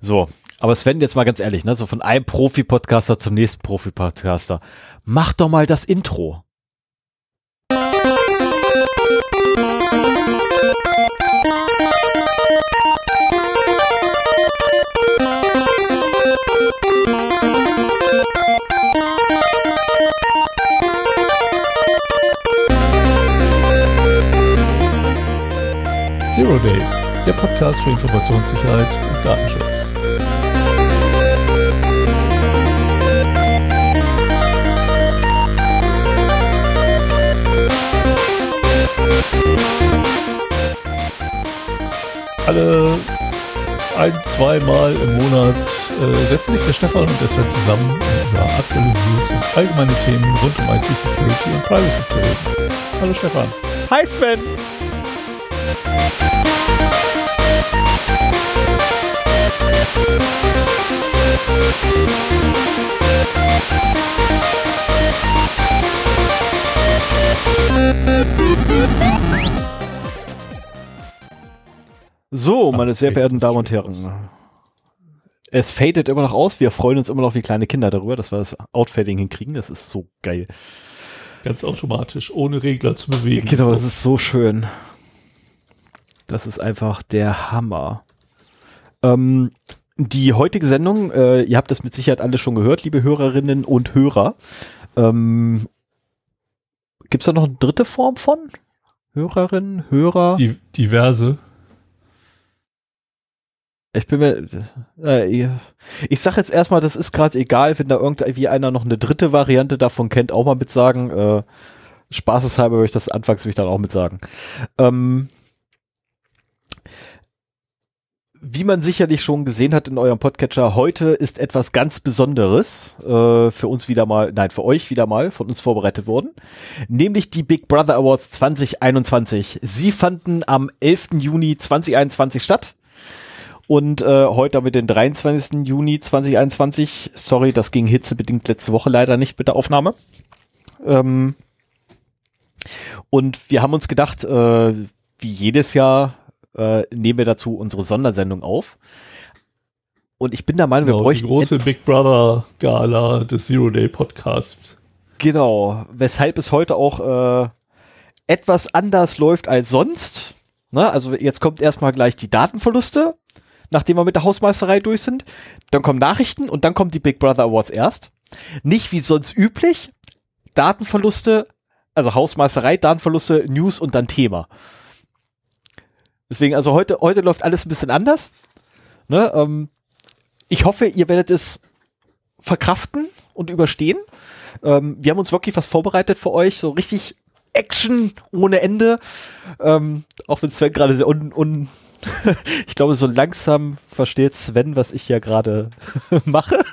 So, aber Sven, jetzt mal ganz ehrlich, ne, so von einem Profi-Podcaster zum nächsten Profi-Podcaster. Mach doch mal das Intro. Zero Day, der Podcast für Informationssicherheit und Datenschutz. Alle ein, zweimal im Monat äh, setzen sich der Stefan und der Sven zusammen, um über aktuelle News und allgemeine Themen rund um IT-Security und Privacy zu reden. Hallo Stefan. Hi Sven! So, meine sehr verehrten Damen und Herren. Es fadet immer noch aus. Wir freuen uns immer noch wie kleine Kinder darüber, dass wir das Outfading hinkriegen. Das ist so geil. Ganz automatisch, ohne Regler zu bewegen. Genau, das ist so schön. Das ist einfach der Hammer. Ähm, die heutige Sendung, äh, ihr habt das mit Sicherheit alle schon gehört, liebe Hörerinnen und Hörer. Ähm, Gibt es da noch eine dritte Form von? Hörerinnen, Hörer? Die, diverse. Ich bin mir, äh, ich sag jetzt erstmal, das ist gerade egal, wenn da irgendwie einer noch eine dritte Variante davon kennt, auch mal mitsagen. Äh, Spaßeshalber würde ich das anfangs mich dann auch mitsagen. Ähm, wie man sicherlich schon gesehen hat in eurem Podcatcher, heute ist etwas ganz Besonderes äh, für uns wieder mal, nein, für euch wieder mal von uns vorbereitet worden, nämlich die Big Brother Awards 2021. Sie fanden am 11. Juni 2021 statt. Und äh, heute wir den 23. Juni 2021. Sorry, das ging hitzebedingt letzte Woche leider nicht mit der Aufnahme. Ähm, und wir haben uns gedacht, äh, wie jedes Jahr äh, nehmen wir dazu unsere Sondersendung auf. Und ich bin der Meinung, genau, wir bräuchten. Die große Big Brother Gala des Zero Day Podcasts. Genau, weshalb es heute auch äh, etwas anders läuft als sonst. Na, also jetzt kommt erstmal gleich die Datenverluste, nachdem wir mit der Hausmeisterei durch sind. Dann kommen Nachrichten und dann kommen die Big Brother Awards erst. Nicht wie sonst üblich. Datenverluste, also Hausmeisterei, Datenverluste, News und dann Thema. Deswegen, also heute, heute läuft alles ein bisschen anders. Ne, ähm, ich hoffe, ihr werdet es verkraften und überstehen. Ähm, wir haben uns wirklich was vorbereitet für euch, so richtig Action ohne Ende. Ähm, auch wenn Sven gerade sehr un, un ich glaube, so langsam versteht Sven, was ich hier gerade mache.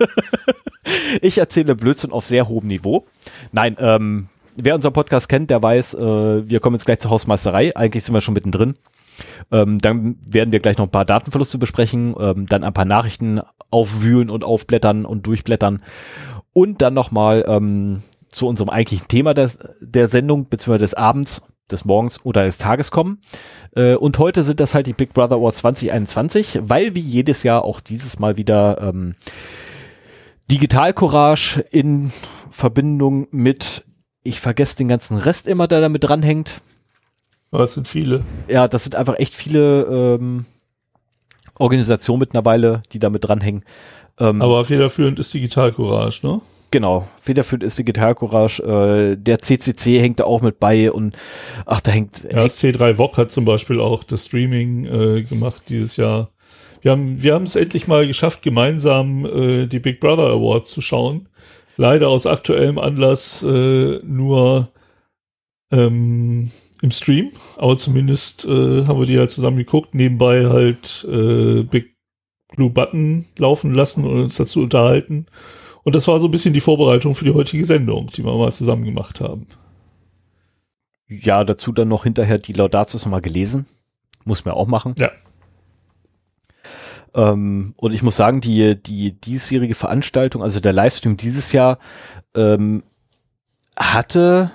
ich erzähle Blödsinn auf sehr hohem Niveau. Nein, ähm, wer unseren Podcast kennt, der weiß, äh, wir kommen jetzt gleich zur Hausmeisterei. Eigentlich sind wir schon mittendrin. Ähm, dann werden wir gleich noch ein paar Datenverluste besprechen, ähm, dann ein paar Nachrichten aufwühlen und aufblättern und durchblättern und dann nochmal ähm, zu unserem eigentlichen Thema des, der Sendung, beziehungsweise des Abends, des Morgens oder des Tages kommen. Äh, und heute sind das halt die Big Brother Awards 2021, weil wie jedes Jahr auch dieses Mal wieder ähm, Digital Courage in Verbindung mit, ich vergesse den ganzen Rest immer, der damit dranhängt. Das sind viele. Ja, das sind einfach echt viele ähm, Organisationen mittlerweile, die damit dranhängen. Ähm, Aber federführend ist Digital Courage, ne? Genau, federführend ist Digital Courage. Äh, der CCC hängt da auch mit bei und ach, da hängt. Ja, das C3 VOG hat zum Beispiel auch das Streaming äh, gemacht dieses Jahr. Wir haben wir haben es endlich mal geschafft, gemeinsam äh, die Big Brother Awards zu schauen. Leider aus aktuellem Anlass äh, nur ähm, im Stream, aber zumindest äh, haben wir die halt zusammen geguckt, nebenbei halt äh, Big Blue Button laufen lassen und uns dazu unterhalten. Und das war so ein bisschen die Vorbereitung für die heutige Sendung, die wir mal zusammen gemacht haben. Ja, dazu dann noch hinterher die Laudatsus nochmal gelesen. Muss man auch machen. Ja. Ähm, und ich muss sagen, die, die diesjährige Veranstaltung, also der Livestream dieses Jahr, ähm, hatte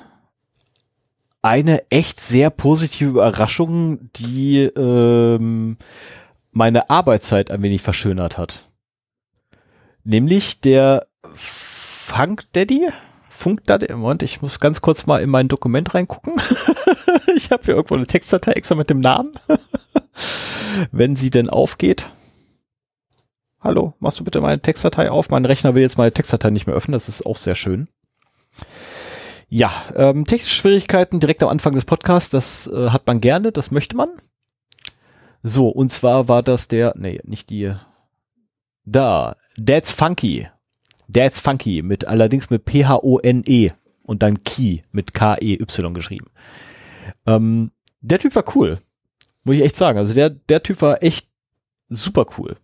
eine echt sehr positive Überraschung, die ähm, meine Arbeitszeit ein wenig verschönert hat. Nämlich der Funk Daddy. Funk Daddy. Moment, ich muss ganz kurz mal in mein Dokument reingucken. ich habe hier irgendwo eine Textdatei extra mit dem Namen. Wenn sie denn aufgeht. Hallo, machst du bitte meine Textdatei auf? Mein Rechner will jetzt meine Textdatei nicht mehr öffnen. Das ist auch sehr schön. Ja, ähm, technische Schwierigkeiten direkt am Anfang des Podcasts, das äh, hat man gerne, das möchte man. So, und zwar war das der, nee, nicht die, da, That's Funky. That's Funky, mit allerdings mit P-H-O-N-E und dann Key mit K-E-Y geschrieben. Ähm, der Typ war cool, muss ich echt sagen. Also der, der Typ war echt super cool.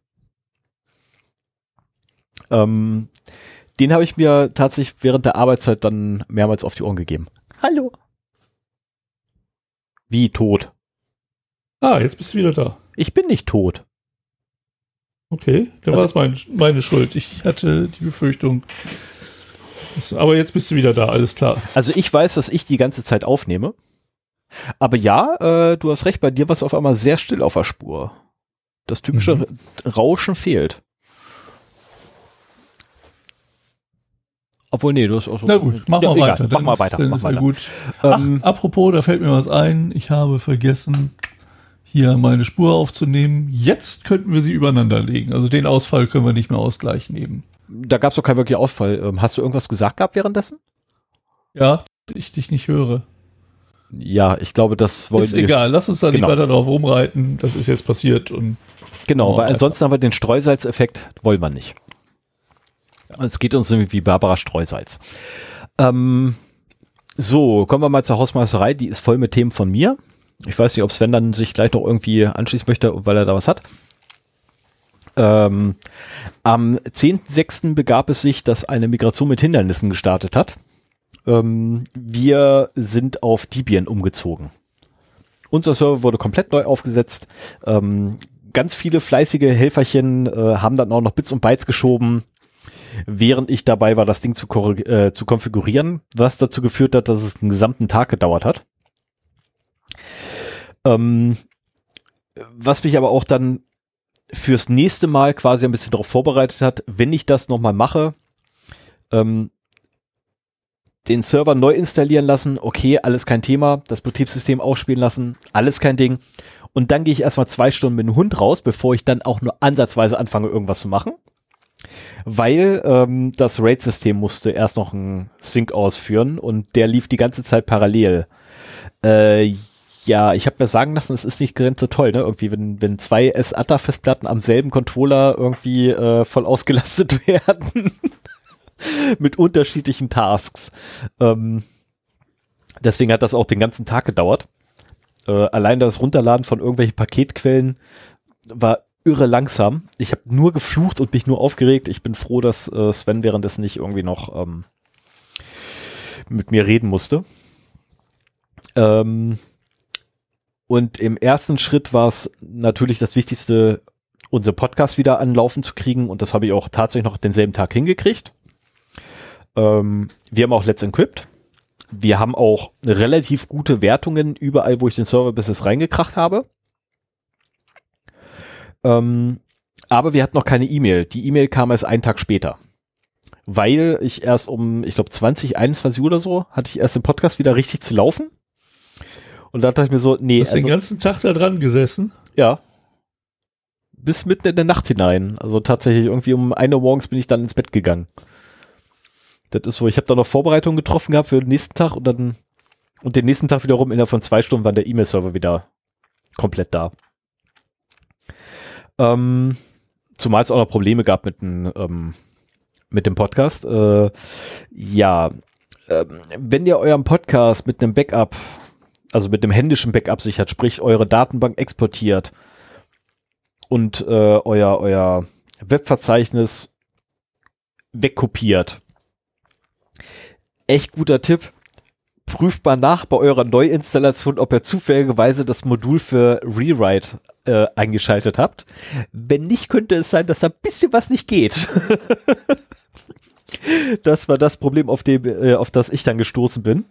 Ähm, den habe ich mir tatsächlich während der Arbeitszeit dann mehrmals auf die Ohren gegeben. Hallo. Wie tot? Ah, jetzt bist du wieder da. Ich bin nicht tot. Okay, dann also, war es mein, meine Schuld. Ich hatte die Befürchtung. Aber jetzt bist du wieder da, alles klar. Also ich weiß, dass ich die ganze Zeit aufnehme. Aber ja, äh, du hast recht, bei dir war es auf einmal sehr still auf der Spur. Das typische mhm. Rauschen fehlt. Obwohl, nee, du hast auch so. Na gut, mach ja, mal egal, weiter. Mach mal weiter. Mach mal weiter. Gut. Ähm, Ach, apropos, da fällt mir was ein. Ich habe vergessen, hier meine Spur aufzunehmen. Jetzt könnten wir sie übereinander legen. Also den Ausfall können wir nicht mehr ausgleichen eben. Da gab es doch keinen wirklichen Ausfall. Ähm, hast du irgendwas gesagt gehabt währenddessen? Ja, ich dich nicht höre. Ja, ich glaube, das wollen Ist egal, lass uns da genau. nicht weiter drauf rumreiten. Das ist jetzt passiert und. Genau, weil ansonsten haben wir den Streusalzeffekt, wollen wir nicht. Es geht uns irgendwie wie Barbara Streusalz. Ähm, so, kommen wir mal zur Hausmeisterei. Die ist voll mit Themen von mir. Ich weiß nicht, ob Sven dann sich gleich noch irgendwie anschließen möchte, weil er da was hat. Ähm, am 10.06. begab es sich, dass eine Migration mit Hindernissen gestartet hat. Ähm, wir sind auf Debian umgezogen. Unser Server wurde komplett neu aufgesetzt. Ähm, ganz viele fleißige Helferchen äh, haben dann auch noch Bits und Bytes geschoben während ich dabei war, das Ding zu, äh, zu konfigurieren, was dazu geführt hat, dass es einen gesamten Tag gedauert hat. Ähm, was mich aber auch dann fürs nächste Mal quasi ein bisschen darauf vorbereitet hat, wenn ich das nochmal mache, ähm, den Server neu installieren lassen, okay, alles kein Thema, das Betriebssystem ausspielen lassen, alles kein Ding. Und dann gehe ich erstmal zwei Stunden mit dem Hund raus, bevor ich dann auch nur ansatzweise anfange, irgendwas zu machen weil ähm, das RAID-System musste erst noch einen Sync ausführen und der lief die ganze Zeit parallel. Äh, ja, ich habe mir sagen lassen, es ist nicht ganz so toll, ne? Irgendwie, wenn, wenn zwei SATA-Festplatten am selben Controller irgendwie äh, voll ausgelastet werden. mit unterschiedlichen Tasks. Ähm, deswegen hat das auch den ganzen Tag gedauert. Äh, allein das Runterladen von irgendwelchen Paketquellen war irre langsam. Ich habe nur geflucht und mich nur aufgeregt. Ich bin froh, dass äh, Sven währenddessen nicht irgendwie noch ähm, mit mir reden musste. Ähm, und im ersten Schritt war es natürlich das Wichtigste, unser Podcast wieder anlaufen zu kriegen. Und das habe ich auch tatsächlich noch denselben Tag hingekriegt. Ähm, wir haben auch Let's Encrypt. Wir haben auch relativ gute Wertungen überall, wo ich den Server bis jetzt reingekracht habe. Ähm, aber wir hatten noch keine E-Mail. Die E-Mail kam erst einen Tag später. Weil ich erst um, ich glaube, 20, 21 Uhr oder so, hatte ich erst den Podcast wieder richtig zu laufen. Und da dachte ich mir so, nee. Du hast also, den ganzen Tag da dran gesessen? Ja. Bis mitten in der Nacht hinein. Also tatsächlich irgendwie um eine Uhr morgens bin ich dann ins Bett gegangen. Das ist so, ich habe da noch Vorbereitungen getroffen gehabt für den nächsten Tag und dann und den nächsten Tag wiederum innerhalb von zwei Stunden war der E-Mail-Server wieder komplett da. Ähm, zumal es auch noch Probleme gab mit, dem, ähm, mit dem Podcast. Äh, ja, äh, wenn ihr euren Podcast mit einem Backup, also mit einem händischen Backup sichert, sprich eure Datenbank exportiert und äh, euer, euer Webverzeichnis wegkopiert. Echt guter Tipp. Prüft mal nach bei eurer Neuinstallation, ob ihr zufälligerweise das Modul für Rewrite äh, eingeschaltet habt. Wenn nicht, könnte es sein, dass da ein bisschen was nicht geht. das war das Problem, auf dem, äh, auf das ich dann gestoßen bin.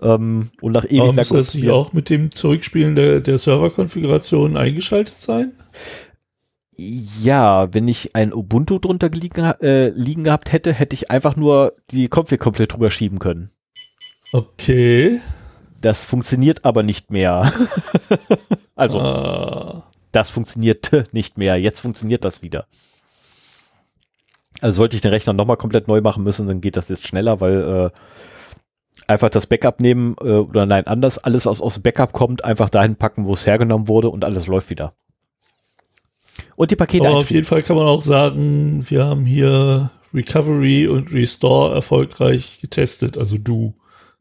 Ähm, und nach ewig muss das nicht auch mit dem Zurückspielen der, der Serverkonfiguration eingeschaltet sein? Ja, wenn ich ein Ubuntu drunter liegen, äh, liegen gehabt hätte, hätte ich einfach nur die Config komplett drüber schieben können. Okay. Das funktioniert aber nicht mehr. also, Ah. das funktionierte nicht mehr. Jetzt funktioniert das wieder. Also sollte ich den Rechner nochmal komplett neu machen müssen, dann geht das jetzt schneller, weil äh, einfach das Backup nehmen äh, oder nein, anders, alles aus dem Backup kommt, einfach dahin packen, wo es hergenommen wurde und alles läuft wieder. Und die Pakete Aber auf einspielen. jeden Fall kann man auch sagen, wir haben hier Recovery und Restore erfolgreich getestet. Also du.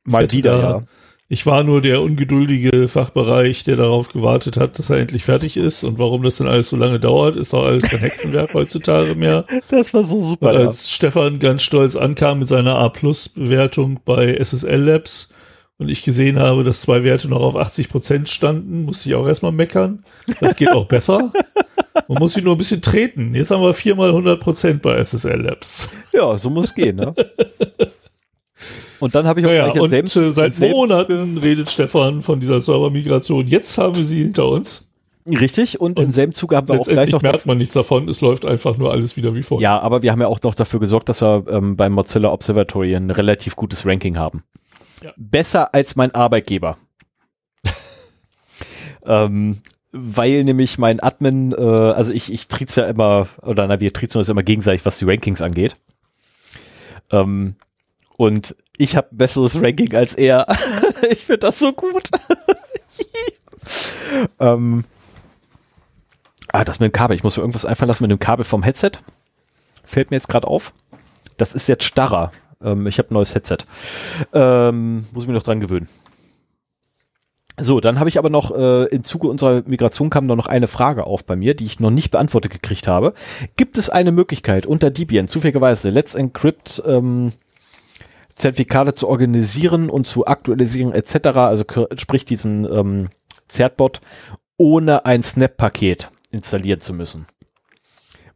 Mal wieder, da- ja. Ich war nur der ungeduldige Fachbereich, der darauf gewartet hat, dass er endlich fertig ist. Und warum das denn alles so lange dauert, ist doch alles kein Hexenwerk heutzutage mehr. Das war so super. Weil ja. als Stefan ganz stolz ankam mit seiner A-Plus-Bewertung bei SSL Labs und ich gesehen habe, dass zwei Werte noch auf 80 Prozent standen, musste ich auch erstmal meckern. Das geht auch besser. Man muss sie nur ein bisschen treten. Jetzt haben wir viermal 100 Prozent bei SSL Labs. Ja, so muss es gehen, ne? Und dann habe ich auch Naja, gleich und selbst, äh, seit Monaten redet Stefan von dieser Servermigration. Jetzt haben wir sie hinter uns. Richtig, und, im Und selben Zuge haben wir auch gleich noch merkt man nichts davon. Es läuft einfach nur alles wieder wie vorher. Ja, aber wir haben ja auch noch dafür gesorgt, dass wir ähm, beim Mozilla Observatory ein relativ gutes Ranking haben. Ja. Besser als mein Arbeitgeber. ähm, weil nämlich mein Admin, äh, also ich, ich triez ja immer, oder na, wir triezen uns immer gegenseitig, was die Rankings angeht. Ähm, und ich habe ein besseres Ranking als er. ich finde das so gut. ähm, ah, das mit dem Kabel. Ich muss mir irgendwas einfallen lassen mit dem Kabel vom Headset. Fällt mir jetzt gerade auf. Das ist jetzt starrer. Ähm, ich habe ein neues Headset. Ähm, muss ich mich noch dran gewöhnen. So, dann habe ich aber noch äh, im Zuge unserer Migration kam noch eine Frage auf bei mir, die ich noch nicht beantwortet gekriegt habe. Gibt es eine Möglichkeit unter Debian zufälligerweise Let's Encrypt ähm, Zertifikate zu organisieren und zu aktualisieren etc., also sprich diesen ähm, Zertbot, ohne ein Snap-Paket installieren zu müssen.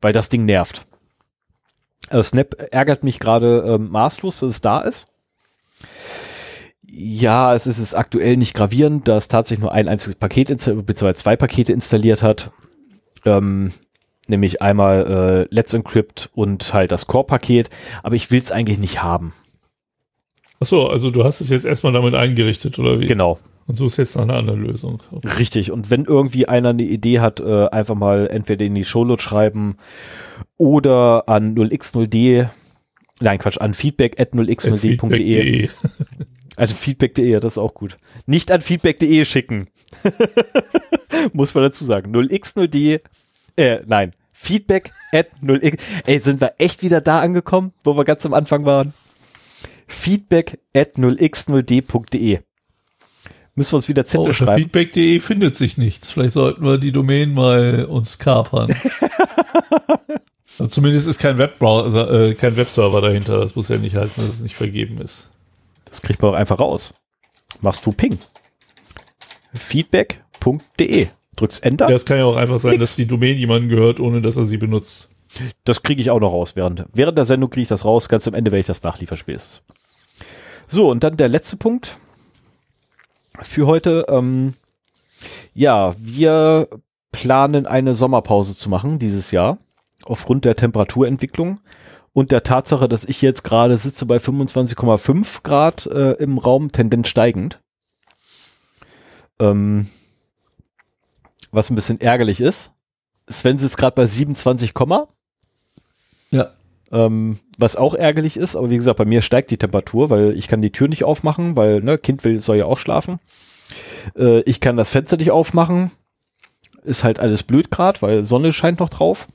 Weil das Ding nervt. Also Snap ärgert mich gerade ähm, maßlos, dass es da ist. Ja, es ist es aktuell nicht gravierend, da es tatsächlich nur ein einziges Paket beziehungsweise zwei Pakete installiert hat. Ähm, nämlich einmal äh, Let's Encrypt und halt das Core-Paket, aber ich will es eigentlich nicht haben. Achso, also du hast es jetzt erstmal damit eingerichtet, oder wie? Genau, Und suchst jetzt nach einer anderen Lösung. richtig. Und wenn irgendwie einer eine Idee hat, äh, einfach mal entweder in die Shownotes schreiben oder an 0x0d, nein Quatsch, an feedback at 0x0d.de. Feedback.de. Also feedback.de, das ist auch gut. Nicht an feedback.de schicken. Muss man dazu sagen. 0x0d, äh, nein, feedback at 0x. Ey, sind wir echt wieder da angekommen, wo wir ganz am Anfang waren? Feedback at 0x0d.de. Müssen wir uns wieder Oh, Zettel unter schreiben. Feedback.de findet sich nichts. Vielleicht sollten wir die Domain mal uns kapern. also zumindest ist kein Webbrowser, äh, kein Webserver dahinter. Das muss ja nicht heißen, dass es nicht vergeben ist. Das kriegt man auch einfach raus. Machst du Ping. Feedback.de. Drückst Enter. Ja, es kann ja auch einfach sein, Nix. dass die Domain jemandem gehört, ohne dass er sie benutzt. Das kriege ich auch noch raus. Während, während der Sendung kriege ich das raus. Ganz am Ende werde ich das nachliefern spätestens. So, und dann der letzte Punkt für heute. Ähm, ja, wir planen eine Sommerpause zu machen dieses Jahr. Aufgrund der Temperaturentwicklung und der Tatsache, dass ich jetzt gerade sitze bei 25,5 Grad äh, im Raum, Tendenz steigend. Ähm, was ein bisschen ärgerlich ist. Sven sitzt gerade bei 27, Ja. Ähm, was auch ärgerlich ist, aber wie gesagt, bei mir steigt die Temperatur, weil ich kann die Tür nicht aufmachen, weil ne, Kind will, soll ja auch schlafen. Äh, ich kann das Fenster nicht aufmachen. Ist halt alles blöd grad, weil Sonne scheint noch drauf.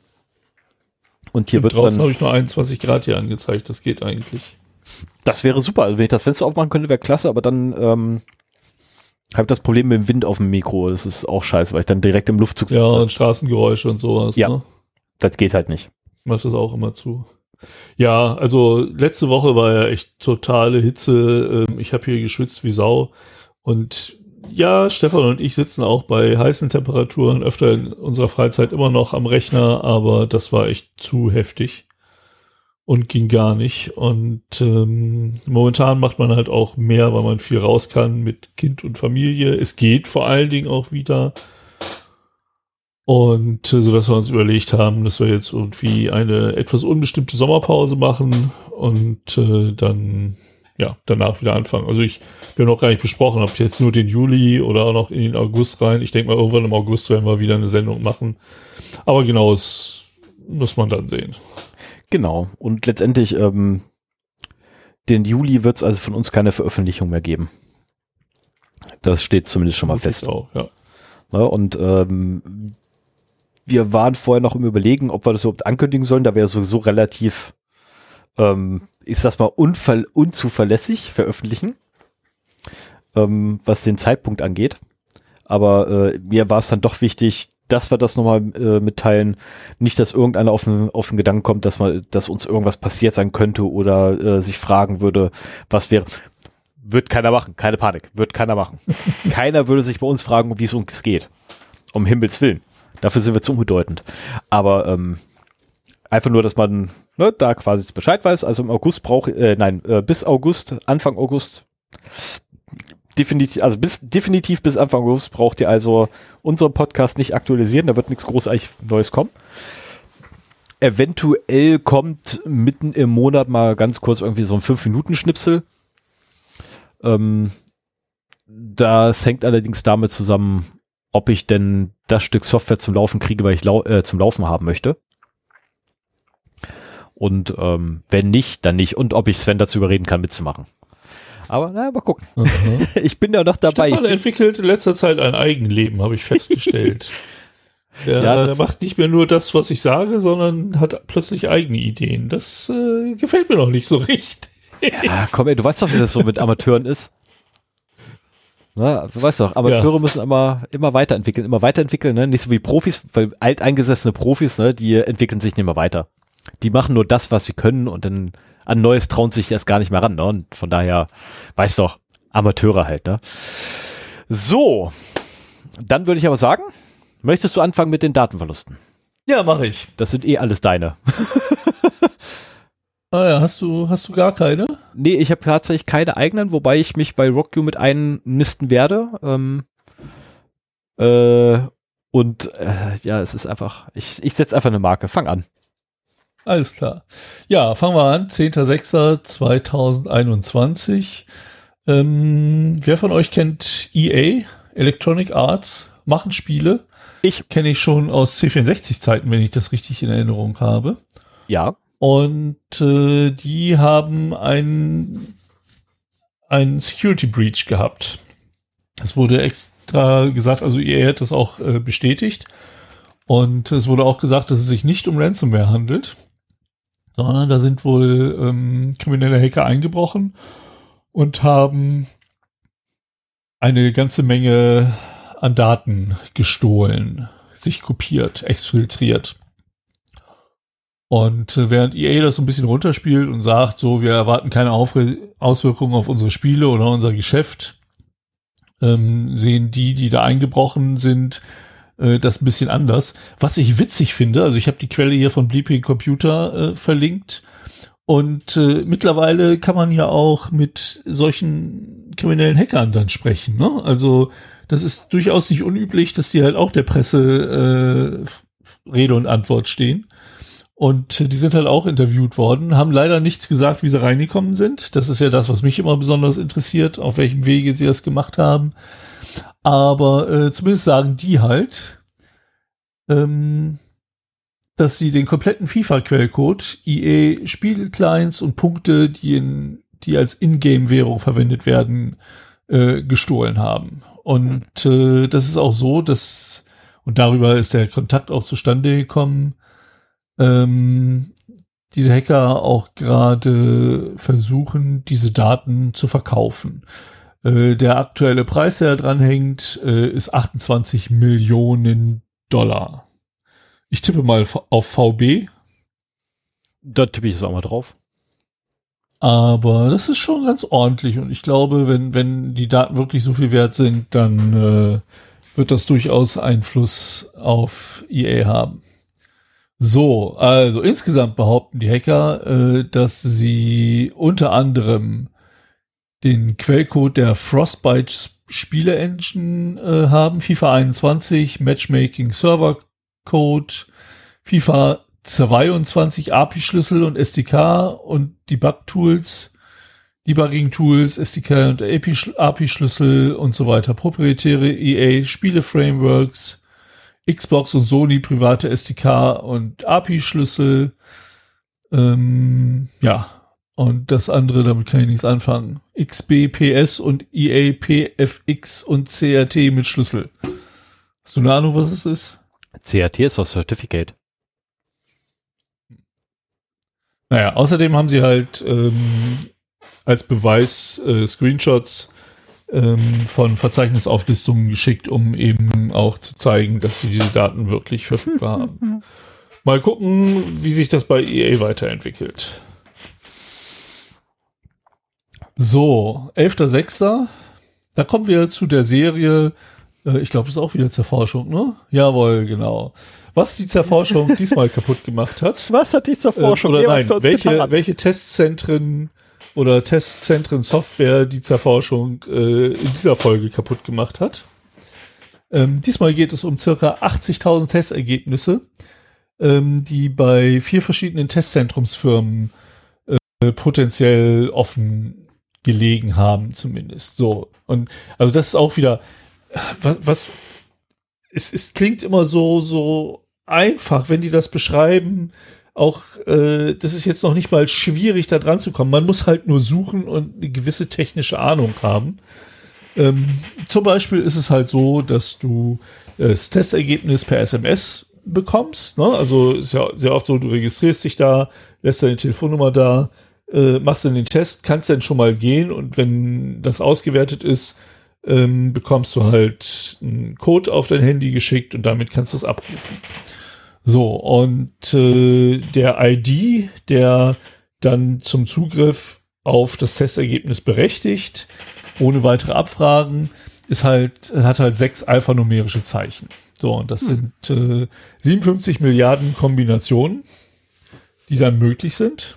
Und hier wird draußen dann, habe ich nur 21 Grad hier angezeigt. Das geht eigentlich. das wäre super. Also wenn ich das Fenster aufmachen könnte, wäre klasse, aber dann ähm, habe ich das Problem mit dem Wind auf dem Mikro. Das ist auch scheiße, weil ich dann direkt im Luftzug sitze. Ja, und Straßengeräusche und sowas. Ja. Ne? Das geht halt nicht. Macht das auch immer zu. Ja, also letzte Woche war ja echt totale Hitze. Ähm, Ich habe hier geschwitzt wie Sau. Und ja, Stefan und ich sitzen auch bei heißen Temperaturen öfter in unserer Freizeit immer noch am Rechner, aber das war echt zu heftig. und ging gar nicht. Und ähm, momentan macht man halt auch mehr, weil man viel raus kann mit Kind und Familie. Es geht vor allen Dingen auch wieder. Und so dass wir uns überlegt haben, dass wir jetzt irgendwie eine etwas unbestimmte Sommerpause machen und äh, dann ja danach wieder anfangen. Also ich bin noch gar nicht besprochen, ob jetzt nur den Juli oder auch noch in den August rein. Ich denke mal irgendwann im August werden wir wieder eine Sendung machen. Aber genau, das muss man dann sehen. Genau. Und letztendlich ähm, den Juli wird es also von uns keine Veröffentlichung mehr geben. Das steht zumindest schon mal fest. Auch, ja. ja und ähm, wir waren vorher noch im Überlegen, ob wir das überhaupt ankündigen sollen. Da wäre sowieso relativ, ähm, ist das mal unfall unzuverlässig veröffentlichen, ähm, was den Zeitpunkt angeht. Aber äh, mir war es dann doch wichtig, dass wir das nochmal äh, mitteilen. Nicht, dass irgendeiner auf den, auf den Gedanken kommt, dass, man, dass uns irgendwas passiert sein könnte oder äh, sich fragen würde, was wäre. Wird keiner machen, keine Panik, wird keiner machen. keiner würde sich bei uns fragen, wie es uns geht. Um Himmels Willen. Dafür sind wir zu unbedeutend. Aber ähm, einfach nur, dass man ne, da quasi Bescheid weiß. Also im August braucht, äh, nein, äh, bis August, Anfang August, definitiv, also bis definitiv bis Anfang August braucht ihr also unseren Podcast nicht aktualisieren. Da wird nichts großartig Neues kommen. Eventuell kommt mitten im Monat mal ganz kurz irgendwie so ein 5-Minuten-Schnipsel. Ähm, das hängt allerdings damit zusammen, ob ich denn das Stück Software zum Laufen kriege, weil ich lau äh, zum Laufen haben möchte. Und ähm, wenn nicht, dann nicht. Und ob ich Sven dazu überreden kann, mitzumachen. Aber naja, mal gucken. Mhm. ich bin ja noch dabei. Stefan entwickelt in letzter Zeit ein Eigenleben, habe ich festgestellt. Der, ja, der macht nicht mehr nur das, was ich sage, sondern hat plötzlich eigene Ideen. Das äh, gefällt mir noch nicht so richtig. ja, komm ey, du weißt doch, wie das so mit Amateuren ist. Ne, du weißt doch, Amateure ja. müssen immer, immer weiterentwickeln, immer weiterentwickeln, ne? Nicht so wie Profis, weil alteingesessene Profis, ne, die entwickeln sich nicht mehr weiter. Die machen nur das, was sie können und dann an Neues trauen sich erst gar nicht mehr ran, ne? Und von daher, weißt doch, Amateure halt, ne? So. Dann würde ich aber sagen, möchtest du anfangen mit den Datenverlusten? Ja, mache ich. Das sind eh alles deine. Ah ja, hast du, hast du gar keine? Nee, ich habe tatsächlich keine eigenen, wobei ich mich bei RockU mit einnisten werde. Ähm, äh, und äh, ja, es ist einfach, ich, ich setze einfach eine Marke. Fang an. Alles klar. Ja, fangen wir an. 10.06.2021. Ähm, wer von euch kennt EA, Electronic Arts, machen Spiele? Ich. Kenne ich schon aus C64-Zeiten, wenn ich das richtig in Erinnerung habe. Ja. Und äh, die haben ein, ein Security Breach gehabt. Es wurde extra gesagt, also ihr hat das auch äh, bestätigt. Und es wurde auch gesagt, dass es sich nicht um Ransomware handelt, sondern da sind wohl ähm, kriminelle Hacker eingebrochen und haben eine ganze Menge an Daten gestohlen, sich kopiert, exfiltriert. Und äh, während EA das so ein bisschen runterspielt und sagt, so, wir erwarten keine Aufre Auswirkungen auf unsere Spiele oder unser Geschäft, ähm, sehen die, die da eingebrochen sind, äh, das ein bisschen anders. Was ich witzig finde, also ich habe die Quelle hier von Bleeping Computer äh, verlinkt und äh, mittlerweile kann man ja auch mit solchen kriminellen Hackern dann sprechen. Ne? Also das ist durchaus nicht unüblich, dass die halt auch der Presse äh, Rede und Antwort stehen. Und die sind halt auch interviewt worden, haben leider nichts gesagt, wie sie reingekommen sind. Das ist ja das, was mich immer besonders interessiert, auf welchem Wege sie das gemacht haben. Aber äh, zumindest sagen die halt, ähm, dass sie den kompletten FIFA-Quellcode, EA Spielclients und Punkte, die, in, die als Ingame-Währung verwendet werden, äh, gestohlen haben. Und äh, das ist auch so, dass, und darüber ist der Kontakt auch zustande gekommen, ähm, diese Hacker auch gerade versuchen, diese Daten zu verkaufen. Äh, der aktuelle Preis, der dran hängt, äh, ist 28 Millionen Dollar. Ich tippe mal auf VB. Da tippe ich es auch mal drauf. Aber das ist schon ganz ordentlich und ich glaube, wenn, wenn die Daten wirklich so viel wert sind, dann äh, wird das durchaus Einfluss auf EA haben. So, also insgesamt behaupten die Hacker, äh, dass sie unter anderem den Quellcode der Frostbite Spiele Engine äh, haben, FIFA 21, Matchmaking Server Code, FIFA 22 API-Schlüssel und SDK und Debug-Tools, Debugging-Tools, SDK und API-Schlüssel und so weiter, proprietäre EA-Spiele-Frameworks, Xbox und Sony private SDK und API-Schlüssel, ähm, ja, und das andere, damit kann ich nichts anfangen. XBPS und EAPFX und CRT mit Schlüssel. Hast du eine Ahnung, was es ist? CRT ist das Certificate. Naja, außerdem haben sie halt ähm, als Beweis äh, Screenshots ähm, von Verzeichnisauflistungen geschickt, um eben auch zu zeigen, dass sie diese Daten wirklich verfügbar haben. Mal gucken, wie sich das bei EA weiterentwickelt. So, 11.06. Da kommen wir zu der Serie, äh, ich glaube, das ist auch wieder Zerforschung, ne? Jawohl, genau. Was die Zerforschung diesmal kaputt gemacht hat. Was hat die Zerforschung äh, oder nein, welche, welche Testzentren oder Testzentren Software die Zerforschung äh, in dieser Folge kaputt gemacht hat. Ähm, diesmal geht es um circa 80.000 Testergebnisse, ähm, die bei vier verschiedenen Testzentrumsfirmen äh, potenziell offen gelegen haben, zumindest. So. Und also das ist auch wieder, was, was es, es klingt immer so, so einfach, wenn die das beschreiben. Auch, äh, das ist jetzt noch nicht mal schwierig, da dran zu kommen. Man muss halt nur suchen und eine gewisse technische Ahnung haben. Ähm, zum Beispiel ist es halt so, dass du das Testergebnis per SMS bekommst. Ne? Also ist ja sehr oft so, du registrierst dich da, lässt deine Telefonnummer da, äh, machst dann den Test, kannst dann schon mal gehen und wenn das ausgewertet ist, ähm, bekommst du halt einen Code auf dein Handy geschickt und damit kannst du es abrufen. So, und äh, der ID, der dann zum Zugriff auf das Testergebnis berechtigt, ohne weitere Abfragen, ist halt, hat halt sechs alphanumerische Zeichen. So, und das hm. sind äh, 57 Milliarden Kombinationen, die dann möglich sind.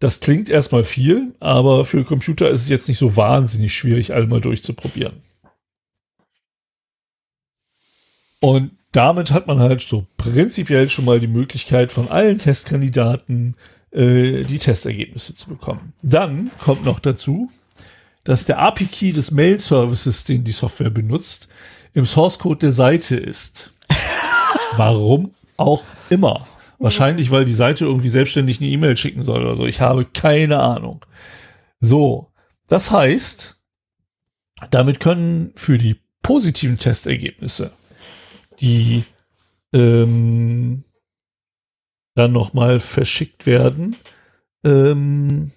Das klingt erstmal viel, aber für Computer ist es jetzt nicht so wahnsinnig schwierig, alle mal durchzuprobieren. Und damit hat man halt so prinzipiell schon mal die Möglichkeit, von allen Testkandidaten äh, die Testergebnisse zu bekommen. Dann kommt noch dazu, dass der API-Key des Mail-Services, den die Software benutzt, im Source-Code der Seite ist. Warum auch immer. Wahrscheinlich, weil die Seite irgendwie selbstständig eine E-Mail schicken soll oder so. Ich habe keine Ahnung. So, das heißt, damit können für die positiven Testergebnisse, die ähm, dann nochmal verschickt werden, ähm,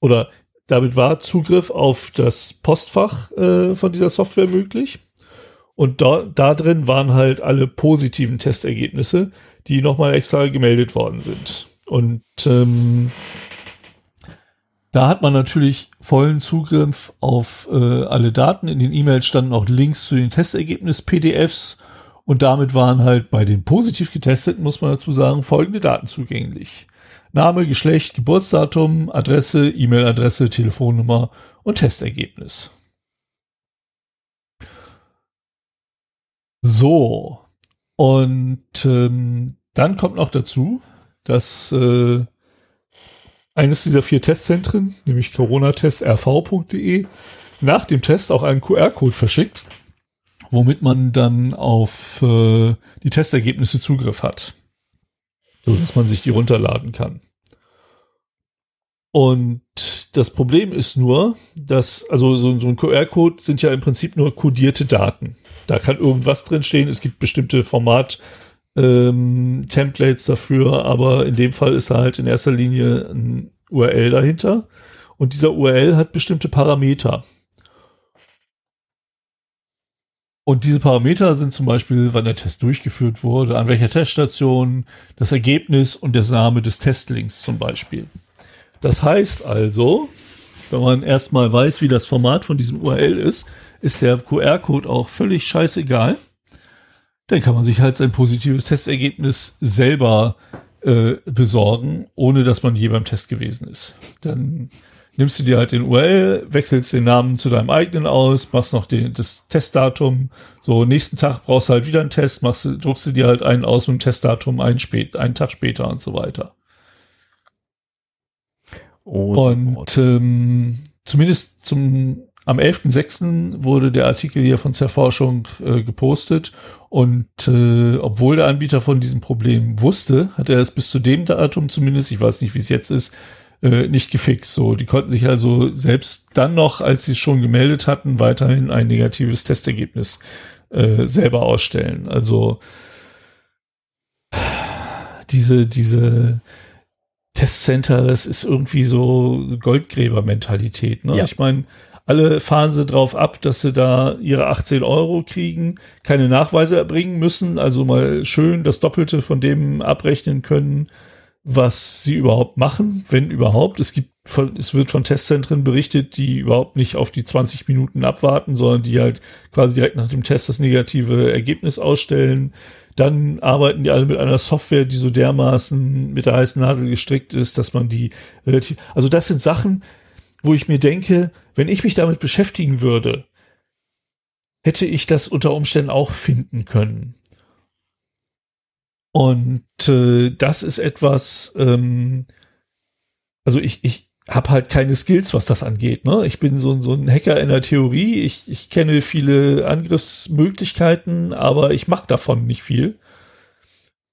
oder damit war Zugriff auf das Postfach äh, von dieser Software möglich. Und da, da drin waren halt alle positiven Testergebnisse, die nochmal extra gemeldet worden sind. Und ähm, da hat man natürlich vollen Zugriff auf äh, alle Daten. In den E-Mails standen auch Links zu den Testergebnis-PDFs. Und damit waren halt bei den positiv getesteten, muss man dazu sagen, folgende Daten zugänglich. Name, Geschlecht, Geburtsdatum, Adresse, E-Mail-Adresse, Telefonnummer und Testergebnis. So. Und ähm, dann kommt noch dazu, dass äh, eines dieser vier Testzentren, nämlich coronatestrv.de, nach dem Test auch einen QR-Code verschickt, womit man dann auf äh, die Testergebnisse Zugriff hat. So dass man sich die runterladen kann. Und das Problem ist nur, dass, also so, so ein QR-Code sind ja im Prinzip nur kodierte Daten. Da kann irgendwas drin stehen. Es gibt bestimmte Format, ähm, Templates dafür, aber in dem Fall ist da halt in erster Linie ein URL dahinter. Und dieser URL hat bestimmte Parameter. Und diese Parameter sind zum Beispiel, wann der Test durchgeführt wurde, an welcher Teststation, das Ergebnis und der Name des Testlinks zum Beispiel. Das heißt also, wenn man erstmal weiß, wie das Format von diesem URL ist, ist der QR-Code auch völlig scheißegal. Dann kann man sich halt sein positives Testergebnis selber äh, besorgen, ohne dass man je beim Test gewesen ist. Dann nimmst du dir halt den URL, wechselst den Namen zu deinem eigenen aus, machst noch den, das Testdatum. So, nächsten Tag brauchst du halt wieder einen Test, machst, druckst du dir halt einen aus mit dem Testdatum einen, spät, einen Tag später und so weiter. Oh, und ähm, zumindest zum am 11.06. wurde der Artikel hier von Zerforschung äh, gepostet und äh, obwohl der Anbieter von diesem Problem wusste, hat er es bis zu dem Datum zumindest, ich weiß nicht, wie es jetzt ist, äh, nicht gefixt. So, die konnten sich also selbst dann noch, als sie es schon gemeldet hatten, weiterhin ein negatives Testergebnis äh, selber ausstellen. Also diese, diese Testcenter, das ist irgendwie so Goldgräber-Mentalität. Ne? Ja. Ich meine, alle fahren sie drauf ab, dass sie da ihre 18 Euro kriegen, keine Nachweise erbringen müssen, also mal schön das Doppelte von dem abrechnen können, was sie überhaupt machen, wenn überhaupt. Es gibt es wird von Testzentren berichtet, die überhaupt nicht auf die 20 Minuten abwarten, sondern die halt quasi direkt nach dem Test das negative Ergebnis ausstellen. Dann arbeiten die alle mit einer Software, die so dermaßen mit der heißen Nadel gestrickt ist, dass man die relativ, also das sind Sachen, wo ich mir denke, wenn ich mich damit beschäftigen würde, hätte ich das unter Umständen auch finden können. Und äh, das ist etwas, ähm, also ich, ich habe halt keine Skills, was das angeht. Ne? Ich bin so, so ein Hacker in der Theorie. Ich, ich kenne viele Angriffsmöglichkeiten, aber ich mache davon nicht viel.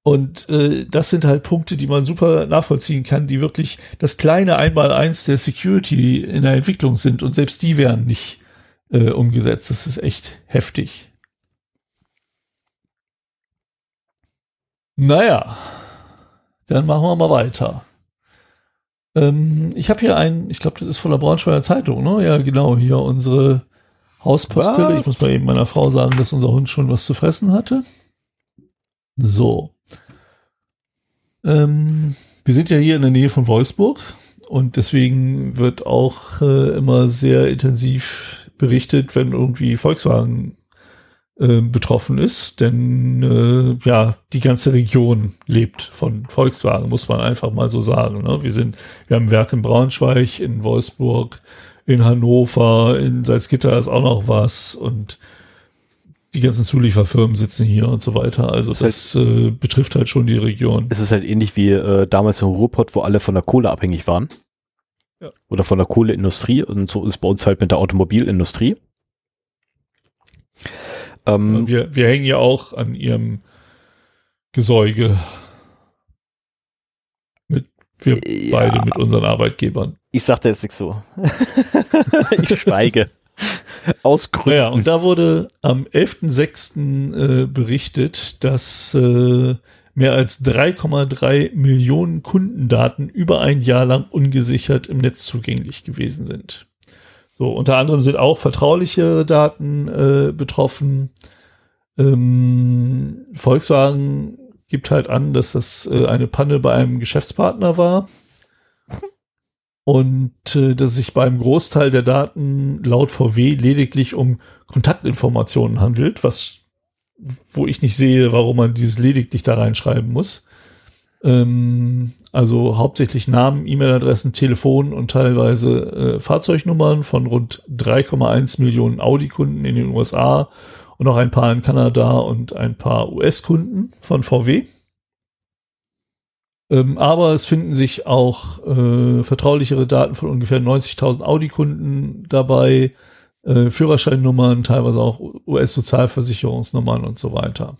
Und äh, das sind halt Punkte, die man super nachvollziehen kann, die wirklich das kleine Einmaleins der Security in der Entwicklung sind. Und selbst die werden nicht äh, umgesetzt. Das ist echt heftig. Naja, dann machen wir mal weiter. Ähm, ich habe hier einen, ich glaube, das ist von der Braunschweiger Zeitung, ne? Ja, genau, hier unsere Hauspostille. Ich muss mal eben meiner Frau sagen, dass unser Hund schon was zu fressen hatte. So. Ähm, wir sind ja hier in der Nähe von Wolfsburg und deswegen wird auch äh, immer sehr intensiv berichtet, wenn irgendwie Volkswagen äh, betroffen ist, denn äh, ja, die ganze Region lebt von Volkswagen, muss man einfach mal so sagen. Ne? Wir sind, wir haben Werk in Braunschweig, in Wolfsburg, in Hannover, in Salzgitter ist auch noch was und die ganzen Zulieferfirmen sitzen hier und so weiter. Also das, das heißt, äh, betrifft halt schon die Region. Es ist halt ähnlich wie äh, damals im Ruhrpott, wo alle von der Kohle abhängig waren. Ja. Oder von der Kohleindustrie. Und so ist es bei uns halt mit der Automobilindustrie. Ähm, wir, wir hängen ja auch an ihrem Gesäuge. Mit, wir ja, beide mit unseren Arbeitgebern. Ich sagte jetzt nicht so. ich schweige. Aus. Ja, und da wurde am 11.06. Äh, berichtet, dass äh, mehr als 3,3 Millionen Kundendaten über ein Jahr lang ungesichert im Netz zugänglich gewesen sind. So, unter anderem sind auch vertrauliche Daten äh, betroffen. Ähm, Volkswagen gibt halt an, dass das äh, eine Panne bei einem Geschäftspartner war und äh, dass es sich beim Großteil der Daten laut VW lediglich um Kontaktinformationen handelt, was wo ich nicht sehe, warum man dieses lediglich da reinschreiben muss. Ähm, also hauptsächlich Namen, E-Mail-Adressen, Telefon und teilweise äh, Fahrzeugnummern von rund 3,1 Millionen Audi-Kunden in den USA und auch ein paar in Kanada und ein paar US-Kunden von VW. Ähm, aber es finden sich auch äh, vertraulichere Daten von ungefähr 90.000 Audi-Kunden dabei, äh, Führerscheinnummern, teilweise auch US-Sozialversicherungsnummern und so weiter.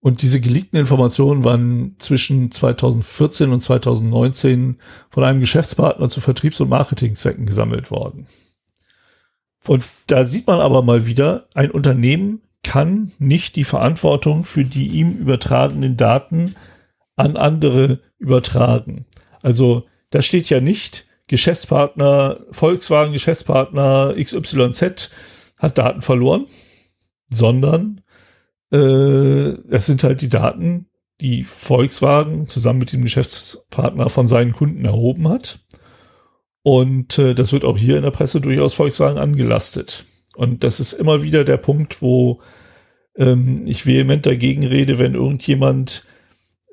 Und diese geleakten Informationen waren zwischen 2014 und 2019 von einem Geschäftspartner zu Vertriebs- und Marketingzwecken gesammelt worden. Und da sieht man aber mal wieder, ein Unternehmen kann nicht die Verantwortung für die ihm übertragenen Daten an andere übertragen. Also da steht ja nicht, Geschäftspartner, Volkswagen Geschäftspartner XYZ hat Daten verloren, sondern äh, das sind halt die Daten, die Volkswagen zusammen mit dem Geschäftspartner von seinen Kunden erhoben hat. Und äh, das wird auch hier in der Presse durchaus Volkswagen angelastet. Und das ist immer wieder der Punkt, wo ähm, ich vehement dagegen rede, wenn irgendjemand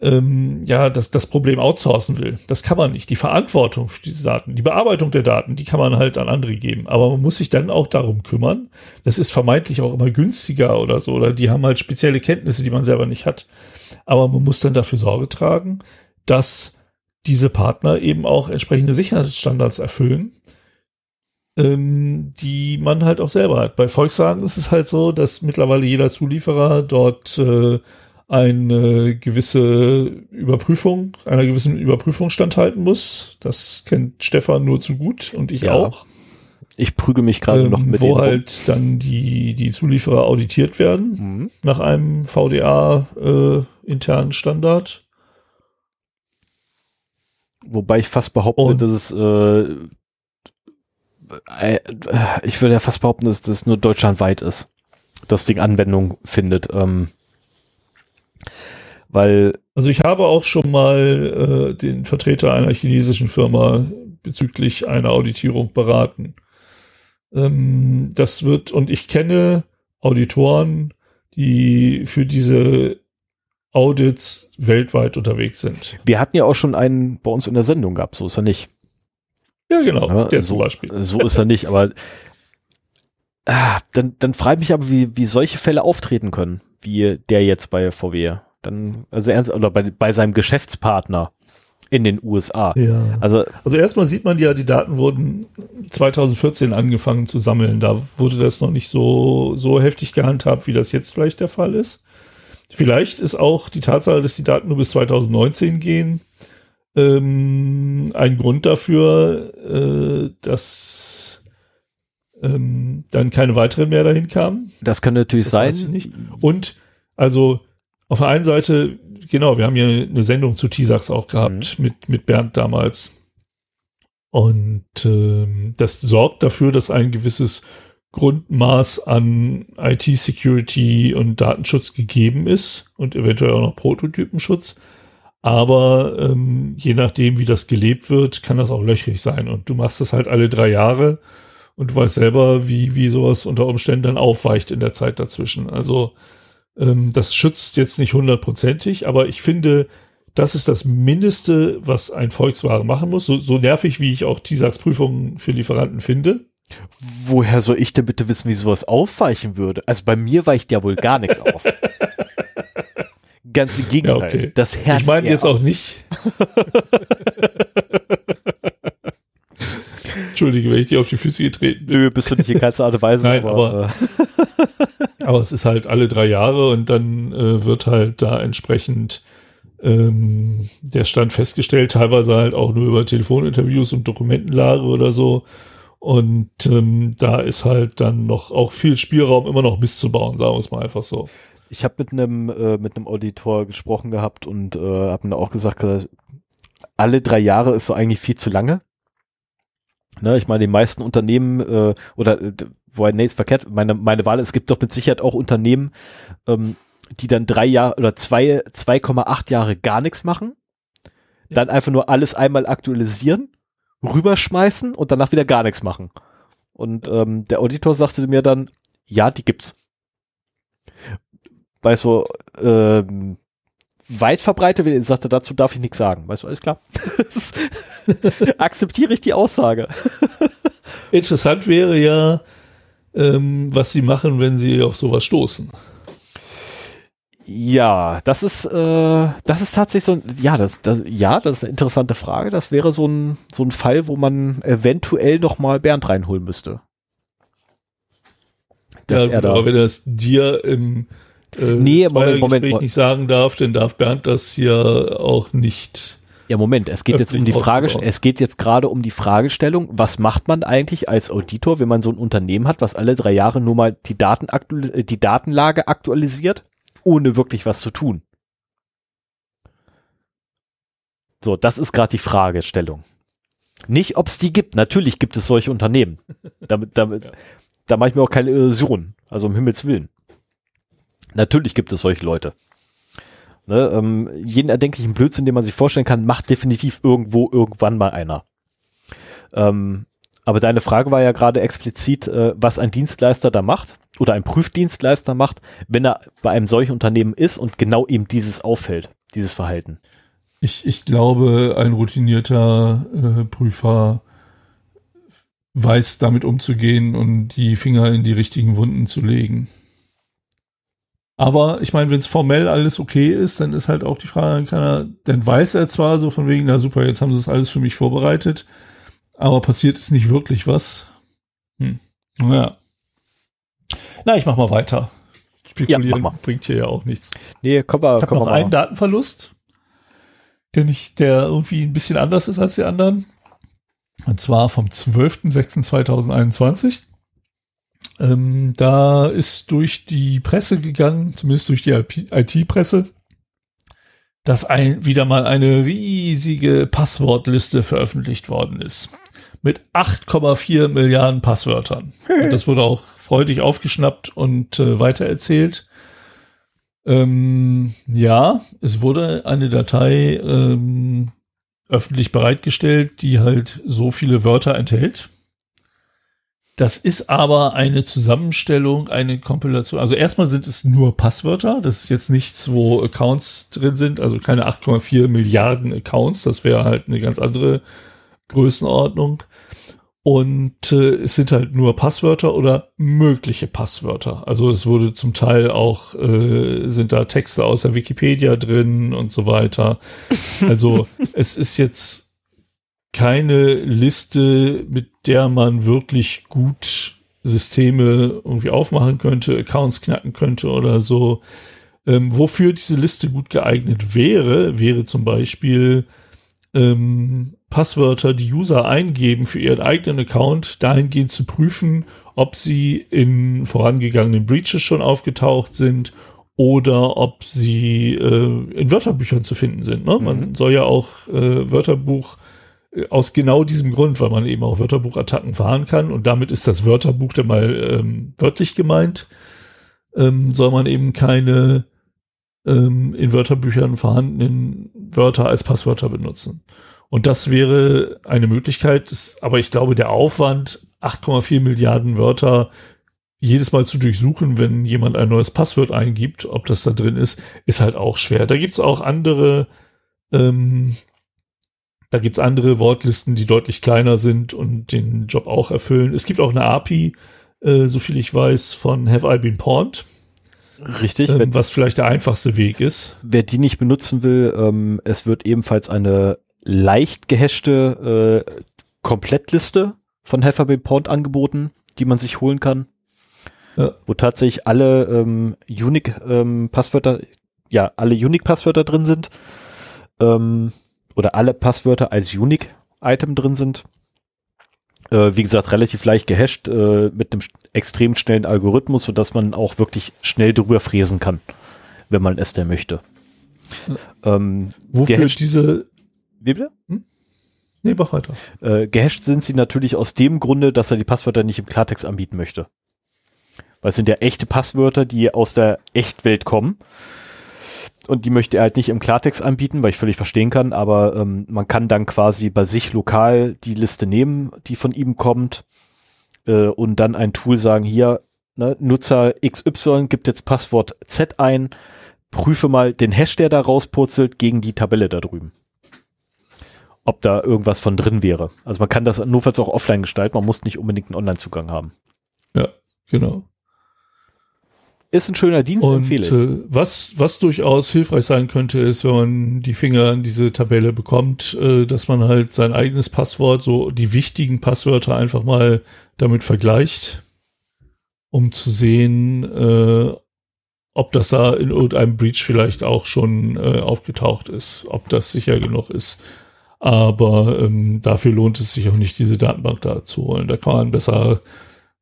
ähm, ja das, das Problem outsourcen will. Das kann man nicht. Die Verantwortung für diese Daten, die Bearbeitung der Daten, die kann man halt an andere geben. Aber man muss sich dann auch darum kümmern. Das ist vermeintlich auch immer günstiger oder so. Oder die haben halt spezielle Kenntnisse, die man selber nicht hat. Aber man muss dann dafür Sorge tragen, dass diese Partner eben auch entsprechende Sicherheitsstandards erfüllen, ähm, die man halt auch selber hat. Bei Volkswagen ist es halt so, dass mittlerweile jeder Zulieferer dort äh, eine gewisse Überprüfung, einer gewissen Überprüfung standhalten muss. Das kennt Stefan nur zu gut und ich ja. auch. Ich prügel mich gerade ähm, noch mit Wo halt rum. dann die, die Zulieferer auditiert werden mhm. nach einem VDA äh, internen Standard. Wobei ich fast behaupte, und dass es äh, äh, ich würde ja fast behaupten, dass das nur deutschlandweit ist. Das Ding Anwendung findet. Ähm, weil. Also ich habe auch schon mal äh, den Vertreter einer chinesischen Firma bezüglich einer Auditierung beraten. Ähm, das wird, und ich kenne Auditoren, die für diese Audits weltweit unterwegs sind. Wir hatten ja auch schon einen bei uns in der Sendung gehabt, so ist er nicht. Ja, genau, ja, der so, zum Beispiel. So ist er nicht, aber ah, dann, dann frage ich mich aber, wie, wie solche Fälle auftreten können, wie der jetzt bei VW. Dann, also ernst, oder bei, bei seinem Geschäftspartner in den USA. Ja. Also, also erstmal sieht man ja, die Daten wurden 2014 angefangen zu sammeln. Da wurde das noch nicht so, so heftig gehandhabt, wie das jetzt vielleicht der Fall ist. Vielleicht ist auch die Tatsache, dass die Daten nur bis 2019 gehen, ähm, ein Grund dafür, äh, dass ähm, dann keine weiteren mehr dahin kamen. Das kann natürlich das sein. Und also auf der einen Seite, genau, wir haben ja eine Sendung zu T-Sax auch gehabt mhm. mit, mit Bernd damals. Und ähm, das sorgt dafür, dass ein gewisses Grundmaß an IT-Security und Datenschutz gegeben ist und eventuell auch noch Prototypenschutz. Aber ähm, je nachdem, wie das gelebt wird, kann das auch löchrig sein. Und du machst das halt alle drei Jahre und du weißt selber, wie, wie sowas unter Umständen dann aufweicht in der Zeit dazwischen. Also ähm, das schützt jetzt nicht hundertprozentig, aber ich finde, das ist das Mindeste, was ein Volkswagen machen muss. So, so nervig, wie ich auch TISAX-Prüfungen für Lieferanten finde. Woher soll ich denn bitte wissen, wie sowas aufweichen würde? Also bei mir weicht ja wohl gar nichts auf. Ganz im Gegenteil. Ja, okay. Das Herz ich meine jetzt auch nicht. Entschuldige, wenn ich dir auf die Füße getreten bin. Nö, bist du nicht in keinster Art und Weise. Nein, aber, aber, äh. aber, es ist halt alle drei Jahre und dann äh, wird halt da entsprechend ähm, der Stand festgestellt, teilweise halt auch nur über Telefoninterviews und Dokumentenlage oder so. Und ähm, da ist halt dann noch auch viel Spielraum immer noch misszubauen, sagen wir es mal einfach so. Ich habe mit einem äh, mit einem Auditor gesprochen gehabt und äh, habe mir auch gesagt, alle drei Jahre ist so eigentlich viel zu lange. Ne, ich meine, die meisten Unternehmen äh, oder äh, wo nee, ist verkehrt, meine, meine Wahl, es gibt doch mit Sicherheit auch Unternehmen, ähm, die dann drei Jahre oder zwei, 2,8 Jahre gar nichts machen, ja. dann einfach nur alles einmal aktualisieren, rüberschmeißen und danach wieder gar nichts machen. Und ähm, der Auditor sagte mir dann, ja, die gibt's weißt du, ähm, weit verbreitet wird, sagte, dazu darf ich nichts sagen. Weißt du, alles klar. Akzeptiere ich die Aussage. Interessant wäre ja, ähm, was sie machen, wenn sie auf sowas stoßen. Ja, das ist, äh, das ist tatsächlich so ein, ja, das, das, ja, das ist eine interessante Frage. Das wäre so ein, so ein Fall, wo man eventuell noch mal Bernd reinholen müsste. Ja, aber wenn er es dir im äh, nee, Moment, Moment, Moment. nicht sagen darf, dann darf Bernd das hier auch nicht. Ja, Moment, es geht jetzt um die Frage, es geht jetzt gerade um die Fragestellung, was macht man eigentlich als Auditor, wenn man so ein Unternehmen hat, was alle drei Jahre nur mal die, Daten die Datenlage aktualisiert, ohne wirklich was zu tun? So, das ist gerade die Fragestellung. Nicht, ob es die gibt. Natürlich gibt es solche Unternehmen. Damit, damit, ja. Da mache ich mir auch keine Illusionen. Also um Himmels Willen. Natürlich gibt es solche Leute. Ne, ähm, jeden erdenklichen Blödsinn, den man sich vorstellen kann, macht definitiv irgendwo irgendwann mal einer. Ähm, aber deine Frage war ja gerade explizit, äh, was ein Dienstleister da macht oder ein Prüfdienstleister macht, wenn er bei einem solchen Unternehmen ist und genau ihm dieses auffällt, dieses Verhalten. Ich, ich glaube, ein routinierter äh, Prüfer weiß damit umzugehen und die Finger in die richtigen Wunden zu legen. Aber ich meine, wenn es formell alles okay ist, dann ist halt auch die Frage, kann er, dann weiß er zwar so von wegen, na super, jetzt haben sie das alles für mich vorbereitet, aber passiert ist nicht wirklich was. Hm. Naja. Na, ich mach mal weiter. Spekulieren ja, mach mal. bringt hier ja auch nichts. Nee, komm mal, ich habe noch einen Datenverlust, der nicht, der irgendwie ein bisschen anders ist als die anderen. Und zwar vom 12.06.2021. Ähm, da ist durch die Presse gegangen, zumindest durch die IT-Presse, dass ein, wieder mal eine riesige Passwortliste veröffentlicht worden ist. Mit 8,4 Milliarden Passwörtern. Und das wurde auch freudig aufgeschnappt und äh, weitererzählt. Ähm, ja, es wurde eine Datei ähm, öffentlich bereitgestellt, die halt so viele Wörter enthält. Das ist aber eine Zusammenstellung, eine Kompilation. Also erstmal sind es nur Passwörter. Das ist jetzt nichts, wo Accounts drin sind, also keine 8,4 Milliarden Accounts. Das wäre halt eine ganz andere Größenordnung. Und äh, es sind halt nur Passwörter oder mögliche Passwörter. Also es wurde zum Teil auch, äh, sind da Texte aus der Wikipedia drin und so weiter. Also es ist jetzt keine Liste, mit der man wirklich gut Systeme irgendwie aufmachen könnte, Accounts knacken könnte oder so. Ähm, wofür diese Liste gut geeignet wäre, wäre zum Beispiel ähm, Passwörter, die User eingeben für ihren eigenen Account, dahingehend zu prüfen, ob sie in vorangegangenen Breaches schon aufgetaucht sind oder ob sie äh, in Wörterbüchern zu finden sind. Ne? Man mhm. soll ja auch äh, Wörterbuch aus genau diesem Grund, weil man eben auch Wörterbuchattacken fahren kann und damit ist das Wörterbuch dann mal ähm, wörtlich gemeint, ähm, soll man eben keine ähm, in Wörterbüchern vorhandenen Wörter als Passwörter benutzen. Und das wäre eine Möglichkeit, das, aber ich glaube, der Aufwand, 8,4 Milliarden Wörter jedes Mal zu durchsuchen, wenn jemand ein neues Passwort eingibt, ob das da drin ist, ist halt auch schwer. Da gibt's auch andere ähm, da gibt's andere Wortlisten, die deutlich kleiner sind und den Job auch erfüllen. Es gibt auch eine API, äh, so viel ich weiß, von Have I Been Pawned. Richtig. Ähm, was vielleicht der einfachste Weg ist. Wer die nicht benutzen will, ähm, es wird ebenfalls eine leicht gehashte äh, Komplettliste von Have I Been Pawned angeboten, die man sich holen kann. Ja. Wo tatsächlich alle ähm, Unique-Passwörter, ähm, ja, alle Unique-Passwörter drin sind. Ähm, oder alle Passwörter als Unique-Item drin sind. Äh, wie gesagt, relativ leicht gehasht äh, mit einem extrem schnellen Algorithmus, sodass man auch wirklich schnell drüber fräsen kann, wenn man es denn möchte. Ähm, Wofür gehasht, diese... Wie bitte? Hm? Nee, mach weiter. Äh, gehasht sind sie natürlich aus dem Grunde, dass er die Passwörter nicht im Klartext anbieten möchte. Weil es sind ja echte Passwörter, die aus der Echtwelt kommen und die möchte er halt nicht im Klartext anbieten, weil ich völlig verstehen kann, aber ähm, man kann dann quasi bei sich lokal die Liste nehmen, die von ihm kommt äh, und dann ein Tool sagen, hier, ne, Nutzer XY gibt jetzt Passwort Z ein, prüfe mal den Hash, der da rauspurzelt, gegen die Tabelle da drüben. Ob da irgendwas von drin wäre. Also man kann das notfalls auch offline gestalten, man muss nicht unbedingt einen Online-Zugang haben. Ja, genau. Ist ein schöner Dienst, und, empfehle ich. Äh, was, was durchaus hilfreich sein könnte, ist, wenn man die Finger an diese Tabelle bekommt, äh, dass man halt sein eigenes Passwort, so die wichtigen Passwörter einfach mal damit vergleicht, um zu sehen, äh, ob das da in irgendeinem Breach vielleicht auch schon äh, aufgetaucht ist, ob das sicher genug ist. Aber ähm, dafür lohnt es sich auch nicht, diese Datenbank da zu holen. Da kann man besser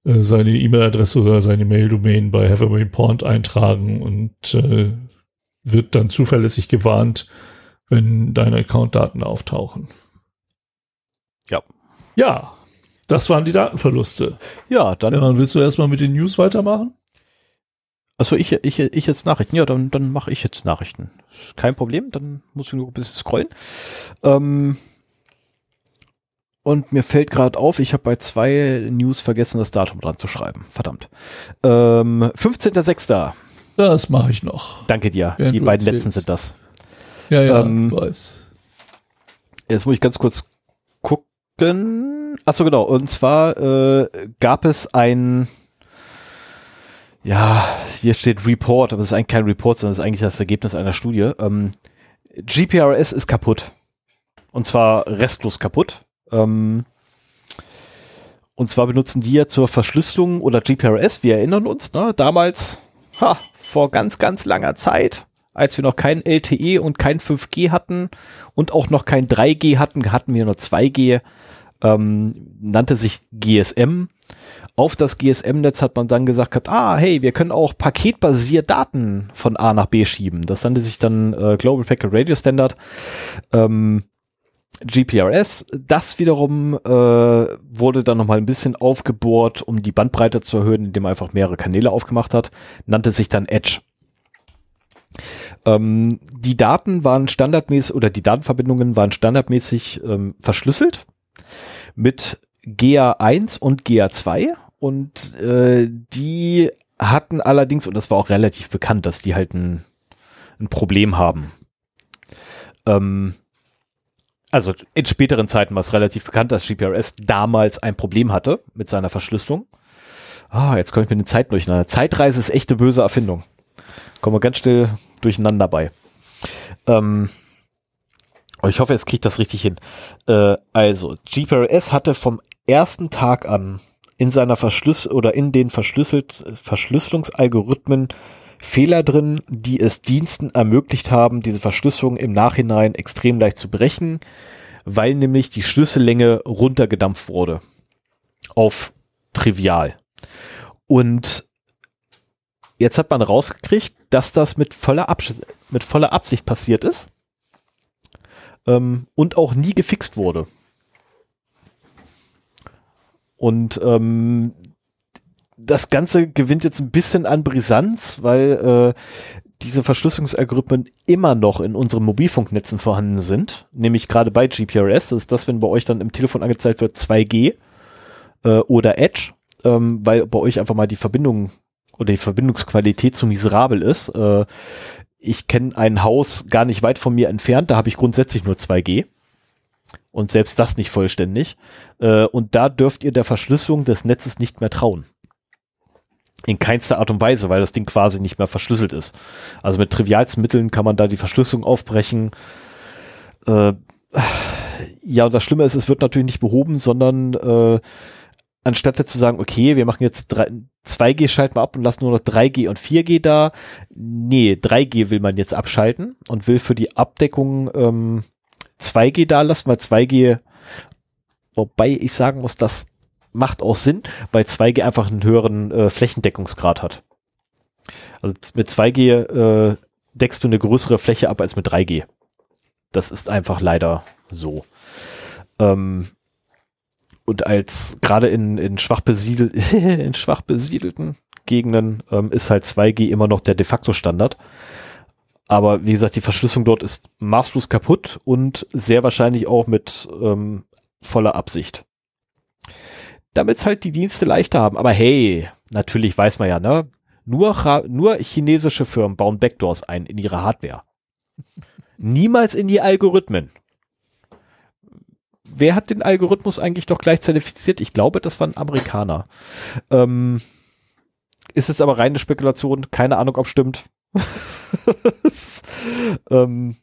seine E-Mail-Adresse oder seine Mail-Domain bei Hathaway Pond eintragen und äh, wird dann zuverlässig gewarnt, wenn deine Account-Daten auftauchen. Ja. Ja, das waren die Datenverluste. Ja, dann. Ja, willst du erstmal mit den News weitermachen? Achso, ich, ich, ich jetzt Nachrichten. Ja, dann, dann mache ich jetzt Nachrichten. Ist kein Problem, dann muss ich nur ein bisschen scrollen. Ähm, Und mir fällt gerade auf, ich habe bei zwei News vergessen, das Datum dran zu schreiben. Verdammt. Ähm, 15.06. Das mache ich noch. Danke dir. Die beiden letzten sind das. Ja, ja, ähm, weiß. Jetzt muss ich ganz kurz gucken. Achso, genau. Und zwar äh, gab es ein, ja, hier steht Report, aber es ist eigentlich kein Report, sondern es ist eigentlich das Ergebnis einer Studie. Ähm, GPRS ist kaputt. Und zwar restlos kaputt. Ähm, und zwar benutzen ja zur Verschlüsselung oder GPRS, wir erinnern uns, ne, damals, ha, vor ganz, ganz langer Zeit, als wir noch kein LTE und kein 5G hatten und auch noch kein 3G hatten, hatten wir nur 2G, ähm, nannte sich GSM. Auf das GSM-Netz hat man dann gesagt, gehabt, ah, hey, wir können auch paketbasiert Daten von A nach B schieben. Das nannte sich dann äh, Global Packet Radio Standard. Ähm, GPRS. Das wiederum äh, wurde dann nochmal ein bisschen aufgebohrt, um die Bandbreite zu erhöhen, indem man einfach mehrere Kanäle aufgemacht hat. Nannte sich dann Edge. Ähm, die Daten waren standardmäßig oder die Datenverbindungen waren standardmäßig ähm, verschlüsselt mit GA1 und GA2 und äh, die hatten allerdings, und das war auch relativ bekannt, dass die halt ein, ein Problem haben. Ähm, also in späteren Zeiten war es relativ bekannt, dass GPRS damals ein Problem hatte mit seiner Verschlüsselung. Ah, jetzt komme ich mit den Zeiten durcheinander. Zeitreise ist echt eine böse Erfindung. Kommen wir ganz still durcheinander bei. Ähm, ich hoffe, jetzt kriege ich das richtig hin. Äh, also, GPRS hatte vom ersten Tag an in seiner Verschlüssel oder in den verschlüsselt Verschlüsselungsalgorithmen Fehler drin, die es Diensten ermöglicht haben, diese Verschlüsselung im Nachhinein extrem leicht zu brechen, weil nämlich die Schlüssellänge runtergedampft wurde auf trivial. Und jetzt hat man rausgekriegt, dass das mit voller, Abs mit voller Absicht passiert ist ähm, und auch nie gefixt wurde. Und ähm, das Ganze gewinnt jetzt ein bisschen an Brisanz, weil äh, diese Verschlüsselungsalgorithmen immer noch in unseren Mobilfunknetzen vorhanden sind, nämlich gerade bei GPRS, das ist das, wenn bei euch dann im Telefon angezeigt wird 2G äh, oder Edge, ähm, weil bei euch einfach mal die Verbindung oder die Verbindungsqualität zu miserabel ist. Äh, ich kenne ein Haus gar nicht weit von mir entfernt, da habe ich grundsätzlich nur 2G und selbst das nicht vollständig. Äh, und da dürft ihr der Verschlüsselung des Netzes nicht mehr trauen in keinster Art und Weise, weil das Ding quasi nicht mehr verschlüsselt ist. Also mit trivialsten Mitteln kann man da die Verschlüsselung aufbrechen. Äh, ja, und das Schlimme ist, es wird natürlich nicht behoben, sondern äh, anstatt jetzt zu sagen, okay, wir machen jetzt 3, 2G schalten wir ab und lassen nur noch 3G und 4G da. Nee, 3G will man jetzt abschalten und will für die Abdeckung ähm, 2G da lassen, weil 2G, wobei ich sagen muss, dass macht auch Sinn, weil 2G einfach einen höheren äh, Flächendeckungsgrad hat. Also mit 2G äh, deckst du eine größere Fläche ab als mit 3G. Das ist einfach leider so. Ähm, und als gerade in, in, schwach besiedel in schwach besiedelten Gegenden ähm, ist halt 2G immer noch der de facto Standard. Aber wie gesagt, die Verschlüsselung dort ist maßlos kaputt und sehr wahrscheinlich auch mit ähm, voller Absicht damit es halt die Dienste leichter haben. Aber hey, natürlich weiß man ja, ne? Nur, nur chinesische Firmen bauen Backdoors ein in ihre Hardware. Niemals in die Algorithmen. Wer hat den Algorithmus eigentlich doch gleich zertifiziert? Ich glaube, das waren Amerikaner. Ähm, ist es aber reine Spekulation, keine Ahnung, ob stimmt. ähm,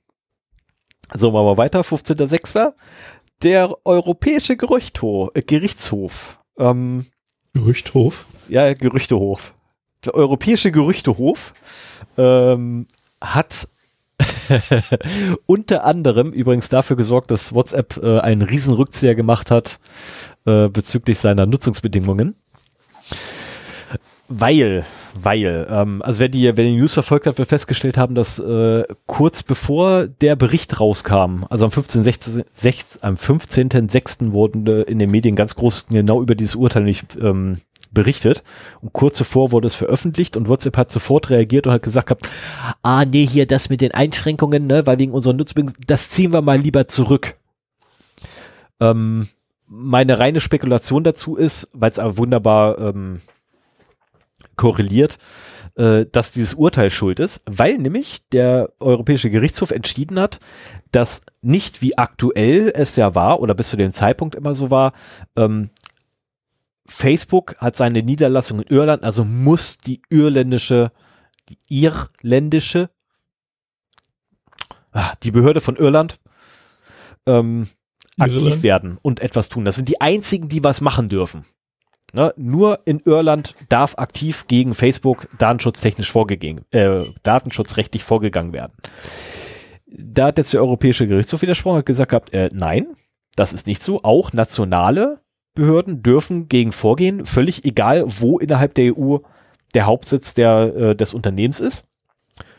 so, machen wir weiter. 15.06. Der Europäische Gerichtshof ähm, Gerüchthof? Ja, Gerüchtehof. Der Europäische Gerüchtehof ähm, hat unter anderem übrigens dafür gesorgt, dass WhatsApp äh, einen riesen Rückzieher gemacht hat äh, bezüglich seiner Nutzungsbedingungen. Weil, weil, ähm, also wer die, wer die News verfolgt hat, wird festgestellt haben, dass äh, kurz bevor der Bericht rauskam, also am 15. 16, 16, am 15.06. wurden äh, in den Medien ganz groß genau über dieses Urteil nicht ähm, berichtet und kurz zuvor wurde es veröffentlicht und WhatsApp hat sofort reagiert und hat gesagt gehabt, ah nee, hier das mit den Einschränkungen, ne, weil wegen unserer Nutzung, das ziehen wir mal lieber zurück. Ähm, meine reine Spekulation dazu ist, weil es aber wunderbar ähm, korreliert, äh, dass dieses Urteil schuld ist, weil nämlich der Europäische Gerichtshof entschieden hat, dass nicht wie aktuell es ja war oder bis zu dem Zeitpunkt immer so war, ähm, Facebook hat seine Niederlassung in Irland, also muss die irländische, die irländische, ah, die Behörde von Irland ähm, aktiv Irland? werden und etwas tun. Das sind die einzigen, die was machen dürfen. Ne? Nur in Irland darf aktiv gegen Facebook datenschutztechnisch vorgegangen, äh, datenschutzrechtlich vorgegangen werden. Da hat jetzt der Europäische Gerichtshof widersprochen, hat gesagt gehabt, äh, nein, das ist nicht so. Auch nationale Behörden dürfen gegen vorgehen, völlig egal, wo innerhalb der EU der Hauptsitz der, äh, des Unternehmens ist.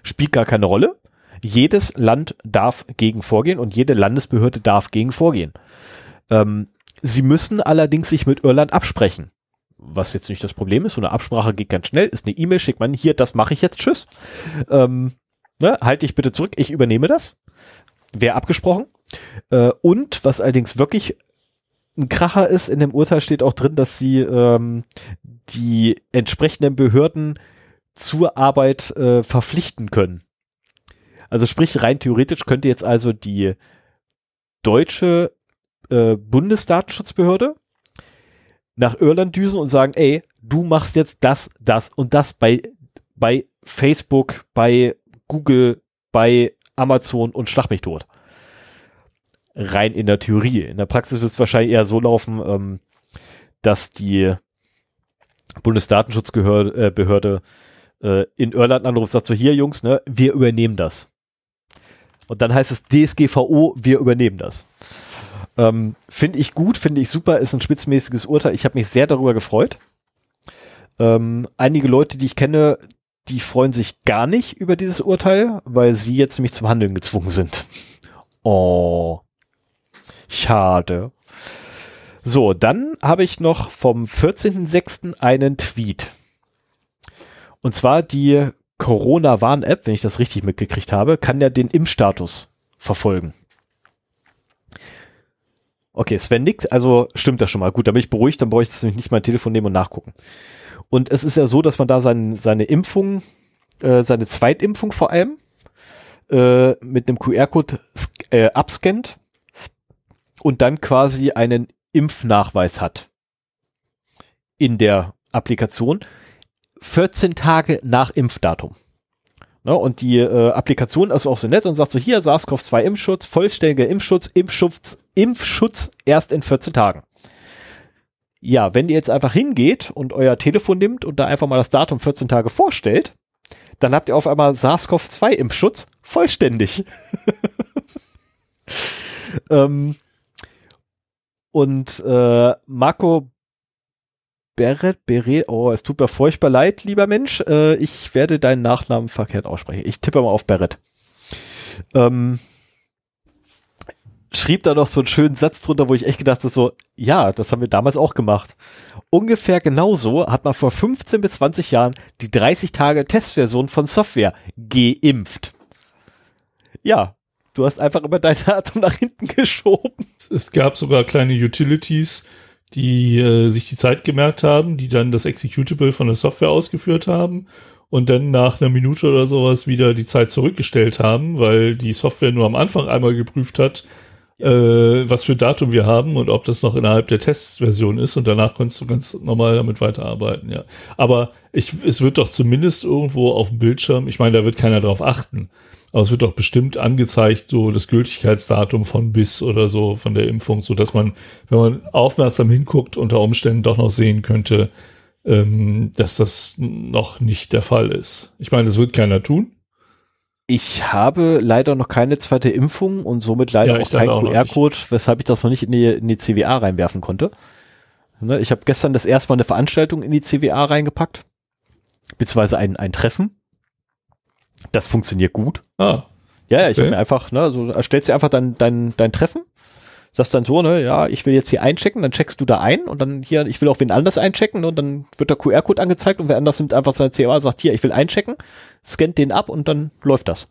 Spielt gar keine Rolle. Jedes Land darf gegen vorgehen und jede Landesbehörde darf gegen vorgehen. Ähm, sie müssen allerdings sich mit Irland absprechen. Was jetzt nicht das Problem ist, so eine Absprache geht ganz schnell, ist eine E-Mail, schickt man hier, das mache ich jetzt, tschüss. Ähm, ne, halt dich bitte zurück, ich übernehme das. Wäre abgesprochen. Äh, und was allerdings wirklich ein Kracher ist, in dem Urteil steht auch drin, dass sie ähm, die entsprechenden Behörden zur Arbeit äh, verpflichten können. Also sprich, rein theoretisch könnte jetzt also die deutsche äh, Bundesdatenschutzbehörde nach Irland düsen und sagen, ey, du machst jetzt das, das und das bei, bei Facebook, bei Google, bei Amazon und schlag mich tot. Rein in der Theorie. In der Praxis wird es wahrscheinlich eher so laufen, ähm, dass die Bundesdatenschutzbehörde äh, äh, in Irland anruft und sagt so, hier Jungs, ne, wir übernehmen das. Und dann heißt es DSGVO, wir übernehmen das. Ähm, finde ich gut, finde ich super, ist ein spitzmäßiges Urteil. Ich habe mich sehr darüber gefreut. Ähm, einige Leute, die ich kenne, die freuen sich gar nicht über dieses Urteil, weil sie jetzt nämlich zum Handeln gezwungen sind. Oh, schade. So, dann habe ich noch vom 14.06. einen Tweet. Und zwar die Corona-Warn-App, wenn ich das richtig mitgekriegt habe, kann ja den Impfstatus verfolgen. Okay, Sven nickt, also stimmt das schon mal. Gut, dann bin ich beruhigt, dann brauche ich jetzt nicht mein Telefon nehmen und nachgucken. Und es ist ja so, dass man da sein, seine Impfung, äh, seine Zweitimpfung vor allem, äh, mit einem QR-Code äh, abscannt und dann quasi einen Impfnachweis hat in der Applikation 14 Tage nach Impfdatum. Ne, und die äh, Applikation ist auch so nett und sagt so, hier SARS-CoV-2 Impfschutz, vollständiger Impfschutz, Impfschutz, Impfschutz erst in 14 Tagen. Ja, wenn ihr jetzt einfach hingeht und euer Telefon nimmt und da einfach mal das Datum 14 Tage vorstellt, dann habt ihr auf einmal SARS-CoV-2 Impfschutz vollständig. ähm, und äh, Marco Beret, Beret, oh, es tut mir furchtbar leid, lieber Mensch. Äh, ich werde deinen Nachnamen verkehrt aussprechen. Ich tippe mal auf Beret. Ähm, schrieb da noch so einen schönen Satz drunter, wo ich echt gedacht habe, so, ja, das haben wir damals auch gemacht. Ungefähr genauso hat man vor 15 bis 20 Jahren die 30 Tage Testversion von Software geimpft. Ja, du hast einfach immer dein Datum nach hinten geschoben. Es gab sogar kleine Utilities, die äh, sich die Zeit gemerkt haben, die dann das Executable von der Software ausgeführt haben und dann nach einer Minute oder sowas wieder die Zeit zurückgestellt haben, weil die Software nur am Anfang einmal geprüft hat, äh, was für Datum wir haben und ob das noch innerhalb der Testversion ist und danach kannst du ganz normal damit weiterarbeiten, ja. Aber ich, es wird doch zumindest irgendwo auf dem Bildschirm, ich meine, da wird keiner drauf achten, aber es wird doch bestimmt angezeigt, so das Gültigkeitsdatum von bis oder so von der Impfung, so dass man, wenn man aufmerksam hinguckt, unter Umständen doch noch sehen könnte, ähm, dass das noch nicht der Fall ist. Ich meine, das wird keiner tun. Ich habe leider noch keine zweite Impfung und somit leider Ja, auch keinen QR-Code, weshalb ich das noch nicht in die, in die CWA reinwerfen konnte. Ne, ich habe gestern das erste Mal eine Veranstaltung in die CWA reingepackt, beziehungsweise ein, ein Treffen. Das funktioniert gut. Ah, Ja, ja, ich Okay. habe mir einfach, ne, so erstellst dir einfach dein, dein, dein Treffen, sagst dann so, ne, ja, ich will jetzt hier einchecken, dann checkst du da ein und dann hier, ich will auch wen anders einchecken und dann wird der QR-Code angezeigt und wer anders nimmt einfach seine CA, sagt hier, ich will einchecken, scannt den ab und dann läuft das.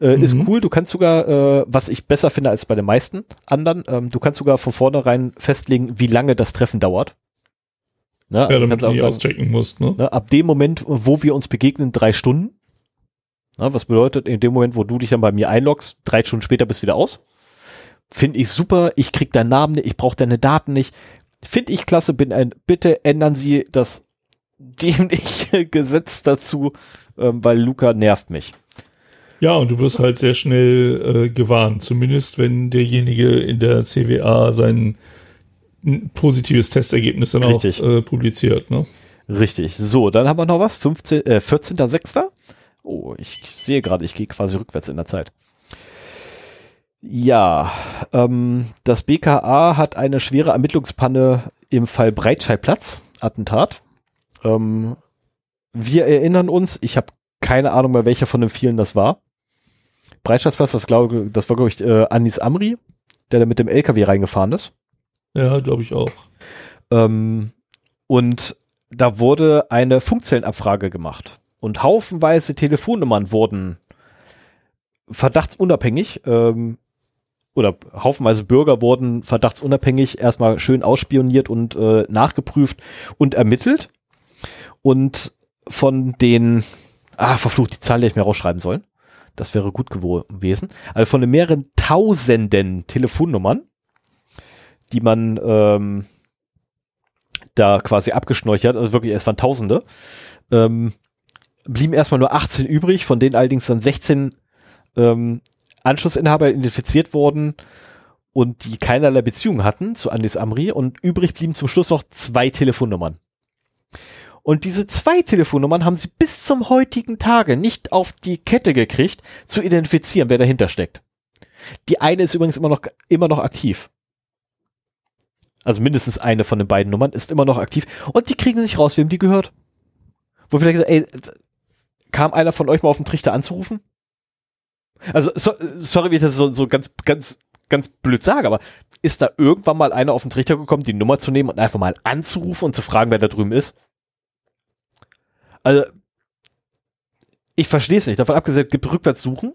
Äh, mhm. Ist cool. Du kannst sogar, äh, was ich besser finde als bei den meisten anderen, ähm, du kannst sogar von vornherein festlegen, wie lange das Treffen dauert. Ne? Ja, also damit du nie auschecken musst. Ne? ne? Ab dem Moment, wo wir uns begegnen, drei Stunden. Ne? Was bedeutet, in dem Moment, wo du dich dann bei mir einloggst, drei Stunden später bist du wieder aus. Finde ich super. Ich krieg deinen Namen nicht, ich brauche deine Daten nicht. Finde ich klasse. Bin ein, bitte ändern Sie das dämliche Gesetz dazu, ähm, weil Luca nervt mich. Ja, und du wirst halt sehr schnell äh, gewarnt, zumindest wenn derjenige in der CWA sein positives Testergebnis dann Richtig. auch äh, publiziert. Ne? Richtig. So, dann haben wir noch was. 15, äh, 14.06. Oh, ich sehe gerade, ich gehe quasi rückwärts in der Zeit. Ja, ähm, das BKA hat eine schwere Ermittlungspanne im Fall Breitscheidplatz, Attentat. Ähm, wir erinnern uns, ich habe keine Ahnung mehr, welcher von den vielen das war. Breitscheidplatz, das, glaube, das war, glaube ich, äh, Anis Amri, der da mit dem LKW reingefahren ist. Ja, glaube ich auch. Ähm, und da wurde eine Funkzellenabfrage gemacht. Und haufenweise Telefonnummern wurden verdachtsunabhängig ähm, oder haufenweise Bürger wurden verdachtsunabhängig erstmal schön ausspioniert und äh, nachgeprüft und ermittelt. Und von den, ah, verflucht, die Zahl hätte ich mir rausschreiben sollen. Das wäre gut gewesen. Also von den mehreren tausenden Telefonnummern, die man ähm, da quasi abgeschnorchert, also wirklich, es waren Tausende, ähm, blieben erstmal nur 18 übrig, von denen allerdings dann 16 ähm, Anschlussinhaber identifiziert wurden und die keinerlei Beziehung hatten zu Andis Amri und übrig blieben zum Schluss noch zwei Telefonnummern. Und diese zwei Telefonnummern haben sie bis zum heutigen Tage nicht auf die Kette gekriegt, zu identifizieren, wer dahinter steckt. Die eine ist übrigens immer noch, immer noch aktiv. Also mindestens eine von den beiden Nummern ist immer noch aktiv und die kriegen nicht raus, wem die gehört. Wo gesagt, ey, kam einer von euch mal auf den Trichter anzurufen? Also, so, sorry, wie ich das so, so ganz, ganz, ganz blöd sage, aber ist da irgendwann mal einer auf den Trichter gekommen, die Nummer zu nehmen und einfach mal anzurufen und zu fragen, wer da drüben ist? Also, ich verstehe es nicht. Davon abgesehen, gibt rückwärts suchen.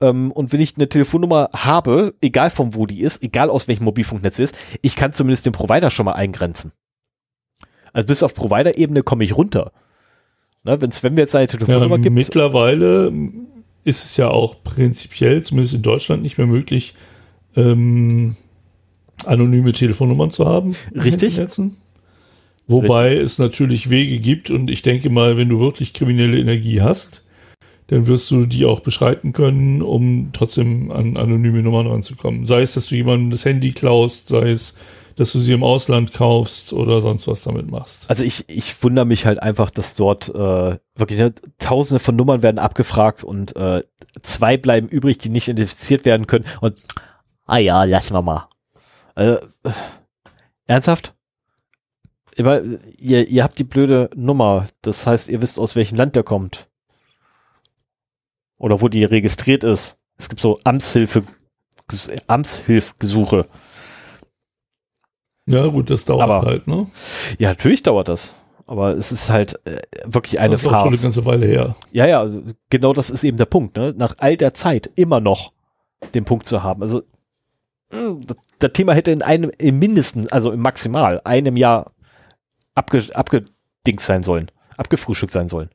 Ähm, und wenn ich eine Telefonnummer habe, egal von wo die ist, egal aus welchem Mobilfunknetz ist, ich kann zumindest den Provider schon mal eingrenzen. Also bis auf Provider-Ebene komme ich runter. Ne, wenn Sven mir jetzt seine Telefonnummer ja, gibt. Mittlerweile ist es ja auch prinzipiell, zumindest in Deutschland, nicht mehr möglich, ähm, anonyme Telefonnummern zu haben. Richtig. Wobei Richtig. es natürlich Wege gibt und ich denke mal, wenn du wirklich kriminelle Energie hast, dann wirst du die auch beschreiten können, um trotzdem an anonyme Nummern ranzukommen. Sei es, dass du jemandem das Handy klaust, sei es, dass du sie im Ausland kaufst oder sonst was damit machst. Also ich, ich wundere mich halt einfach, dass dort äh, wirklich ne, tausende von Nummern werden abgefragt und äh, zwei bleiben übrig, die nicht identifiziert werden können und ah ja, lassen wir mal. Also, äh, ernsthaft? Immer, ihr, ihr habt die blöde Nummer, das heißt, ihr wisst, aus welchem Land der kommt. Oder wo die registriert ist. Es gibt so Amtshilfe, Amtshilfgesuche. Ja, gut, das dauert aber, halt, ne? Ja, natürlich dauert das. Aber es ist halt äh, wirklich eine. Das ist schon eine ganze Weile her. Ja, ja, genau das ist eben der Punkt, ne? Nach all der Zeit immer noch den Punkt zu haben. Also, hm, das Thema hätte in einem, im mindesten, also im maximal einem Jahr abge, abgedingt sein sollen, abgefrühstückt sein sollen.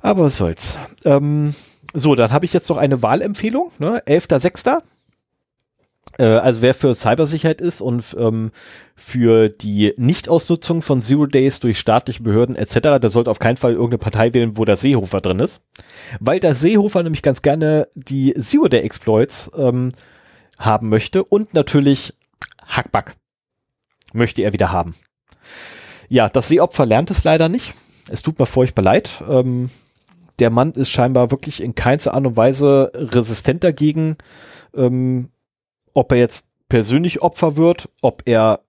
Aber was soll's. Ähm, so, dann habe ich jetzt noch eine Wahlempfehlung, ne? 11.06. Äh, also wer für Cybersicherheit ist und ähm, für die Nichtausnutzung von Zero Days durch staatliche Behörden etc., der sollte auf keinen Fall irgendeine Partei wählen, wo der Seehofer drin ist. Weil der Seehofer nämlich ganz gerne die Zero Day Exploits ähm, haben möchte und natürlich Hackback möchte er wieder haben. Ja, das Seeopfer lernt es leider nicht. Es tut mir furchtbar leid. Ähm, der Mann ist scheinbar wirklich in keinster Art und Weise resistent dagegen. Ähm, ob er jetzt persönlich Opfer wird, ob er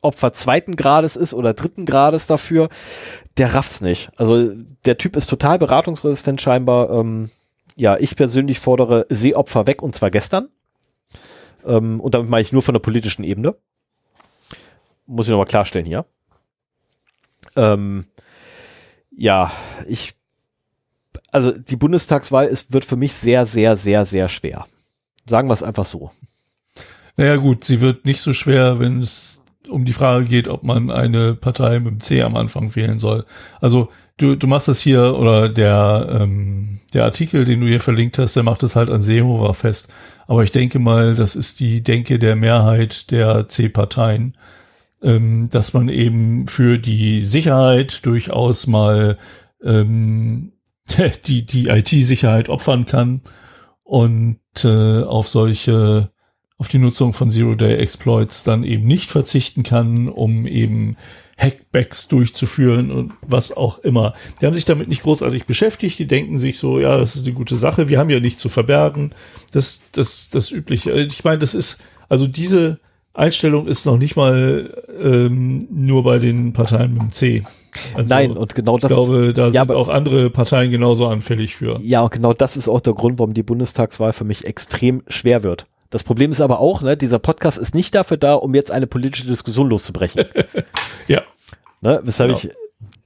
Opfer zweiten Grades ist oder dritten Grades dafür, der rafft's nicht. Also der Typ ist total beratungsresistent scheinbar. Ähm, ja, ich persönlich fordere Seeopfer weg und zwar gestern. Ähm, und damit meine ich nur von der politischen Ebene. Muss ich nochmal klarstellen hier. Ähm, ja, ich also die Bundestagswahl ist, wird für mich sehr, sehr, sehr, sehr schwer. Sagen wir es einfach so. Naja gut, sie wird nicht so schwer, wenn es um die Frage geht, ob man eine Partei mit dem C am Anfang wählen soll. Also du, du machst das hier, oder der, ähm, der Artikel, den du hier verlinkt hast, der macht es halt an Seehofer fest. Aber ich denke mal, das ist die Denke der Mehrheit der C-Parteien, ähm, dass man eben für die Sicherheit durchaus mal ähm, die, die IT-Sicherheit opfern kann und äh, auf solche auf die Nutzung von Zero-Day-Exploits dann eben nicht verzichten kann, um eben Hackbacks durchzuführen und was auch immer. Die haben sich damit nicht großartig beschäftigt. Die denken sich so, ja, das ist eine gute Sache. Wir haben ja nichts zu verbergen. Das, das, das übliche. Ich meine, das ist, also diese Einstellung ist noch nicht mal ähm, nur bei den Parteien mit dem C. Also, Nein, und genau das. Ich glaube, da ja, sind auch andere Parteien genauso anfällig für. Ja, und genau das ist auch der Grund, warum die Bundestagswahl für mich extrem schwer wird. Das Problem ist aber auch, ne, dieser Podcast ist nicht dafür da, um jetzt eine politische Diskussion loszubrechen. ja. Ne, weshalb genau. ich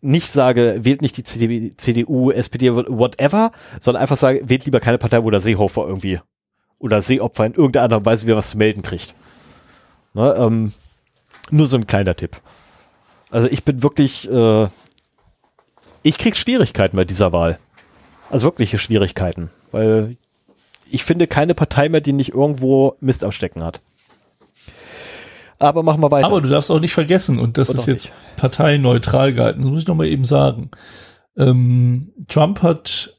nicht sage, wählt nicht die CDU, CDU, SPD, whatever, sondern einfach sage, wählt lieber keine Partei, wo der Seehofer irgendwie oder Seeopfer in irgendeiner anderen Weise wieder was zu melden kriegt. Ne, ähm, nur so ein kleiner Tipp. Also ich bin wirklich, äh, ich krieg Schwierigkeiten bei dieser Wahl. Also wirkliche Schwierigkeiten, weil ich finde keine Partei mehr, die nicht irgendwo Mist am Stecken hat. Aber machen wir weiter. Aber du darfst auch nicht vergessen, und das und ist jetzt nicht. parteineutral gehalten, das muss ich nochmal eben sagen. Ähm, Trump hat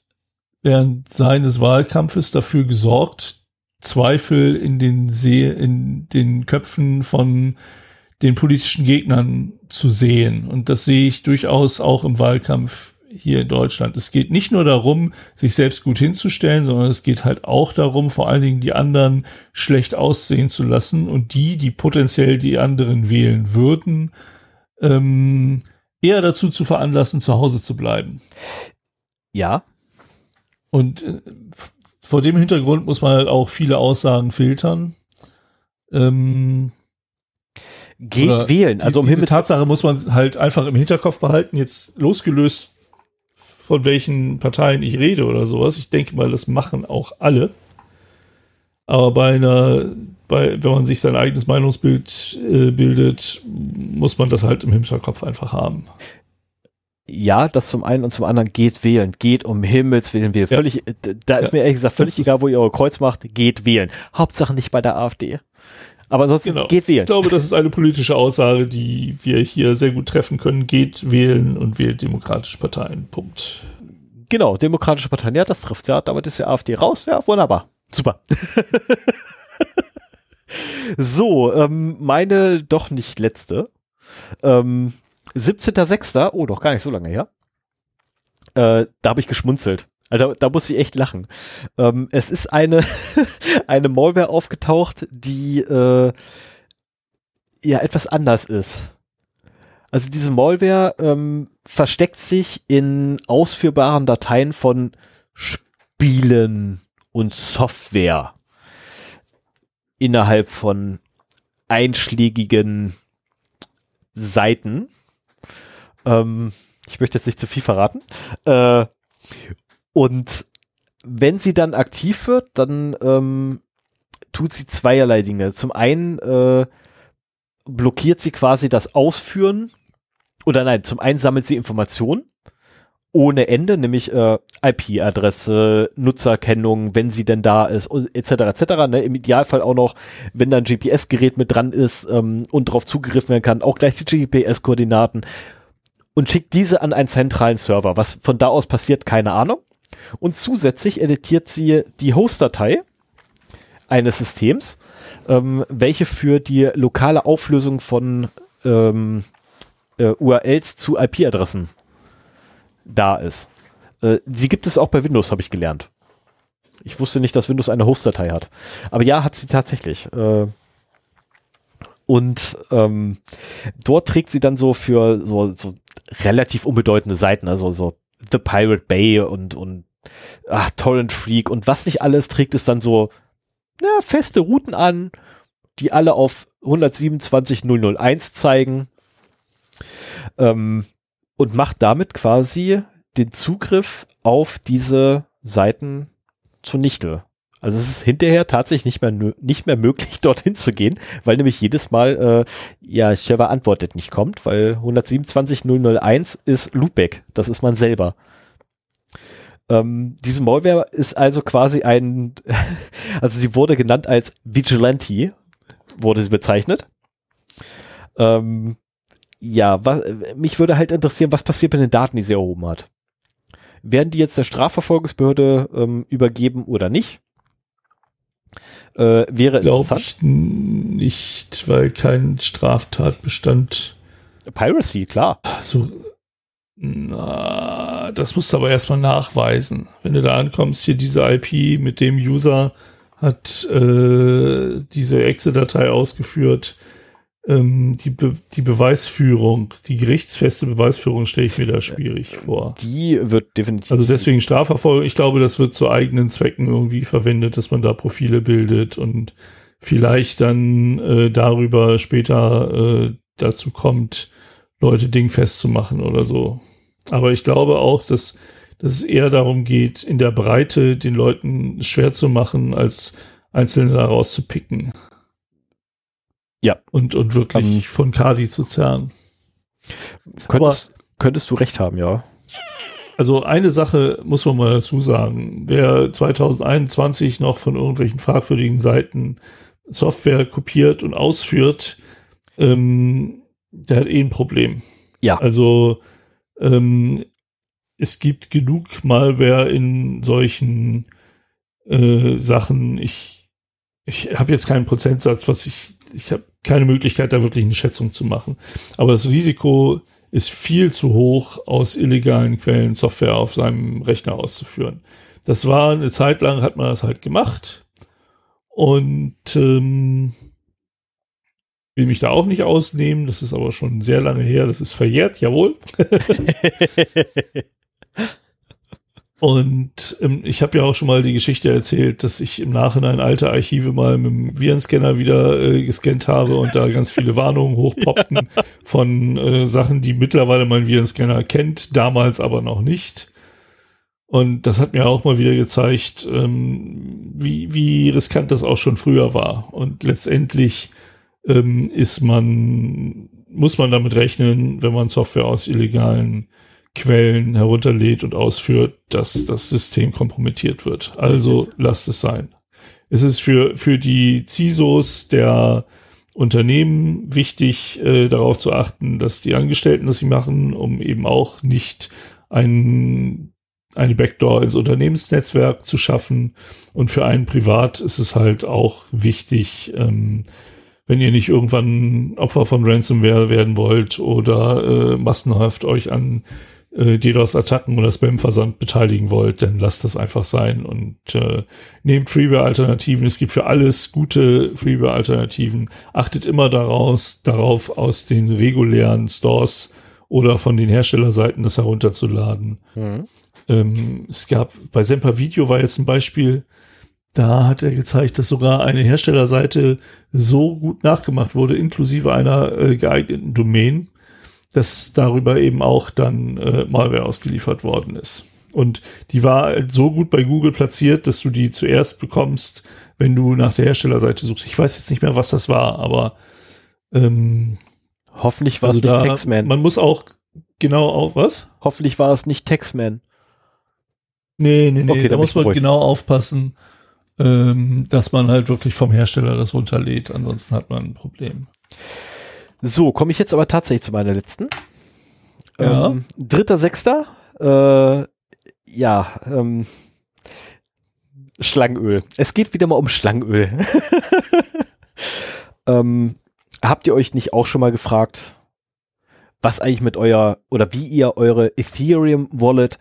während seines Wahlkampfes dafür gesorgt, Zweifel in den See, in den Köpfen von den politischen Gegnern zu sehen. Und das sehe ich durchaus auch im Wahlkampf hier in Deutschland. Es geht nicht nur darum, sich selbst gut hinzustellen, sondern es geht halt auch darum, vor allen Dingen die anderen schlecht aussehen zu lassen und die, die potenziell die anderen wählen würden, ähm, eher dazu zu veranlassen, zu Hause zu bleiben. Ja. Und äh, vor dem Hintergrund muss man halt auch viele Aussagen filtern. Ähm, Geht wählen. Also um diese Tatsache muss man halt einfach im Hinterkopf behalten, jetzt losgelöst von welchen Parteien ich rede oder sowas. Ich denke mal, das machen auch alle. Aber bei einer, bei, wenn man sich sein eigenes Meinungsbild äh, bildet, muss man das halt im Hinterkopf einfach haben. Ja, das zum einen und zum anderen geht wählen, geht um Himmels Willen wählen. Völlig, ja. da ist ja. mir ehrlich gesagt völlig das egal, wo ihr eure Kreuz macht, geht wählen. Hauptsache nicht bei der AfD. Aber ansonsten genau. geht wählen. Ich glaube, das ist eine politische Aussage, die wir hier sehr gut treffen können. Geht wählen und wählt demokratische Parteien. Punkt. Genau, demokratische Parteien. Ja, das trifft ja. Damit ist die AfD raus. Ja, wunderbar. Super. so, ähm, meine doch nicht letzte. Ähm, 17.06. Oh, doch gar nicht so lange her. Äh, da habe ich geschmunzelt. Also da muss ich echt lachen. Ähm, es ist eine, eine Malware aufgetaucht, die äh, ja etwas anders ist. Also diese Malware ähm, versteckt sich in ausführbaren Dateien von Spielen und Software innerhalb von einschlägigen Seiten. Ähm, ich möchte jetzt nicht zu viel verraten. Äh, und wenn sie dann aktiv wird, dann ähm, tut sie zweierlei Dinge. Zum einen äh, blockiert sie quasi das Ausführen oder nein, zum einen sammelt sie Informationen ohne Ende, nämlich äh, IP-Adresse, Nutzerkennung, wenn sie denn da ist, etc. etc. Ne? Im Idealfall auch noch, wenn da ein GPS-Gerät mit dran ist ähm, und darauf zugegriffen werden kann, auch gleich die GPS-Koordinaten und schickt diese an einen zentralen Server. Was von da aus passiert, keine Ahnung. Und zusätzlich editiert sie die Host-Datei eines Systems, ähm, welche für die lokale Auflösung von ähm, äh, URLs zu IP-Adressen da ist. Äh, sie gibt es auch bei Windows, habe ich gelernt. Ich wusste nicht, dass Windows eine Host-Datei hat. Aber ja, hat sie tatsächlich. Äh, und ähm, dort trägt sie dann so für so, so relativ unbedeutende Seiten, also so The Pirate Bay und, und ach, Torrent Freak und was nicht alles trägt es dann so ja, feste Routen an, die alle auf 127.001 zeigen ähm, und macht damit quasi den Zugriff auf diese Seiten zunichte. Also es ist hinterher tatsächlich nicht mehr, nicht mehr möglich, dorthin zu gehen, weil nämlich jedes Mal, äh, ja, Server antwortet nicht kommt, weil 127.001 ist Loopback. Das ist man selber. Ähm, diese Malware ist also quasi ein, also sie wurde genannt als Vigilante, wurde sie bezeichnet. Ähm, ja, was, mich würde halt interessieren, was passiert mit den Daten, die sie erhoben hat. Werden die jetzt der Strafverfolgungsbehörde ähm, übergeben oder nicht? Äh, wäre Glaub interessant. Ich nicht, weil kein Straftatbestand. Piracy, klar. So, na, das musst du aber erstmal nachweisen. Wenn du da ankommst, hier diese IP mit dem User hat äh, diese Exe-Datei ausgeführt, ähm, die, Be die Beweisführung, die gerichtsfeste Beweisführung stelle ich mir da schwierig vor. Die wird definitiv. Also deswegen Strafverfolgung. Ich glaube, das wird zu eigenen Zwecken irgendwie verwendet, dass man da Profile bildet und vielleicht dann äh, darüber später äh, dazu kommt, Leute dingfest zu machen oder so. Aber ich glaube auch, dass, dass es eher darum geht, in der Breite den Leuten schwer zu machen, als Einzelne daraus zu picken. Ja. Und, und wirklich um, ähm, von Kadi zu zerren. Könntest, Aber, könntest du recht haben, ja. Also eine Sache muss man mal dazu sagen. Wer 2021 noch von irgendwelchen fragwürdigen Seiten Software kopiert und ausführt, ähm, der hat eh ein Problem. Ja. Also ähm, es gibt genug Malware in solchen äh, Sachen. Ich, ich habe jetzt keinen Prozentsatz, was ich ich habe keine Möglichkeit, da wirklich eine Schätzung zu machen. Aber das Risiko ist viel zu hoch, aus illegalen Quellen Software auf seinem Rechner auszuführen. Das war eine Zeit lang, hat man das halt gemacht. Und ähm, will mich da auch nicht ausnehmen. Das ist aber schon sehr lange her. Das ist verjährt, jawohl. Und ähm, ich habe ja auch schon mal die Geschichte erzählt, dass ich im Nachhinein alte Archive mal mit dem Virenscanner wieder äh, gescannt habe und da ganz viele Warnungen hochpoppten ja. von äh, Sachen, die mittlerweile mein Virenscanner kennt, damals aber noch nicht. Und das hat mir auch mal wieder gezeigt, ähm, wie, wie riskant das auch schon früher war. Und letztendlich ähm, ist man, muss man damit rechnen, wenn man Software aus illegalen Quellen herunterlädt und ausführt, dass das System kompromittiert wird. Also lasst es sein. Es ist für, für die CISOs der Unternehmen wichtig, äh, darauf zu achten, dass die Angestellten das sie machen, um eben auch nicht ein, eine Backdoor ins Unternehmensnetzwerk zu schaffen. Und für einen privat ist es halt auch wichtig, ähm, wenn ihr nicht irgendwann Opfer von Ransomware werden wollt oder äh, massenhaft euch an äh, DDoS-Attacken oder Spam-Versand beteiligen wollt, dann lasst das einfach sein und äh, nehmt Freeware-Alternativen. Es gibt für alles gute Freeware-Alternativen. Achtet immer daraus, darauf, aus den regulären Stores oder von den Herstellerseiten das herunterzuladen. Mhm. Ähm, es gab bei Semper Video war jetzt ein Beispiel, da hat er gezeigt, dass sogar eine Herstellerseite so gut nachgemacht wurde, inklusive einer äh, geeigneten Domain, dass darüber eben auch dann äh, Malware ausgeliefert worden ist. Und die war so gut bei Google platziert, dass du die zuerst bekommst, wenn du nach der Herstellerseite suchst. Ich weiß jetzt nicht mehr, was das war, aber ähm, hoffentlich war also es nicht Taxman. Man muss auch genau auf was? Hoffentlich war es nicht Taxman. Nee, nee, nee, okay, da muss man beruhigt. genau aufpassen, ähm, dass man halt wirklich vom Hersteller das runterlädt. Ansonsten hat man ein Problem. So, komme ich jetzt aber tatsächlich zu meiner letzten. Ja. Ähm, dritter, sechster. Äh, ja, ähm, Schlangenöl. Es geht wieder mal um Schlangenöl. ähm, habt ihr euch nicht auch schon mal gefragt, was eigentlich mit euer oder wie ihr eure Ethereum Wallet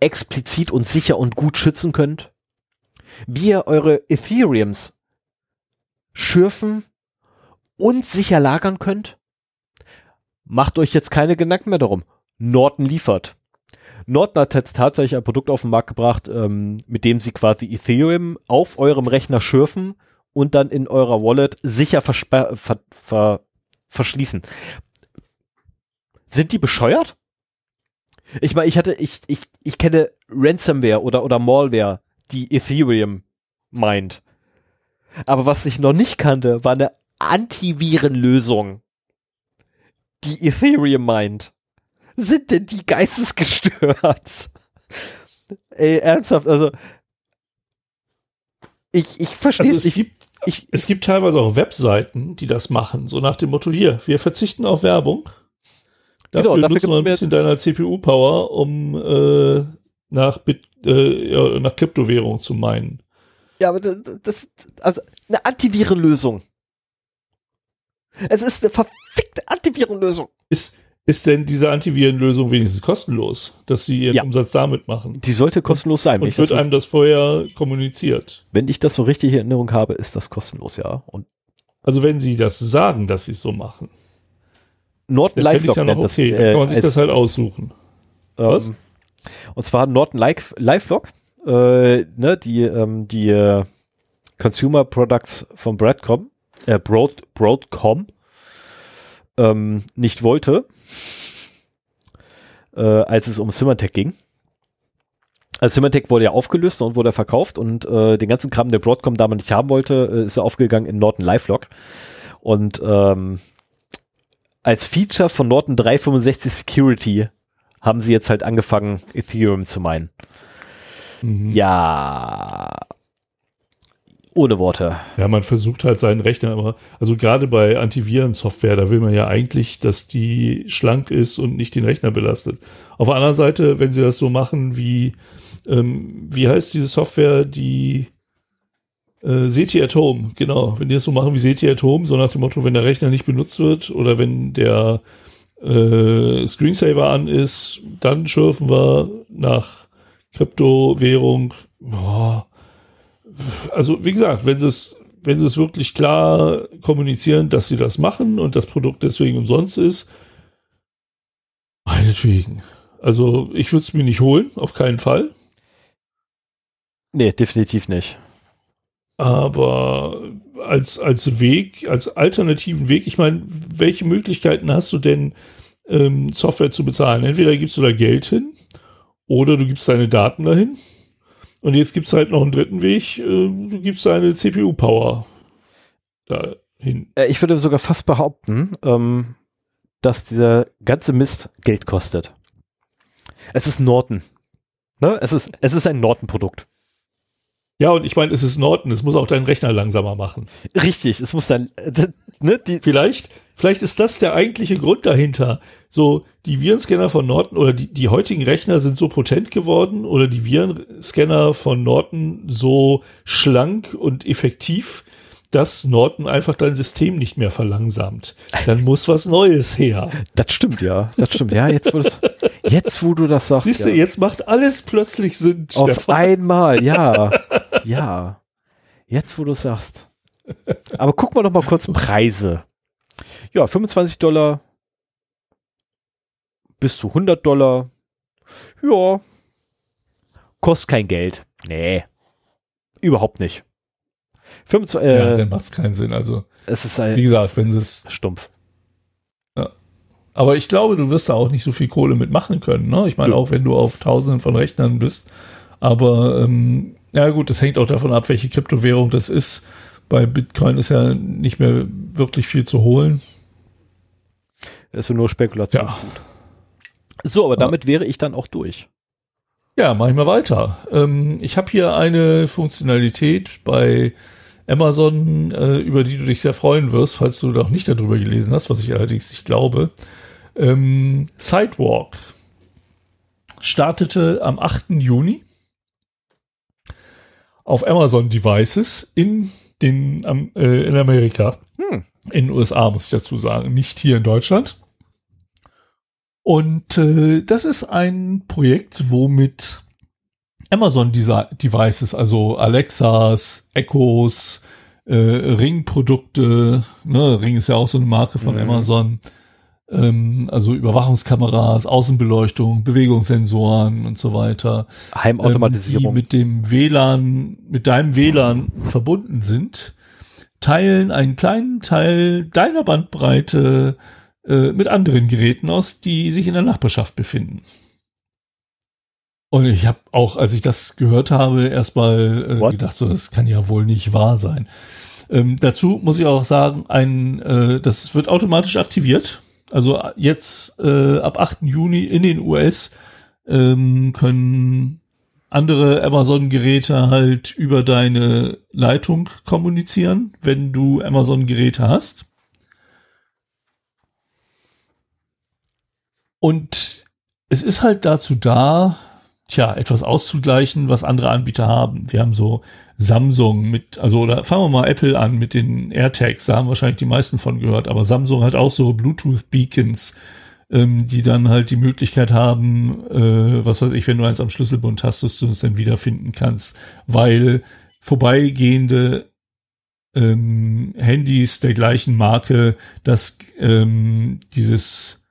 explizit und sicher und gut schützen könnt? Wie ihr eure Ethereums schürfen und sicher lagern könnt? Macht euch jetzt keine Gedanken mehr darum. Norton liefert. Norton hat jetzt tatsächlich ein Produkt auf den Markt gebracht, ähm, mit dem sie quasi Ethereum auf eurem Rechner schürfen und dann in eurer Wallet sicher ver ver verschließen. Sind die bescheuert? Ich meine, ich hatte, ich, ich, ich kenne Ransomware oder, oder Malware, die Ethereum meint. Aber was ich noch nicht kannte, war eine Antivirenlösung, die Ethereum meint. Sind denn die geistesgestört? Ey, ernsthaft, also ich, ich verstehe also es. Gibt, ich, es gibt teilweise auch Webseiten, die das machen, so nach dem Motto, hier, wir verzichten auf Werbung. Dafür, genau, dafür nutzen wir ein bisschen deiner CPU-Power, um äh, nach, Bit, äh, nach Kryptowährung zu meinen. Ja, aber das, das also eine Antivirenlösung. Es ist eine verfickte Antivirenlösung. Ist, ist denn diese Antivirenlösung wenigstens kostenlos, dass sie ihren ja. Umsatz damit machen? Die sollte kostenlos sein. Und wird einem das vorher kommuniziert? Wenn ich das so richtig in Erinnerung habe, ist das kostenlos, ja. Und also wenn sie das sagen, dass sie es so machen. Norton Lifelock ja nennt okay. das. Äh, kann man sich das halt aussuchen. Ähm, Was? Und zwar Norton Lifelock, äh, ne, die, ähm, die äh, Consumer Products von Broadcom, äh, Broad, Broadcom ähm, nicht wollte, äh, als es um Symantec ging. Also Symantec wurde ja aufgelöst und wurde verkauft und äh, den ganzen Kram, der Broadcom damals nicht haben wollte, äh, ist er aufgegangen in Norton Lifelock. Und ähm, als Feature von Norton 365 Security haben sie jetzt halt angefangen, Ethereum zu meinen. Mhm. Ja, ohne Worte. Ja, man versucht halt seinen Rechner immer, also gerade bei Antivirensoftware, da will man ja eigentlich, dass die schlank ist und nicht den Rechner belastet. Auf der anderen Seite, wenn sie das so machen wie, ähm, wie heißt diese Software, die äh, SETI at Home, genau. Wenn die das so machen wie SETI at Home, so nach dem Motto, wenn der Rechner nicht benutzt wird oder wenn der äh, Screensaver an ist, dann schürfen wir nach Kryptowährung. Boah. Also, wie gesagt, wenn sie es wenn sie es wirklich klar kommunizieren, dass sie das machen und das Produkt deswegen umsonst ist, meinetwegen. Also ich würde es mir nicht holen, auf keinen Fall. Nee, definitiv nicht. Aber als, als Weg, als alternativen Weg, ich meine, welche Möglichkeiten hast du denn, ähm, Software zu bezahlen? Entweder gibst du da Geld hin oder du gibst deine Daten dahin. Und jetzt gibt es halt noch einen dritten Weg, äh, du gibst deine CPU-Power dahin. Äh, ich würde sogar fast behaupten, ähm, dass dieser ganze Mist Geld kostet. Es ist Norton. Ne? Es, ist, es ist ein Norton-Produkt. Ja, und ich meine, es ist Norton, es muss auch deinen Rechner langsamer machen. Richtig, es muss dann, äh, ne, die, vielleicht, vielleicht ist das der eigentliche Grund dahinter. So, die Virenscanner von Norton oder die, die heutigen Rechner sind so potent geworden oder die Virenscanner von Norton so schlank und effektiv, dass Norton einfach dein System nicht mehr verlangsamt. Dann muss was Neues her. Das stimmt, ja. Das stimmt. Ja, jetzt, wo, das, jetzt, wo du das sagst. Siehst du, ja. jetzt macht alles plötzlich Sinn. Auf Stefan. einmal, ja. Ja. Jetzt, wo du sagst. Aber gucken wir doch mal kurz Preise. Ja, 25 Dollar bis zu 100 Dollar. Ja. Kostet kein Geld. Nee. Überhaupt nicht. 25, äh, ja, dann macht es keinen Sinn. Also, es ist ein, wie gesagt, wenn es stumpf. Ja. Aber ich glaube, du wirst da auch nicht so viel Kohle mitmachen können. Ne? Ich meine, ja. auch wenn du auf Tausenden von Rechnern bist. Aber ähm, ja gut, das hängt auch davon ab, welche Kryptowährung das ist. Bei Bitcoin ist ja nicht mehr wirklich viel zu holen. Das ist nur Spekulation. Ja. So, aber damit wäre ich dann auch durch. Ja, mache ich mal weiter. Ähm, ich habe hier eine Funktionalität bei Amazon, äh, über die du dich sehr freuen wirst, falls du noch nicht darüber gelesen hast, was ich allerdings nicht glaube. Ähm, Sidewalk startete am 8. Juni auf Amazon Devices in den äh, in Amerika. Hm. In den USA, muss ich dazu sagen, nicht hier in Deutschland. Und äh, das ist ein Projekt, womit Amazon Devices, also Alexas, Echos, äh, Ring-Produkte, ne, Ring ist ja auch so eine Marke von mhm. Amazon, ähm, also Überwachungskameras, Außenbeleuchtung, Bewegungssensoren und so weiter. Heimautomatisierung. Ähm, die mit dem WLAN, mit deinem WLAN verbunden sind, teilen einen kleinen Teil deiner Bandbreite äh, mit anderen Geräten aus, die sich in der Nachbarschaft befinden. Und ich habe auch, als ich das gehört habe, erstmal äh, gedacht, so, das kann ja wohl nicht wahr sein. Ähm, dazu muss ich auch sagen, ein, äh, das wird automatisch aktiviert. Also jetzt äh, ab 8. Juni in den US ähm, können andere Amazon-Geräte halt über deine Leitung kommunizieren, wenn du Amazon-Geräte hast. Und es ist halt dazu da, tja, etwas auszugleichen, was andere Anbieter haben. Wir haben so Samsung mit, also oder fangen wir mal Apple an mit den AirTags, da haben wahrscheinlich die meisten von gehört, aber Samsung hat auch so Bluetooth-Beacons, ähm, die dann halt die Möglichkeit haben, äh, was weiß ich, wenn du eins am Schlüsselbund hast, dass du es dann wiederfinden kannst, weil vorbeigehende ähm, Handys der gleichen Marke, dass ähm, dieses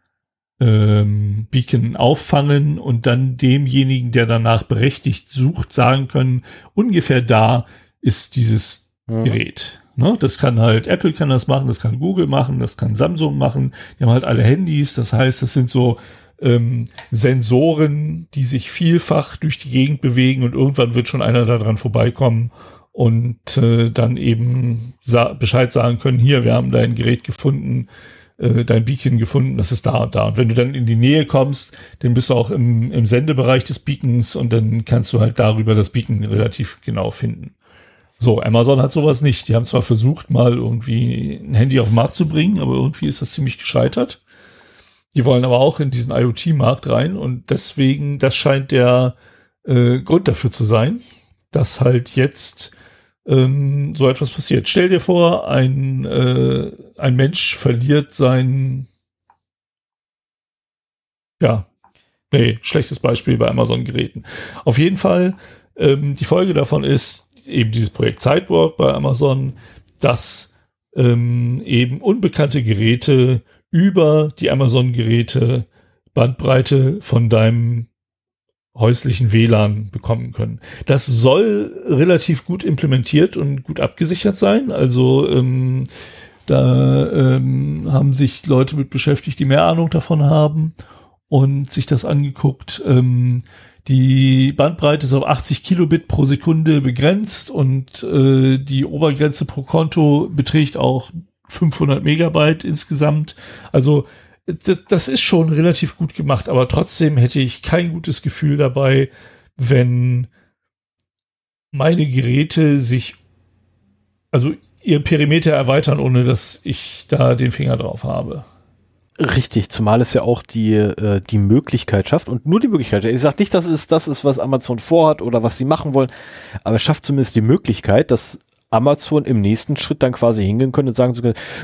ähm, Beacon auffangen und dann demjenigen, der danach berechtigt sucht, sagen können, ungefähr da ist dieses mhm. Gerät. Ne? Das kann halt Apple kann das machen, das kann Google machen, das kann Samsung machen. Die haben halt alle Handys. Das heißt, das sind so ähm, Sensoren, die sich vielfach durch die Gegend bewegen und irgendwann wird schon einer daran vorbeikommen und äh, dann eben sa Bescheid sagen können, hier, wir haben dein Gerät gefunden, äh, dein Beacon gefunden, das ist da und da. Und wenn du dann in die Nähe kommst, dann bist du auch im, im Sendebereich des Beacons und dann kannst du halt darüber das Beacon relativ genau finden. So, Amazon hat sowas nicht. Die haben zwar versucht, mal irgendwie ein Handy auf den Markt zu bringen, aber irgendwie ist das ziemlich gescheitert. Die wollen aber auch in diesen IoT-Markt rein und deswegen, das scheint der äh, Grund dafür zu sein, dass halt jetzt ähm, so etwas passiert. Stell dir vor, ein, äh, ein Mensch verliert sein, ja, nee, schlechtes Beispiel bei Amazon-Geräten. Auf jeden Fall, ähm, die Folge davon ist eben dieses Projekt Sidewalk bei Amazon, dass ähm, eben unbekannte Geräte über die Amazon-Geräte Bandbreite von deinem häuslichen WLAN bekommen können. Das soll relativ gut implementiert und gut abgesichert sein. Also ähm, da ähm, haben sich Leute mit beschäftigt, die mehr Ahnung davon haben und sich das angeguckt. Ähm, die Bandbreite ist auf 80 Kilobit pro Sekunde begrenzt und äh, die Obergrenze pro Konto beträgt auch 500 Megabyte insgesamt. Also das, das ist schon relativ gut gemacht, aber trotzdem hätte ich kein gutes Gefühl dabei, wenn meine Geräte sich, also ihr Perimeter erweitern, ohne dass ich da den Finger drauf habe. Richtig, zumal es ja auch die, äh, die Möglichkeit schafft und nur die Möglichkeit. Ich sage nicht, dass es das ist, was Amazon vorhat oder was sie machen wollen, aber es schafft zumindest die Möglichkeit, dass Amazon im nächsten Schritt dann quasi hingehen können und sagen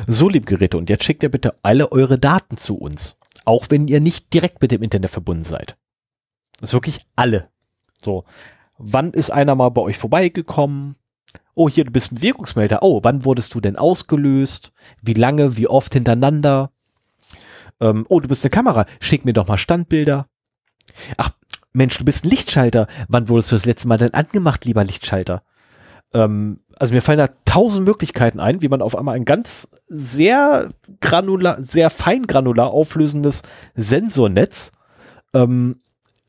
so lieb Geräte, und jetzt schickt ihr bitte alle eure Daten zu uns. Auch wenn ihr nicht direkt mit dem Internet verbunden seid. Das ist wirklich alle. So. Wann ist einer mal bei euch vorbeigekommen? Oh, hier, du bist ein Wirkungsmelder. Oh, wann wurdest du denn ausgelöst? Wie lange? Wie oft hintereinander? Ähm, oh, du bist eine Kamera. Schick mir doch mal Standbilder. Ach, Mensch, du bist ein Lichtschalter. Wann wurdest du das letzte Mal denn angemacht, lieber Lichtschalter? Ähm, also mir fallen da tausend Möglichkeiten ein, wie man auf einmal ein ganz sehr granular, sehr fein granular auflösendes Sensornetz ähm,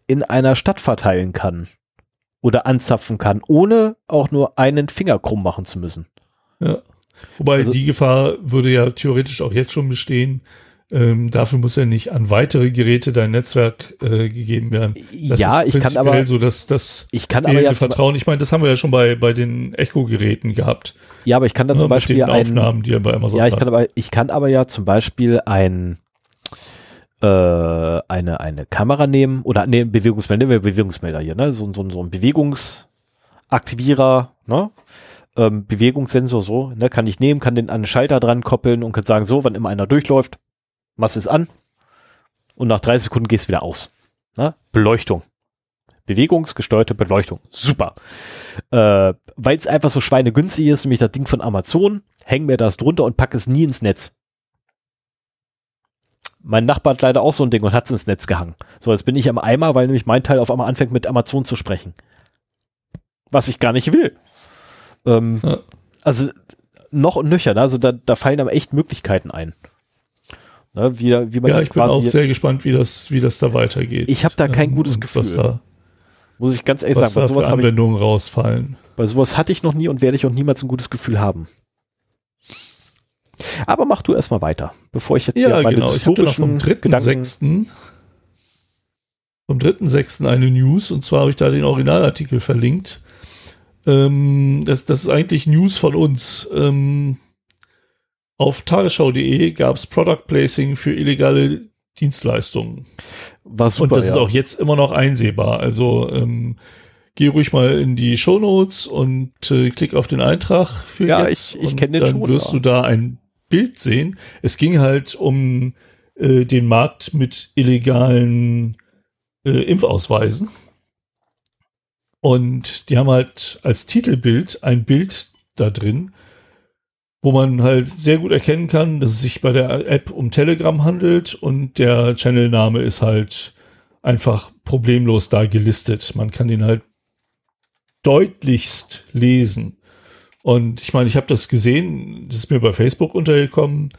in einer Stadt verteilen kann oder anzapfen kann, ohne auch nur einen Finger krumm machen zu müssen. Ja. Wobei also, die Gefahr würde ja theoretisch auch jetzt schon bestehen, ähm, dafür muss ja nicht an weitere Geräte dein Netzwerk äh, gegeben werden. Das ja, ich kann aber so, dass das ich kann aber ja Vertrauen. Ich meine, das haben wir ja schon bei bei den Echo-Geräten gehabt. Ja, aber ich kann dann ja, zum Beispiel den Aufnahmen, die er bei Amazon Ja, ich kann aber ich kann aber ja zum Beispiel ein äh, eine eine Kamera nehmen oder nee, Bewegungsmelder, nehmen wir Bewegungsmelder hier, ne, so, so, so ein Bewegungsaktivierer, ne, ähm, Bewegungssensor so, ne, kann ich nehmen, kann den an den Schalter dran koppeln und kann sagen, so, wann immer einer durchläuft, machst es an und nach 30 Sekunden gehst wieder aus. Na? Beleuchtung. Bewegungsgesteuerte Beleuchtung. Super. Äh, Weil es einfach so schweinegünstig ist, nämlich das Ding von Amazon, häng mir das drunter und pack es nie ins Netz. Mein Nachbar hat leider auch so ein Ding und hat es ins Netz gehangen. So, jetzt bin ich am Eimer, weil nämlich mein Teil auf einmal anfängt mit Amazon zu sprechen. Was ich gar nicht will. Ähm, ja. Also noch und nöcher, also da, da fallen aber echt Möglichkeiten ein. Ne, wie, wie man ja, ich bin auch sehr gespannt, wie das, wie das da weitergeht. Ich habe da kein ähm, gutes Gefühl. Da, Muss ich ganz ehrlich was sagen, da bei für sowas, hab ich, Anwendungen rausfallen. bei sowas hatte ich noch nie und werde ich auch niemals ein gutes Gefühl haben. Aber mach du erstmal weiter, bevor ich jetzt Ja, hier meine genau. Ich hatte noch vom dystopischen Gedanken 3.6. Vom 3.6. eine News und zwar habe ich da den Originalartikel verlinkt. Ähm, das, das ist eigentlich News von uns. Ähm, auf tagesschau.de gab es Product Placing für illegale Dienstleistungen. war super. und das ist ja. auch jetzt immer noch einsehbar. Also ähm, geh ruhig mal in die Shownotes und äh, klick auf den Eintrag für Ja, jetzt. ich- ich und kenn den dann schon, wirst ja. du da ein Bild sehen. Es ging halt um äh, den Markt mit illegalen äh, Impfausweisen. Und die haben halt als Titelbild ein Bild da drin, wo man halt sehr gut erkennen kann, dass es sich bei der App um Telegram handelt und der Channelname ist halt einfach problemlos da gelistet. Man kann den halt deutlichst lesen. Und ich meine, ich habe das gesehen, das ist mir bei Facebook untergekommen.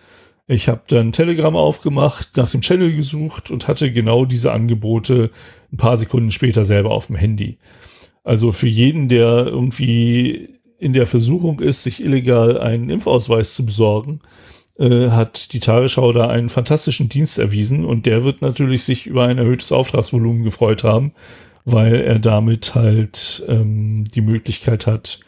Ich habe dann Telegram aufgemacht, nach dem Channel gesucht und hatte genau diese Angebote ein paar Sekunden später selber auf dem Handy. Also für jeden, der irgendwie in der Versuchung ist, sich illegal einen Impfausweis zu besorgen, äh, hat die Tagesschau da einen fantastischen Dienst erwiesen und der wird natürlich sich über ein erhöhtes Auftragsvolumen gefreut haben, weil er damit halt ähm, die Möglichkeit hat,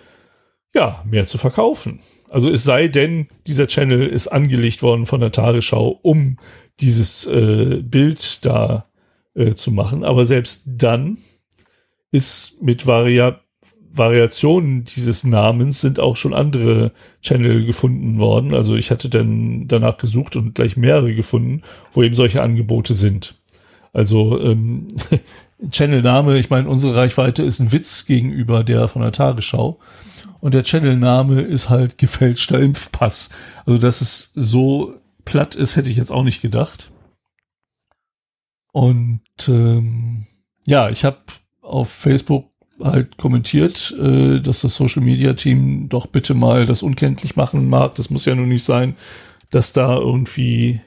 ja, mehr zu verkaufen. Also es sei denn, dieser Channel ist angelegt worden von der Tagesschau, um dieses äh, Bild da äh, zu machen. Aber selbst dann ist mit Varia Variationen dieses Namens sind auch schon andere Channel gefunden worden. Also ich hatte dann danach gesucht und gleich mehrere gefunden, wo eben solche Angebote sind. Also ähm, Channelname, ich meine, unsere Reichweite ist ein Witz gegenüber der von der Tagesschau. Und der Channelname ist halt gefälschter Impfpass. Also, dass es so platt ist, hätte ich jetzt auch nicht gedacht. Und ähm, ja, ich habe auf Facebook halt kommentiert, äh, dass das Social Media Team doch bitte mal das unkenntlich machen mag. Das muss ja nun nicht sein, dass da irgendwie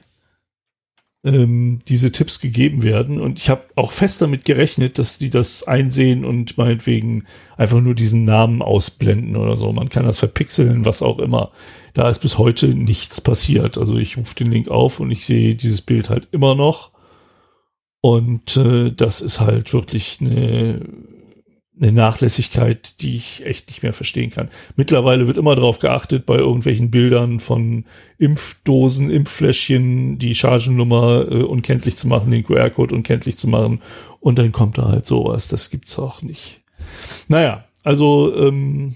ähm, diese Tipps gegeben werden. Und ich habe auch fest damit gerechnet, dass die das einsehen und meinetwegen einfach nur diesen Namen ausblenden oder so. Man kann das verpixeln, was auch immer. Da ist bis heute nichts passiert. Also ich rufe den Link auf und ich sehe dieses Bild halt immer noch. Und äh, das ist halt wirklich eine, eine Nachlässigkeit, die ich echt nicht mehr verstehen kann. Mittlerweile wird immer darauf geachtet, bei irgendwelchen Bildern von Impfdosen, Impffläschchen, die Chargennummer äh, unkenntlich zu machen, den QR-Code unkenntlich zu machen. Und dann kommt da halt sowas. Das gibt's auch nicht. Naja, also ähm,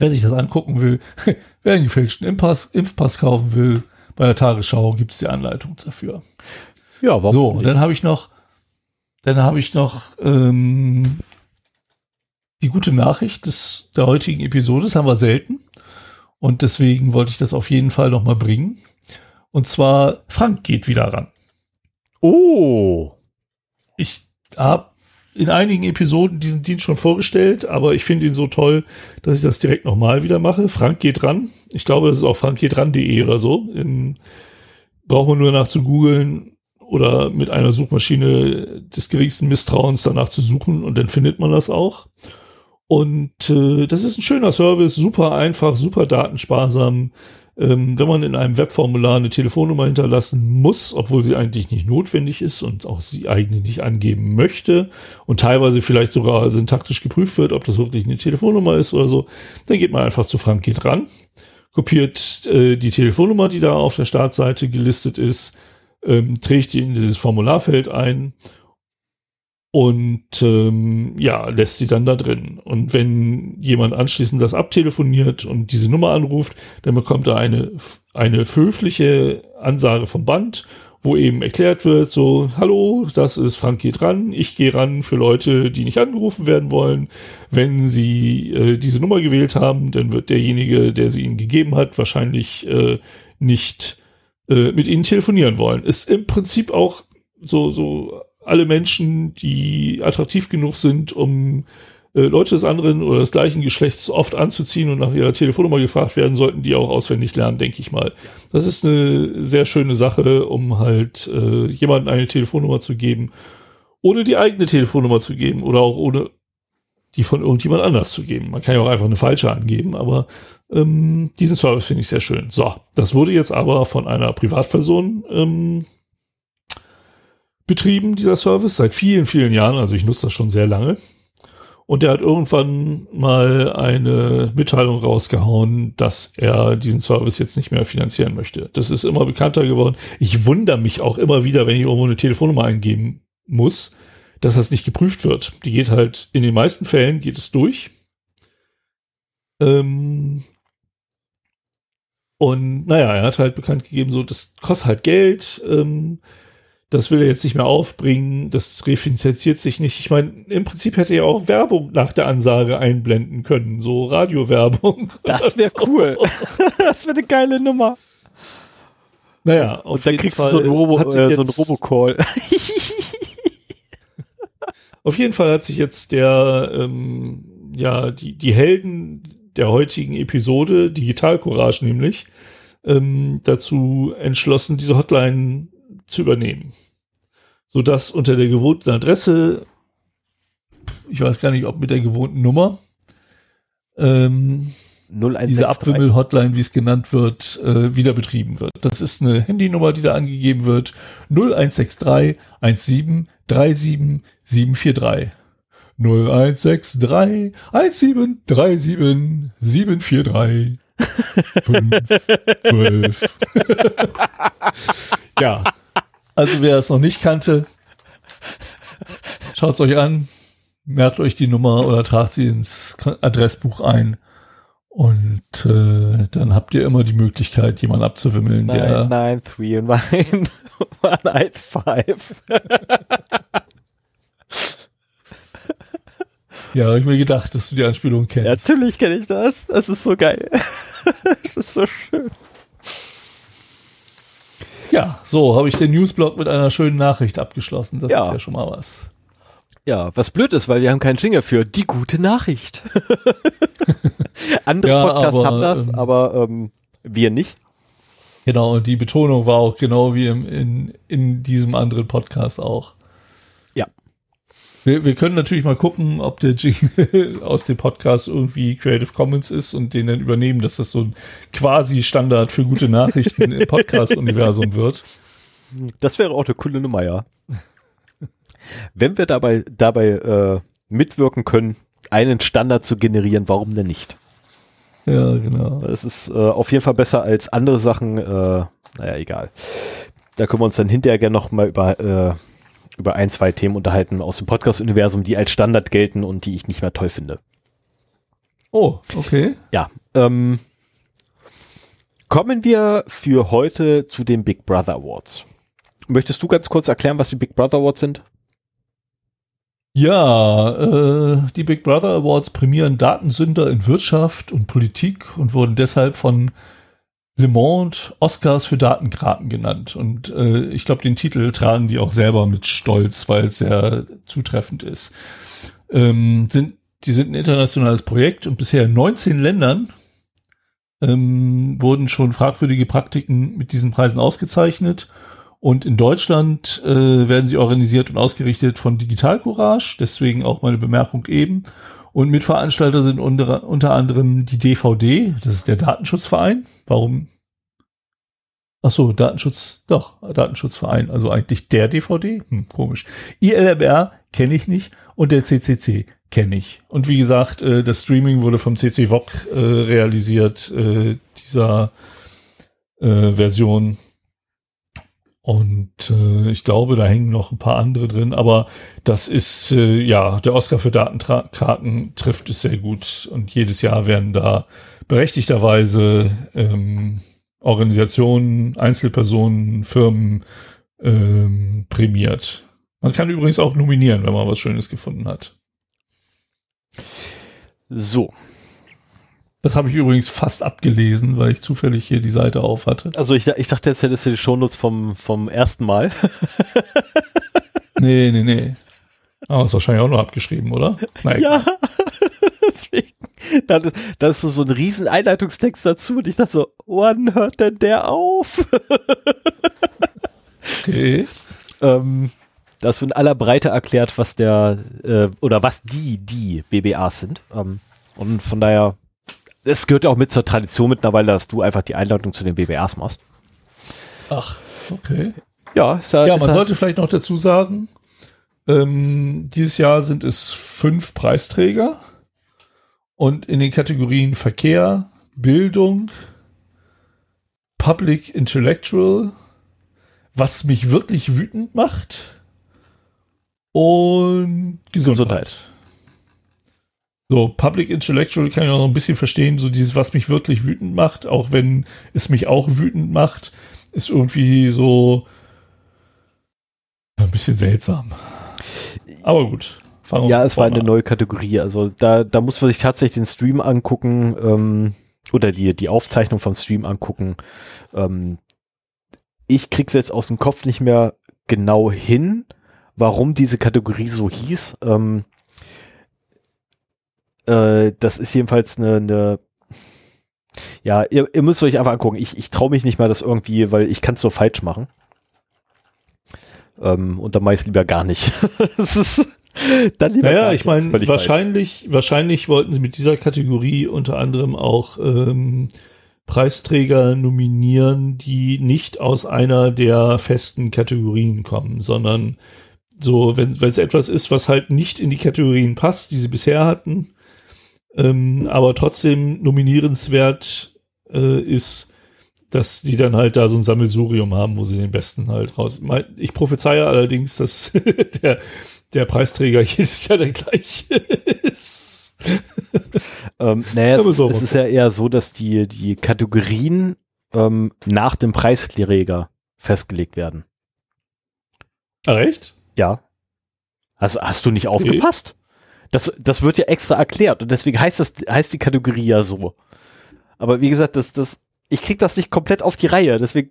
wer sich das angucken will, wer einen gefälschten Impfpass, Impfpass kaufen will, bei der Tagesschau gibt's die Anleitung dafür. ja, warum So, nicht? und dann habe ich noch, dann habe ich noch ähm, die gute Nachricht des, der heutigen Episode. Das haben wir selten. Und deswegen wollte ich das auf jeden Fall noch mal bringen. Und zwar, Frank geht wieder ran. Oh, Ich habe in einigen Episoden diesen Dienst schon vorgestellt, aber ich finde ihn so toll, dass ich das direkt nochmal wieder mache. Frank geht ran. Ich glaube, das ist auch frankgehtran.de oder so. In, braucht man nur nach zu googeln oder mit einer Suchmaschine des geringsten Misstrauens danach zu suchen und dann findet man das auch. Und äh, das ist ein schöner Service, super einfach, super datensparsam. Ähm, wenn man in einem Webformular eine Telefonnummer hinterlassen muss, obwohl sie eigentlich nicht notwendig ist und auch sie eigene nicht angeben möchte und teilweise vielleicht sogar syntaktisch geprüft wird, ob das wirklich eine Telefonnummer ist oder so, dann geht man einfach zu Frank geht ran, kopiert äh, die Telefonnummer, die da auf der Startseite gelistet ist, ähm, trägt die in dieses Formularfeld ein und ähm, ja, lässt sie dann da drin. Und wenn jemand anschließend das abtelefoniert und diese Nummer anruft, dann bekommt er eine, eine höfliche Ansage vom Band, wo eben erklärt wird, so, hallo, das ist Frank geht ran, ich gehe ran für Leute, die nicht angerufen werden wollen. Wenn sie äh, diese Nummer gewählt haben, dann wird derjenige, der sie ihnen gegeben hat, wahrscheinlich äh, nicht äh, mit ihnen telefonieren wollen. Ist im Prinzip auch so, so alle Menschen, die attraktiv genug sind, um äh, Leute des anderen oder des gleichen Geschlechts oft anzuziehen und nach ihrer Telefonnummer gefragt werden, sollten die auch auswendig lernen, denke ich mal. Das ist eine sehr schöne Sache, um halt äh, jemandem eine Telefonnummer zu geben, ohne die eigene Telefonnummer zu geben oder auch ohne die von irgendjemand anders zu geben. Man kann ja auch einfach eine falsche angeben, aber ähm, diesen Service finde ich sehr schön. So, das wurde jetzt aber von einer Privatperson ähm, betrieben, dieser Service, seit vielen, vielen Jahren. Also ich nutze das schon sehr lange. Und er hat irgendwann mal eine Mitteilung rausgehauen, dass er diesen Service jetzt nicht mehr finanzieren möchte. Das ist immer bekannter geworden. Ich wundere mich auch immer wieder, wenn ich irgendwo eine Telefonnummer eingeben muss, dass das nicht geprüft wird. Die geht halt, in den meisten Fällen geht es durch. Ähm und naja, er hat halt bekannt gegeben, so, das kostet halt Geld. Ähm das will er jetzt nicht mehr aufbringen, das refinanziert sich nicht. Ich meine, im Prinzip hätte er auch Werbung nach der Ansage einblenden können, so Radiowerbung. Das wäre so. cool. das wäre eine geile Nummer. Naja, und dann kriegst Fall du so ein, Robo, äh, so ein Robocall. auf jeden Fall hat sich jetzt der, ähm, ja, die, die Helden der heutigen Episode, Digital Courage nämlich, ähm, dazu entschlossen, diese Hotline zu übernehmen. Sodass unter der gewohnten Adresse, ich weiß gar nicht, ob mit der gewohnten Nummer, ähm, diese Abwimmel-Hotline, wie es genannt wird, äh, wieder betrieben wird. Das ist eine Handynummer, die da angegeben wird. 0163 17 37 743. 0163 17 37 743. 5, 12. ja, also wer es noch nicht kannte, schaut es euch an, merkt euch die Nummer oder tragt sie ins Adressbuch ein. Und äh, dann habt ihr immer die Möglichkeit, jemanden abzuwimmeln, 9, der. 9, 3 und 1, 8, 5. Ja, habe ich mir gedacht, dass du die Anspielung kennst. Ja, natürlich kenne ich das. Das ist so geil. das ist so schön. Ja, so habe ich den Newsblog mit einer schönen Nachricht abgeschlossen. Das ja. ist ja schon mal was. Ja, was blöd ist, weil wir haben keinen Jingle für die gute Nachricht. Andere ja, Podcasts aber, haben das, ähm, aber ähm, wir nicht. Genau, und die Betonung war auch genau wie im, in, in diesem anderen Podcast auch. Wir, wir können natürlich mal gucken, ob der Jingle aus dem Podcast irgendwie Creative Commons ist und den dann übernehmen, dass das so ein quasi Standard für gute Nachrichten im Podcast-Universum wird. Das wäre auch eine coole Nummer, ja. Wenn wir dabei, dabei äh, mitwirken können, einen Standard zu generieren, warum denn nicht? Ja, genau. Das ist äh, auf jeden Fall besser als andere Sachen. Äh, naja, egal. Da können wir uns dann hinterher gerne noch mal über äh, über ein, zwei Themen unterhalten aus dem Podcast-Universum, die als Standard gelten und die ich nicht mehr toll finde. Oh, okay. Ja. Ähm, kommen wir für heute zu den Big Brother Awards. Möchtest du ganz kurz erklären, was die Big Brother Awards sind? Ja, äh, die Big Brother Awards prämieren Datensünder in Wirtschaft und Politik und wurden deshalb von Le Monde Oscars für Datenkraten genannt. Und äh, ich glaube, den Titel tragen die auch selber mit Stolz, weil es sehr zutreffend ist. Ähm, sind, die sind ein internationales Projekt und bisher in 19 Ländern ähm, wurden schon fragwürdige Praktiken mit diesen Preisen ausgezeichnet. Und in Deutschland äh, werden sie organisiert und ausgerichtet von Digital Courage, deswegen auch meine Bemerkung eben. Und Mitveranstalter sind unter, unter anderem die DVD, das ist der Datenschutzverein. Warum? Ach so, Datenschutz, doch, Datenschutzverein, also eigentlich der DVD? Hm, komisch. ILMR kenne ich nicht und der CCC kenne ich. Und wie gesagt, äh, das Streaming wurde vom CC VOG äh, realisiert, äh, dieser äh, Version und äh, ich glaube, da hängen noch ein paar andere drin, aber das ist, äh, ja, der Oscar für Datenkarten trifft es sehr gut. Und jedes Jahr werden da berechtigterweise ähm, Organisationen, Einzelpersonen, Firmen ähm, prämiert. Man kann übrigens auch nominieren, wenn man was Schönes gefunden hat. So, das habe ich übrigens fast abgelesen, weil ich zufällig hier die Seite auf hatte. Also ich, ich dachte, jetzt hättest du die Shownotes vom, vom ersten Mal. nee, nee, nee. Aber ist wahrscheinlich auch noch abgeschrieben, oder? Nein. Ja, deswegen. Da, da ist so, so ein riesen Einleitungstext dazu und ich dachte so, wann hört denn der auf? okay. Ähm, da hast du in aller Breite erklärt, was der äh, oder was die die BBAs sind. Ähm, und von daher, es gehört ja auch mit zur Tradition mittlerweile, dass du einfach die Einladung zu den BBAs machst. Ach, okay. Ja, ja, man sollte vielleicht noch dazu sagen, ähm, dieses Jahr sind es fünf Preisträger und in den Kategorien Verkehr, Bildung, Public Intellectual, was mich wirklich wütend macht und Gesundheit. Gesundheit. So, Public Intellectual kann ich auch noch ein bisschen verstehen, so dieses, was mich wirklich wütend macht, auch wenn es mich auch wütend macht, ist irgendwie so ein bisschen seltsam. Aber gut. ja, es war eine neue Kategorie. Also da, da muss man sich tatsächlich den Stream angucken ähm, oder die, die Aufzeichnung vom Stream angucken. Ähm, ich krieg's jetzt aus dem Kopf nicht mehr genau hin, warum diese Kategorie so hieß. Ähm, äh, das ist jedenfalls eine, eine ja, ihr, ihr, müsst euch einfach angucken. Ich, ich traue mich nicht mal das irgendwie, weil ich kann es so falsch machen. Ähm, und dann mache ich lieber gar nicht. das ist dann lieber naja, ich meine, wahrscheinlich, falsch. wahrscheinlich wollten sie mit dieser Kategorie unter anderem auch ähm, Preisträger nominieren, die nicht aus einer der festen Kategorien kommen, sondern so, wenn es etwas ist, was halt nicht in die Kategorien passt, die sie bisher hatten, ähm, aber trotzdem nominierenswert äh, ist, dass die dann halt da so ein Sammelsurium haben, wo sie den besten halt raus. Ich prophezeie allerdings, dass der, der Preisträger jedes Jahr der gleiche ist. ähm, naja, es, es ist ja eher so, dass die, die Kategorien ähm, nach dem Preisträger festgelegt werden. Ah, echt? Ja. Also hast du nicht aufgepasst? Das, das wird ja extra erklärt und deswegen heißt das, heißt die Kategorie ja so. Aber wie gesagt, das, das, ich krieg das nicht komplett auf die Reihe, deswegen,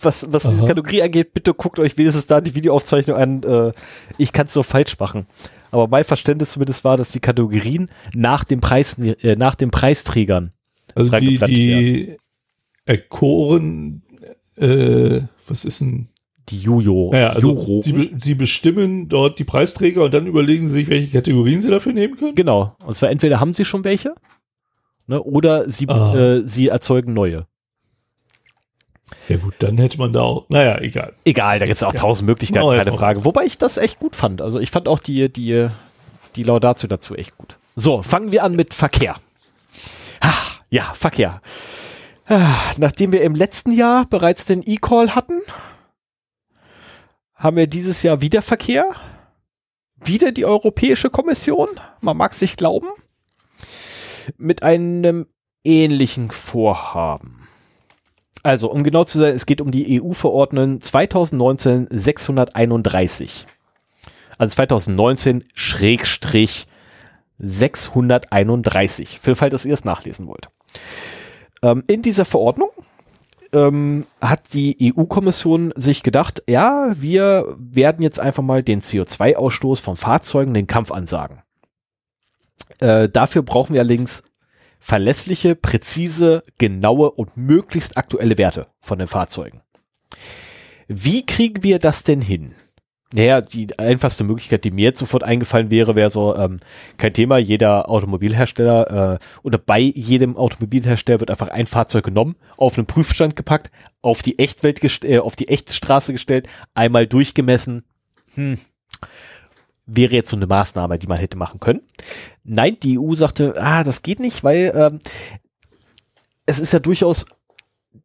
was, was diese Kategorie angeht, bitte guckt euch wenigstens da die Videoaufzeichnung an, äh, ich kann es nur falsch machen. Aber mein Verständnis zumindest war, dass die Kategorien nach dem Preis, äh, nach den Preisträgern also die, die Erkoren, äh, was ist denn die Jujo. Naja, also sie, sie, bestimmen dort die Preisträger und dann überlegen sie sich, welche Kategorien sie dafür nehmen können? Genau. Und zwar entweder haben sie schon welche ne, oder sie, ah. äh, sie erzeugen neue. Ja gut, dann hätte man da auch, naja, egal. Egal, da gibt es auch ja. tausend Möglichkeiten, no, keine Frage. Wobei ich das echt gut fand. Also ich fand auch die, die, die Laudatio dazu echt gut. So, fangen wir an mit Verkehr. Ah, ja, Verkehr. Ah, nachdem wir im letzten Jahr bereits den E-Call hatten, haben wir dieses Jahr wieder Verkehr. Wieder die Europäische Kommission. Man mag sich glauben. Mit einem ähnlichen Vorhaben. Also, um genau zu sein, es geht um die EU-Verordnung 2019-631. Also 2019 Schrägstrich 631. Für den Fall, dass ihr es nachlesen wollt. Ähm, in dieser Verordnung ähm, hat die EU-Kommission sich gedacht, ja, wir werden jetzt einfach mal den CO2-Ausstoß von Fahrzeugen den Kampf ansagen. Äh, dafür brauchen wir allerdings verlässliche, präzise, genaue und möglichst aktuelle Werte von den Fahrzeugen. Wie kriegen wir das denn hin? Naja, die einfachste Möglichkeit, die mir jetzt sofort eingefallen wäre, wäre so, ähm, kein Thema, jeder Automobilhersteller äh, oder bei jedem Automobilhersteller wird einfach ein Fahrzeug genommen, auf einen Prüfstand gepackt, auf die Echtwelt äh, auf die Echtstraße gestellt, einmal durchgemessen. Hm. Wäre jetzt so eine Maßnahme, die man hätte machen können. Nein, die EU sagte, ah, das geht nicht, weil ähm, es ist ja durchaus,